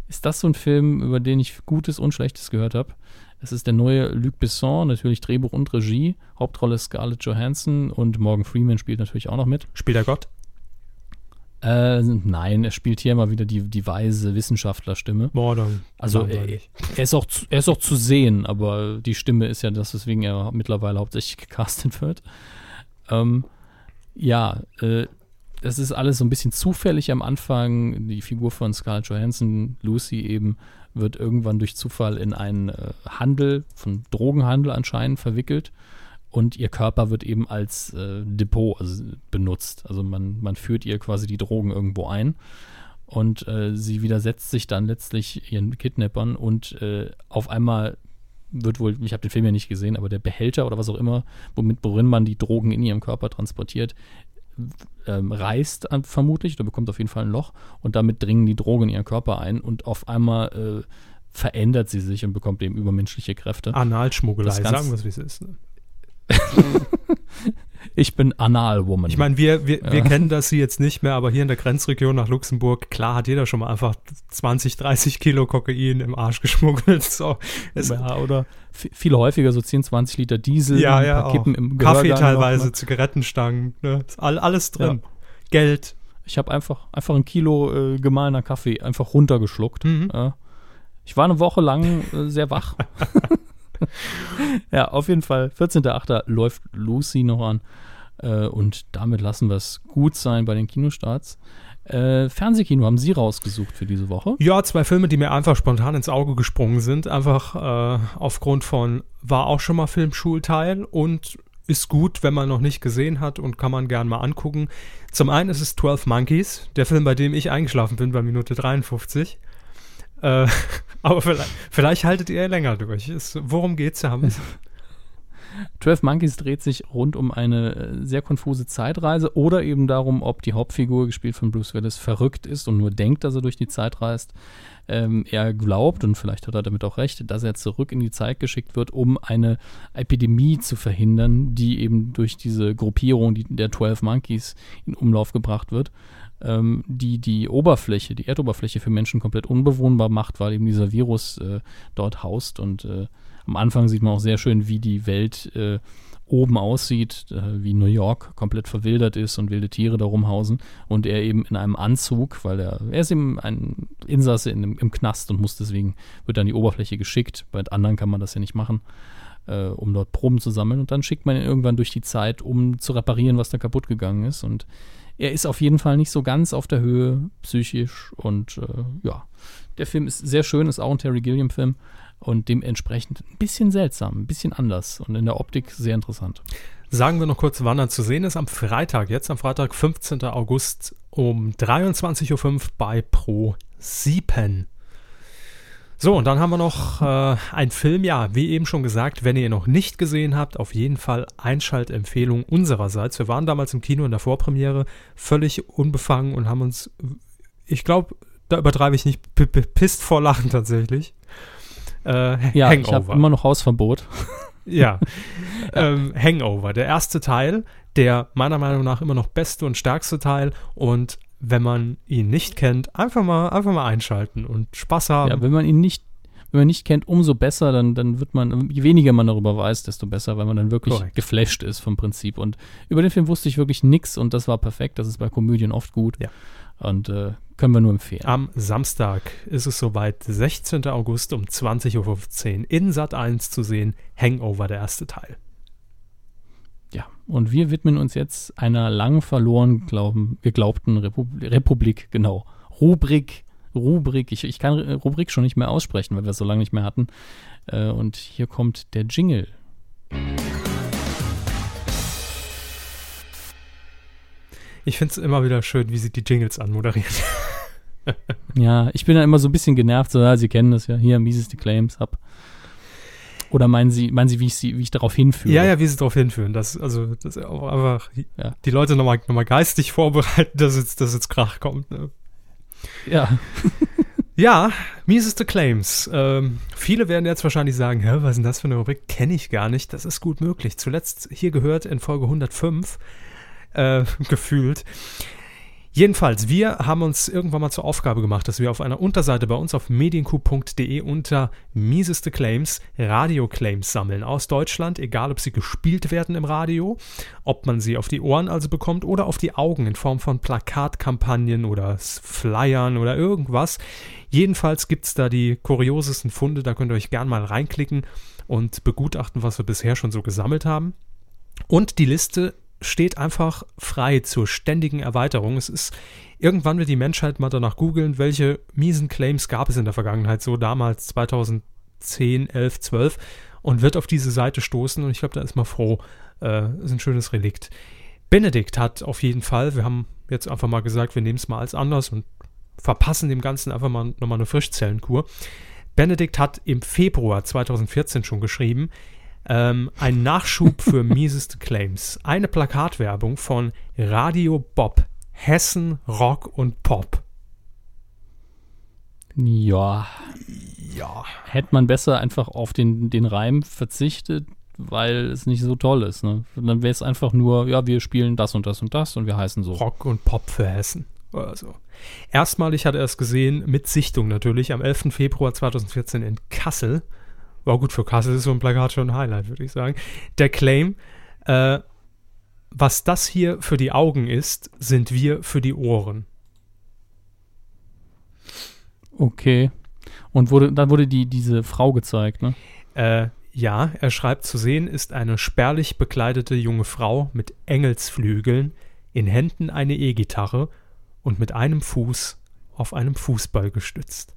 ist das so ein Film, über den ich Gutes und Schlechtes gehört habe. Es ist der neue Luc Besson, natürlich Drehbuch und Regie. Hauptrolle Scarlett Johansson und Morgan Freeman spielt natürlich auch noch mit. Spielt er Gott? Äh, nein, er spielt hier immer wieder die, die weise Wissenschaftlerstimme. Boah, dann Also er, nicht. er, ist auch zu, er ist auch zu sehen, aber die Stimme ist ja das, weswegen er mittlerweile hauptsächlich gecastet wird. Ähm, ja, äh, das ist alles so ein bisschen zufällig am Anfang. Die Figur von Scarlett Johansson, Lucy eben, wird irgendwann durch Zufall in einen äh, Handel, von Drogenhandel anscheinend verwickelt. Und ihr Körper wird eben als äh, Depot also, benutzt. Also man, man führt ihr quasi die Drogen irgendwo ein. Und äh, sie widersetzt sich dann letztlich ihren Kidnappern und äh, auf einmal wird wohl, ich habe den Film ja nicht gesehen, aber der Behälter oder was auch immer, womit worin man die Drogen in ihrem Körper transportiert, ähm, reißt an, vermutlich oder bekommt auf jeden Fall ein Loch und damit dringen die Drogen in ihren Körper ein und auf einmal äh, verändert sie sich und bekommt eben übermenschliche Kräfte. Analschmuggelei, sagen wir es, wie es ist. Ne? Ich bin Analwoman. Ich meine, wir, wir, wir Ja. kennen das hier jetzt nicht mehr, aber hier in der Grenzregion nach Luxemburg, klar hat jeder schon mal einfach 20, 30 Kilo Kokain im Arsch geschmuggelt. So, ja, oder viel häufiger so 10, 20 Liter Diesel, ja, ja, auch. Kippen im Kaffee Gehörgang teilweise, noch, ne? Zigarettenstangen, ne? All, alles drin. Geld. Ich habe einfach, einfach ein Kilo äh, gemahlener Kaffee einfach runtergeschluckt. Mhm. Ja. Ich war eine Woche lang äh, sehr wach. ja, auf jeden Fall. 14.8. läuft Lucy noch an. Äh, und damit lassen wir es gut sein bei den Kinostarts. Äh, Fernsehkino haben Sie rausgesucht für diese Woche. Ja, zwei Filme, die mir einfach spontan ins Auge gesprungen sind. Einfach äh, aufgrund von, war auch schon mal Filmschulteil und ist gut, wenn man noch nicht gesehen hat und kann man gern mal angucken. Zum einen ist es 12 Monkeys, der Film, bei dem ich eingeschlafen bin bei Minute 53. Äh, aber vielleicht, vielleicht, haltet ihr länger durch. Ist, worum geht's, Herr Hammes? 12 Monkeys dreht sich rund um eine äh, sehr konfuse Zeitreise oder eben darum, ob die Hauptfigur, gespielt von Bruce Willis, verrückt ist und nur denkt, dass er durch die Zeit reist. Ähm, er glaubt, und vielleicht hat er damit auch recht, dass er zurück in die Zeit geschickt wird, um eine Epidemie zu verhindern, die eben durch diese Gruppierung die, der 12 Monkeys in Umlauf gebracht wird ähm, die die Oberfläche, die Erdoberfläche für Menschen komplett unbewohnbar macht, weil eben dieser Virus äh, dort haust. Und äh, am Anfang sieht man auch sehr schön, wie die Welt äh, oben aussieht, äh, wie New York komplett verwildert ist und wilde Tiere da rumhausen. Und er eben in einem Anzug, weil er, er ist eben ein Insasse in, im Knast und muss deswegen, wird dann die Oberfläche geschickt, bei anderen kann man das ja nicht machen, äh, um dort Proben zu sammeln. Und dann schickt man ihn irgendwann durch die Zeit, um zu reparieren, was da kaputt gegangen ist. Und er ist auf jeden Fall nicht so ganz auf der Höhe psychisch und äh, ja, der Film ist sehr schön, ist auch ein Terry Gilliam-Film und dementsprechend ein bisschen seltsam, ein bisschen anders und in der Optik sehr interessant. Sagen wir noch kurz, wann er zu sehen ist. Am Freitag, jetzt am Freitag, 15. August um 23.05 Uhr bei Pro 7. So, und dann haben wir noch äh, einen Film, ja, wie eben schon gesagt, wenn ihr ihn noch nicht gesehen habt, auf jeden Fall Einschaltempfehlung unsererseits. Wir waren damals im Kino in der Vorpremiere, völlig unbefangen und haben uns, ich glaube, da übertreibe ich nicht, pisst vor Lachen tatsächlich. Äh, ja, Hangover. ich habe immer noch Hausverbot. ja. ähm, Hangover, der erste Teil, der meiner Meinung nach immer noch beste und stärkste Teil und wenn man ihn nicht kennt, einfach mal, einfach mal einschalten und Spaß haben. Ja, wenn man ihn nicht, wenn man nicht kennt, umso besser, dann, dann wird man, je weniger man darüber weiß, desto besser, weil man dann wirklich Correct. geflasht ist vom Prinzip. Und über den Film wusste ich wirklich nichts und das war perfekt. Das ist bei Komödien oft gut. Ja. Und äh, können wir nur empfehlen. Am Samstag ist es soweit, 16. August um 20.15 Uhr in Sat 1 zu sehen. Hangover, der erste Teil. Ja, und wir widmen uns jetzt einer lang verloren glauben, geglaubten Republik, Republik, genau. Rubrik, Rubrik, ich, ich kann Rubrik schon nicht mehr aussprechen, weil wir es so lange nicht mehr hatten. Äh, und hier kommt der Jingle. Ich finde es immer wieder schön, wie sie die Jingles anmoderiert. ja, ich bin da immer so ein bisschen genervt, so, ja, Sie kennen das ja, hier, mieseste Claims, ab. Oder meinen Sie, meinen Sie, wie ich sie, wie ich darauf hinführe? Ja, ja, wie Sie darauf hinführen. Das, also, das auch einfach ja. die Leute nochmal noch mal geistig vorbereiten, dass jetzt, dass jetzt Krach kommt. Ne? Ja. ja, mieseste Claims. Ähm, viele werden jetzt wahrscheinlich sagen, Hä, was ist denn das für eine Rubrik? Kenne ich gar nicht. Das ist gut möglich. Zuletzt hier gehört in Folge 105 äh, gefühlt. Jedenfalls, wir haben uns irgendwann mal zur Aufgabe gemacht, dass wir auf einer Unterseite bei uns auf medienku.de unter mieseste Claims Radio-Claims sammeln aus Deutschland, egal ob sie gespielt werden im Radio, ob man sie auf die Ohren also bekommt oder auf die Augen in Form von Plakatkampagnen oder Flyern oder irgendwas. Jedenfalls gibt es da die kuriosesten Funde, da könnt ihr euch gern mal reinklicken und begutachten, was wir bisher schon so gesammelt haben. Und die Liste steht einfach frei zur ständigen Erweiterung. Es ist, irgendwann wird die Menschheit mal danach googeln, welche miesen Claims gab es in der Vergangenheit, so damals 2010, 11, 12 und wird auf diese Seite stoßen und ich glaube, da ist man froh. Äh, ist ein schönes Relikt. Benedikt hat auf jeden Fall, wir haben jetzt einfach mal gesagt, wir nehmen es mal als anders und verpassen dem Ganzen einfach mal nochmal eine Frischzellenkur. Benedikt hat im Februar 2014 schon geschrieben, ähm, ein Nachschub für mieseste Claims. Eine Plakatwerbung von Radio Bob. Hessen, Rock und Pop. Ja. Ja. Hätte man besser einfach auf den, den Reim verzichtet, weil es nicht so toll ist. Ne? Dann wäre es einfach nur, ja, wir spielen das und das und das und wir heißen so. Rock und Pop für Hessen. Oder so. Erstmalig hat er es gesehen, mit Sichtung natürlich, am 11. Februar 2014 in Kassel. War gut, für Kassel ist so ein Plakat schon ein Highlight, würde ich sagen. Der Claim, äh, was das hier für die Augen ist, sind wir für die Ohren. Okay. Und wurde, dann wurde die, diese Frau gezeigt, ne? Äh, ja, er schreibt, zu sehen ist eine spärlich bekleidete junge Frau mit Engelsflügeln, in Händen eine E-Gitarre und mit einem Fuß auf einem Fußball gestützt.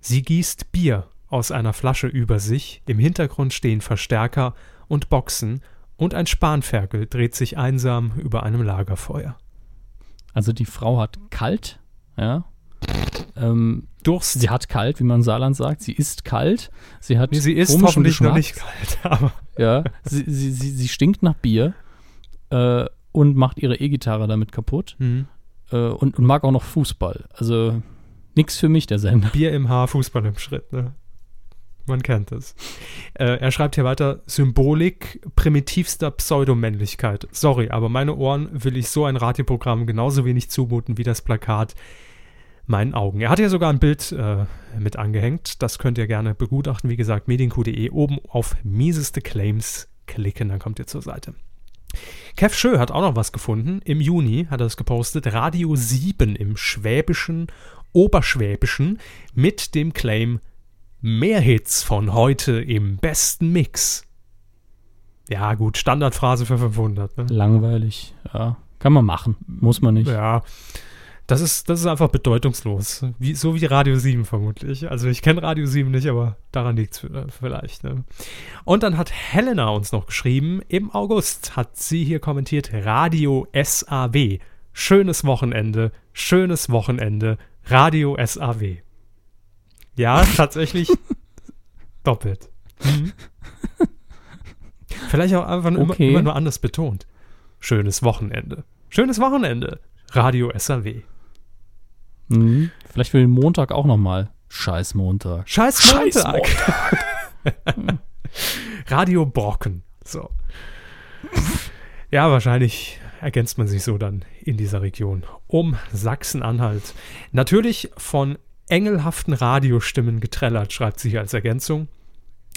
Sie gießt Bier aus einer Flasche über sich, im Hintergrund stehen Verstärker und Boxen und ein Spanferkel dreht sich einsam über einem Lagerfeuer. Also die Frau hat kalt, ja. Ähm, Durst. sie hat kalt, wie man im Saarland sagt. Sie ist kalt. Sie hat Nee, sie ist hoffentlich noch nicht kalt, aber Ja, sie, sie, sie, sie stinkt nach Bier äh, und macht ihre E-Gitarre damit kaputt hm. äh, und, und mag auch noch Fußball. Also nix für mich, der Sender. Bier im Haar, Fußball im Schritt, ne? Man kennt es. Äh, er schreibt hier weiter: Symbolik primitivster Pseudomännlichkeit. Sorry, aber meine Ohren will ich so ein Radioprogramm genauso wenig zumuten wie das Plakat meinen Augen. Er hat ja sogar ein Bild äh, mit angehängt. Das könnt ihr gerne begutachten. Wie gesagt, medienq.de oben auf mieseste Claims klicken, dann kommt ihr zur Seite. Kev Schö hat auch noch was gefunden. Im Juni hat er es gepostet. Radio 7 im Schwäbischen, Oberschwäbischen mit dem Claim Mehr Hits von heute im besten Mix. Ja, gut, Standardphrase für 500. Ne? Langweilig, ja. Kann man machen, muss man nicht. Ja, das ist, das ist einfach bedeutungslos. Wie, so wie Radio 7 vermutlich. Also ich kenne Radio 7 nicht, aber daran liegt es vielleicht. Ne? Und dann hat Helena uns noch geschrieben, im August hat sie hier kommentiert, Radio SAW. Schönes Wochenende, schönes Wochenende, Radio SAW. Ja, tatsächlich doppelt. Mhm. Vielleicht auch einfach immer, Okay. immer nur anders betont. Schönes Wochenende. Schönes Wochenende. Radio SAW. Mhm. Vielleicht für den Montag auch nochmal. Scheiß Montag. Scheiß Scheiß Montag. Radio Brocken. So. Ja, wahrscheinlich ergänzt man sich so dann in dieser Region um Sachsen-Anhalt. Natürlich von engelhaften Radiostimmen getrellert, schreibt sie hier als Ergänzung.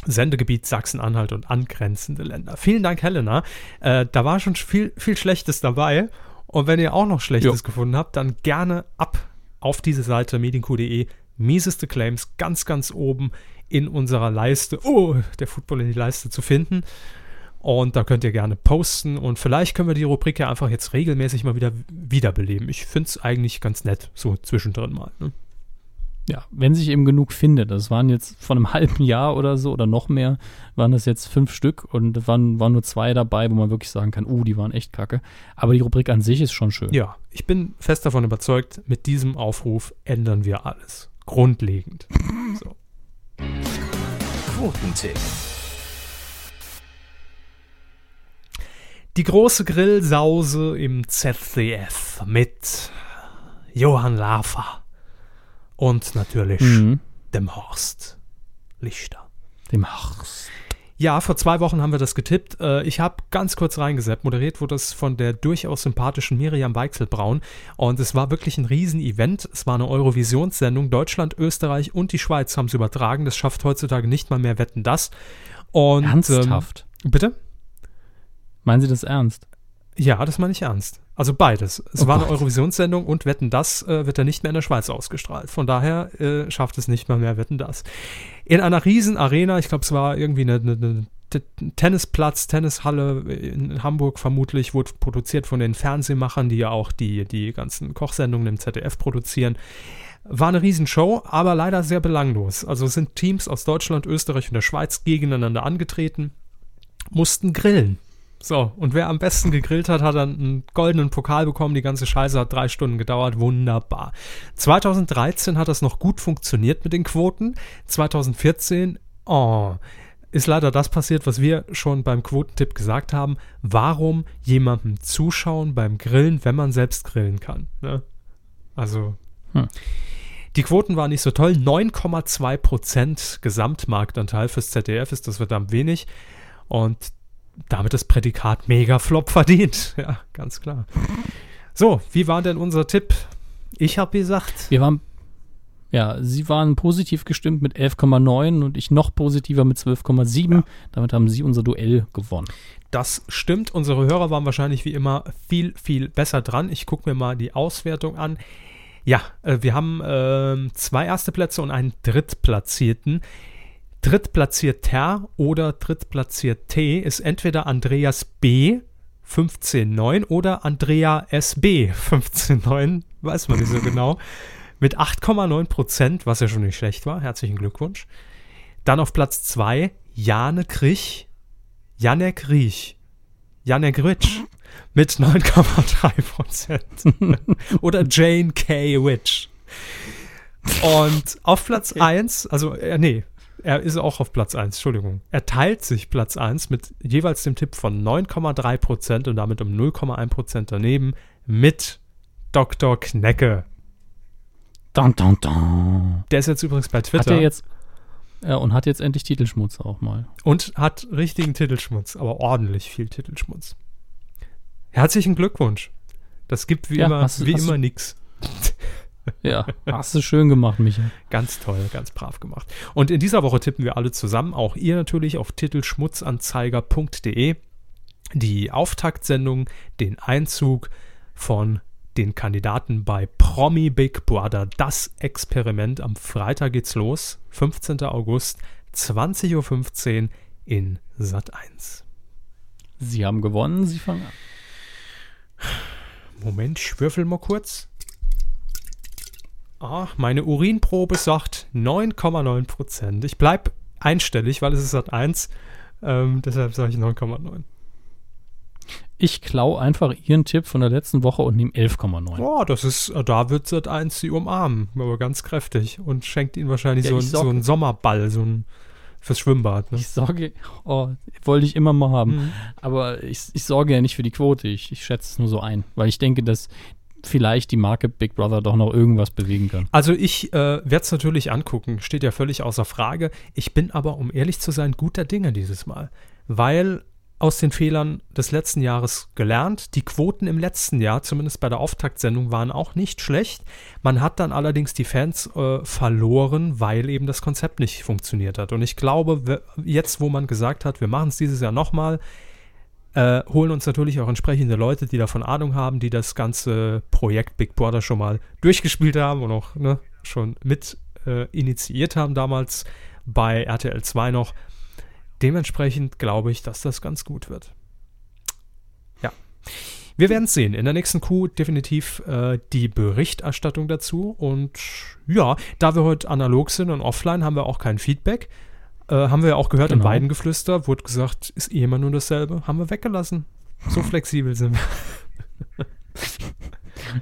Sendegebiet Sachsen-Anhalt und angrenzende Länder. Vielen Dank, Helena. Äh, da war schon viel, viel Schlechtes dabei. Und wenn ihr auch noch Schlechtes Jo. gefunden habt, dann gerne ab auf diese Seite medienq.de. Mieseste Claims ganz, ganz oben in unserer Leiste. Oh, der Football in die Leiste zu finden. Und da könnt ihr gerne posten. Und vielleicht können wir die Rubrik ja einfach jetzt regelmäßig mal wieder wiederbeleben. Ich finde es eigentlich ganz nett, so zwischendrin mal. Ne? Ja, wenn sich eben genug findet. Das waren jetzt von einem halben Jahr oder so oder noch mehr, waren das jetzt fünf Stück und es waren, waren nur zwei dabei, wo man wirklich sagen kann, uh, die waren echt kacke. Aber die Rubrik an sich ist schon schön. Ja, ich bin fest davon überzeugt, mit diesem Aufruf ändern wir alles. Grundlegend. So. Quotentipp. Die große Grillsause im ZDF mit Johann Lafer und natürlich Mhm. dem Horst Lichter. Dem Hachs. Ja, vor zwei Wochen haben wir das getippt. Äh, Ich habe ganz kurz reingesetzt. Moderiert wurde das von der durchaus sympathischen Miriam Weichselbraun. Und es war wirklich ein Riesenevent. Es war eine Eurovisionssendung. Deutschland, Österreich und die Schweiz haben es übertragen. Das schafft heutzutage nicht mal mehr Wetten das. Und, Ernsthaft. Ähm, bitte? Meinen Sie das ernst? Ja, das meine ich ernst. Also beides. Es Oh war eine Gott. Eurovisionssendung und Wetten das äh, wird ja nicht mehr in der Schweiz ausgestrahlt. Von daher äh, schafft es nicht mal mehr Wetten das. In einer riesen Arena, ich glaube, es war irgendwie eine, eine, eine Tennisplatz, Tennishalle in Hamburg vermutlich, wurde produziert von den Fernsehmachern, die ja auch die, die ganzen Kochsendungen im ZDF produzieren. War eine Riesenshow, aber leider sehr belanglos. Also sind Teams aus Deutschland, Österreich und der Schweiz gegeneinander angetreten, mussten grillen. So, und wer am besten gegrillt hat, hat dann einen goldenen Pokal bekommen. Die ganze Scheiße hat drei Stunden gedauert. Wunderbar. 2013 hat das noch gut funktioniert mit den Quoten. 2014, oh, ist leider das passiert, was wir schon beim Quotentipp gesagt haben. Warum jemandem zuschauen beim Grillen, wenn man selbst grillen kann? Ne? Also, Hm. die Quoten waren nicht so toll. 9,2 Prozent Gesamtmarktanteil fürs ZDF ist das verdammt wenig. Und damit das Prädikat Mega-Flop verdient. Ja, ganz klar. So, wie war denn unser Tipp? Ich habe gesagt, Wir waren, ja, Sie waren positiv gestimmt mit 11,9 und ich noch positiver mit 12,7. Damit haben Sie unser Duell gewonnen. das stimmt. Unsere Hörer waren wahrscheinlich wie immer viel, viel besser dran. Ich gucke mir mal die Auswertung an. Ja, äh, wir haben ähm, zwei erste Plätze und einen Drittplatzierten. Drittplatzierter oder Drittplatziert T ist entweder Andreas B. 15,9 oder Andrea SB 15,9, weiß man nicht so genau, mit 8,9 Prozent, was ja schon nicht schlecht war. Herzlichen Glückwunsch. Dann auf Platz 2 Jane Krich, Janek Riech Janek Rich mit 9,3 Prozent. Oder Jane K. Witch. Und auf Platz 1, also, äh, nee, er ist auch auf Platz 1, Entschuldigung. Er teilt sich Platz 1 mit jeweils dem Tipp von 9,3 Prozent und damit um 0,1 Prozent daneben mit Dr. Knecke. Dun, dun, dun. Der ist jetzt übrigens bei Twitter. Hat er jetzt. Ja, und hat jetzt endlich Titelschmutz auch mal. und hat richtigen Titelschmutz, aber ordentlich viel Titelschmutz. Herzlichen Glückwunsch. Das gibt wie Ja, immer, hast du- wie hast du- immer nix. Ja, hast du schön gemacht, Micha. Ganz toll, ganz brav gemacht. Und in dieser Woche tippen wir alle zusammen, auch ihr natürlich auf titelschmutzanzeiger.de, die Auftaktsendung, den Einzug von den Kandidaten bei Promi Big Brother. Das Experiment am Freitag geht's los, 15. August, 20.15 Uhr in Sat 1. Sie haben gewonnen, Sie fangen an. Moment, ich würfel mal kurz. Ah, meine Urinprobe sagt 9,9 Prozent. Ich bleib einstellig, weil es ist Sat 1. Ähm, deshalb sage ich 9,9. Ich klau einfach Ihren Tipp von der letzten Woche und nehme 11,9. Oh, das ist, äh, da wird Sat 1 sie umarmen, aber ganz kräftig und schenkt ihnen wahrscheinlich Ja, so, ein, so einen Sommerball, so ein fürs Schwimmbad. Ne? Ich sorge, oh, wollte ich immer mal haben. Mhm. Aber ich, ich sorge ja nicht für die Quote. Ich, ich schätze es nur so ein, weil ich denke, dass vielleicht die Marke Big Brother doch noch irgendwas bewegen kann. Also ich äh, werde es natürlich angucken, steht ja völlig außer Frage. Ich bin aber, um ehrlich zu sein, guter Dinge dieses Mal, weil aus den Fehlern des letzten Jahres gelernt. Die Quoten im letzten Jahr, zumindest bei der Auftaktsendung, waren auch nicht schlecht. Man hat dann allerdings die Fans äh, verloren, weil eben das Konzept nicht funktioniert hat. Und ich glaube, jetzt, wo man gesagt hat, wir machen es dieses Jahr nochmal, äh, holen uns natürlich auch entsprechende Leute, die davon Ahnung haben, die das ganze Projekt Big Brother schon mal durchgespielt haben und auch ne, schon mit äh, initiiert haben damals bei RTL 2 noch. Dementsprechend glaube ich, dass das ganz gut wird. Ja. Wir werden es sehen. In der nächsten Coup definitiv äh, die Berichterstattung dazu. Und ja, da wir heute analog sind und offline, haben wir auch kein Feedback. Äh, haben wir ja auch gehört Genau. Weidengeflüster, wurde gesagt, ist eh immer nur dasselbe. Haben wir weggelassen. So flexibel sind wir.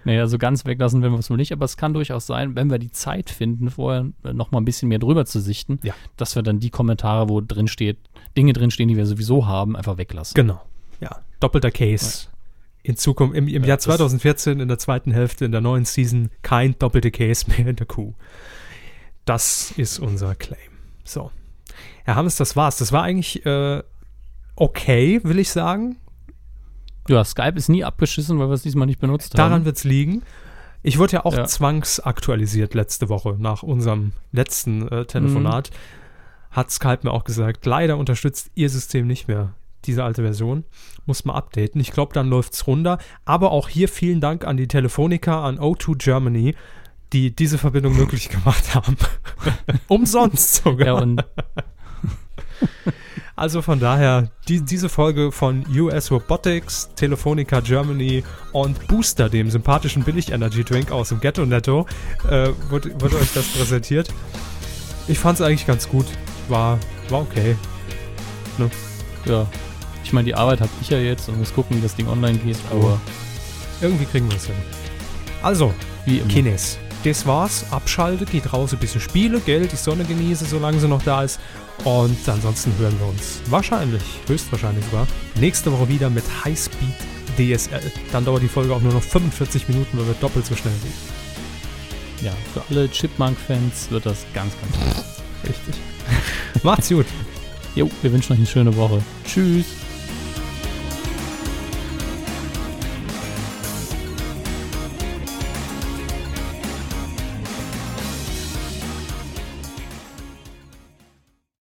Naja, so ganz weglassen werden wir es wohl nicht, aber es kann durchaus sein, wenn wir die Zeit finden, vorher noch mal ein bisschen mehr drüber zu sichten, Ja. dass wir dann die Kommentare, wo drin steht, Dinge drin stehen, die wir sowieso haben, einfach weglassen. Genau. Ja, doppelter Case. In Zukunft, im, im Ja, Jahr das- 2014, in der zweiten Hälfte, in der neuen Season, kein doppelter Case mehr in der Kuh. Das ist unser Claim. So. Herr Hammes, das war's. Das war eigentlich äh, okay, will ich sagen. Ja, Skype ist nie abgeschissen, weil wir es diesmal nicht benutzt Daran haben. wird's liegen. Ich wurde ja auch Ja. zwangsaktualisiert letzte Woche nach unserem letzten äh, Telefonat. Hat Skype mir auch gesagt, leider unterstützt ihr System nicht mehr diese alte Version. Muss man updaten. Ich glaube, dann läuft's runter. Aber auch hier vielen Dank an die Telefonica, an O2 Germany, die diese Verbindung möglich gemacht haben. Umsonst sogar. Ja, und Also von daher, die, diese Folge von US Robotics, Telefonica Germany und Booster, dem sympathischen Billig-Energy-Drink aus dem Ghetto Netto, äh, wurde, wurde euch das präsentiert. Ich fand es eigentlich ganz gut. War, war okay. ja, ich meine, die Arbeit habe ich ja jetzt und muss gucken, wie das Ding online geht, aber Irgendwie kriegen wir es hin. Also, wie immer. Kines. Das war's. Abschalte, geht raus, ein bisschen spiele, Geld, die Sonne genieße, solange sie noch da ist. Und ansonsten hören wir uns wahrscheinlich, höchstwahrscheinlich sogar, nächste Woche wieder mit Highspeed DSL. Dann dauert die Folge auch nur noch 45 Minuten, weil wir doppelt so schnell sind. Ja, für alle Chipmunk-Fans wird das ganz, ganz gut. Richtig. Macht's gut. Jo, wir wünschen euch eine schöne Woche. Tschüss.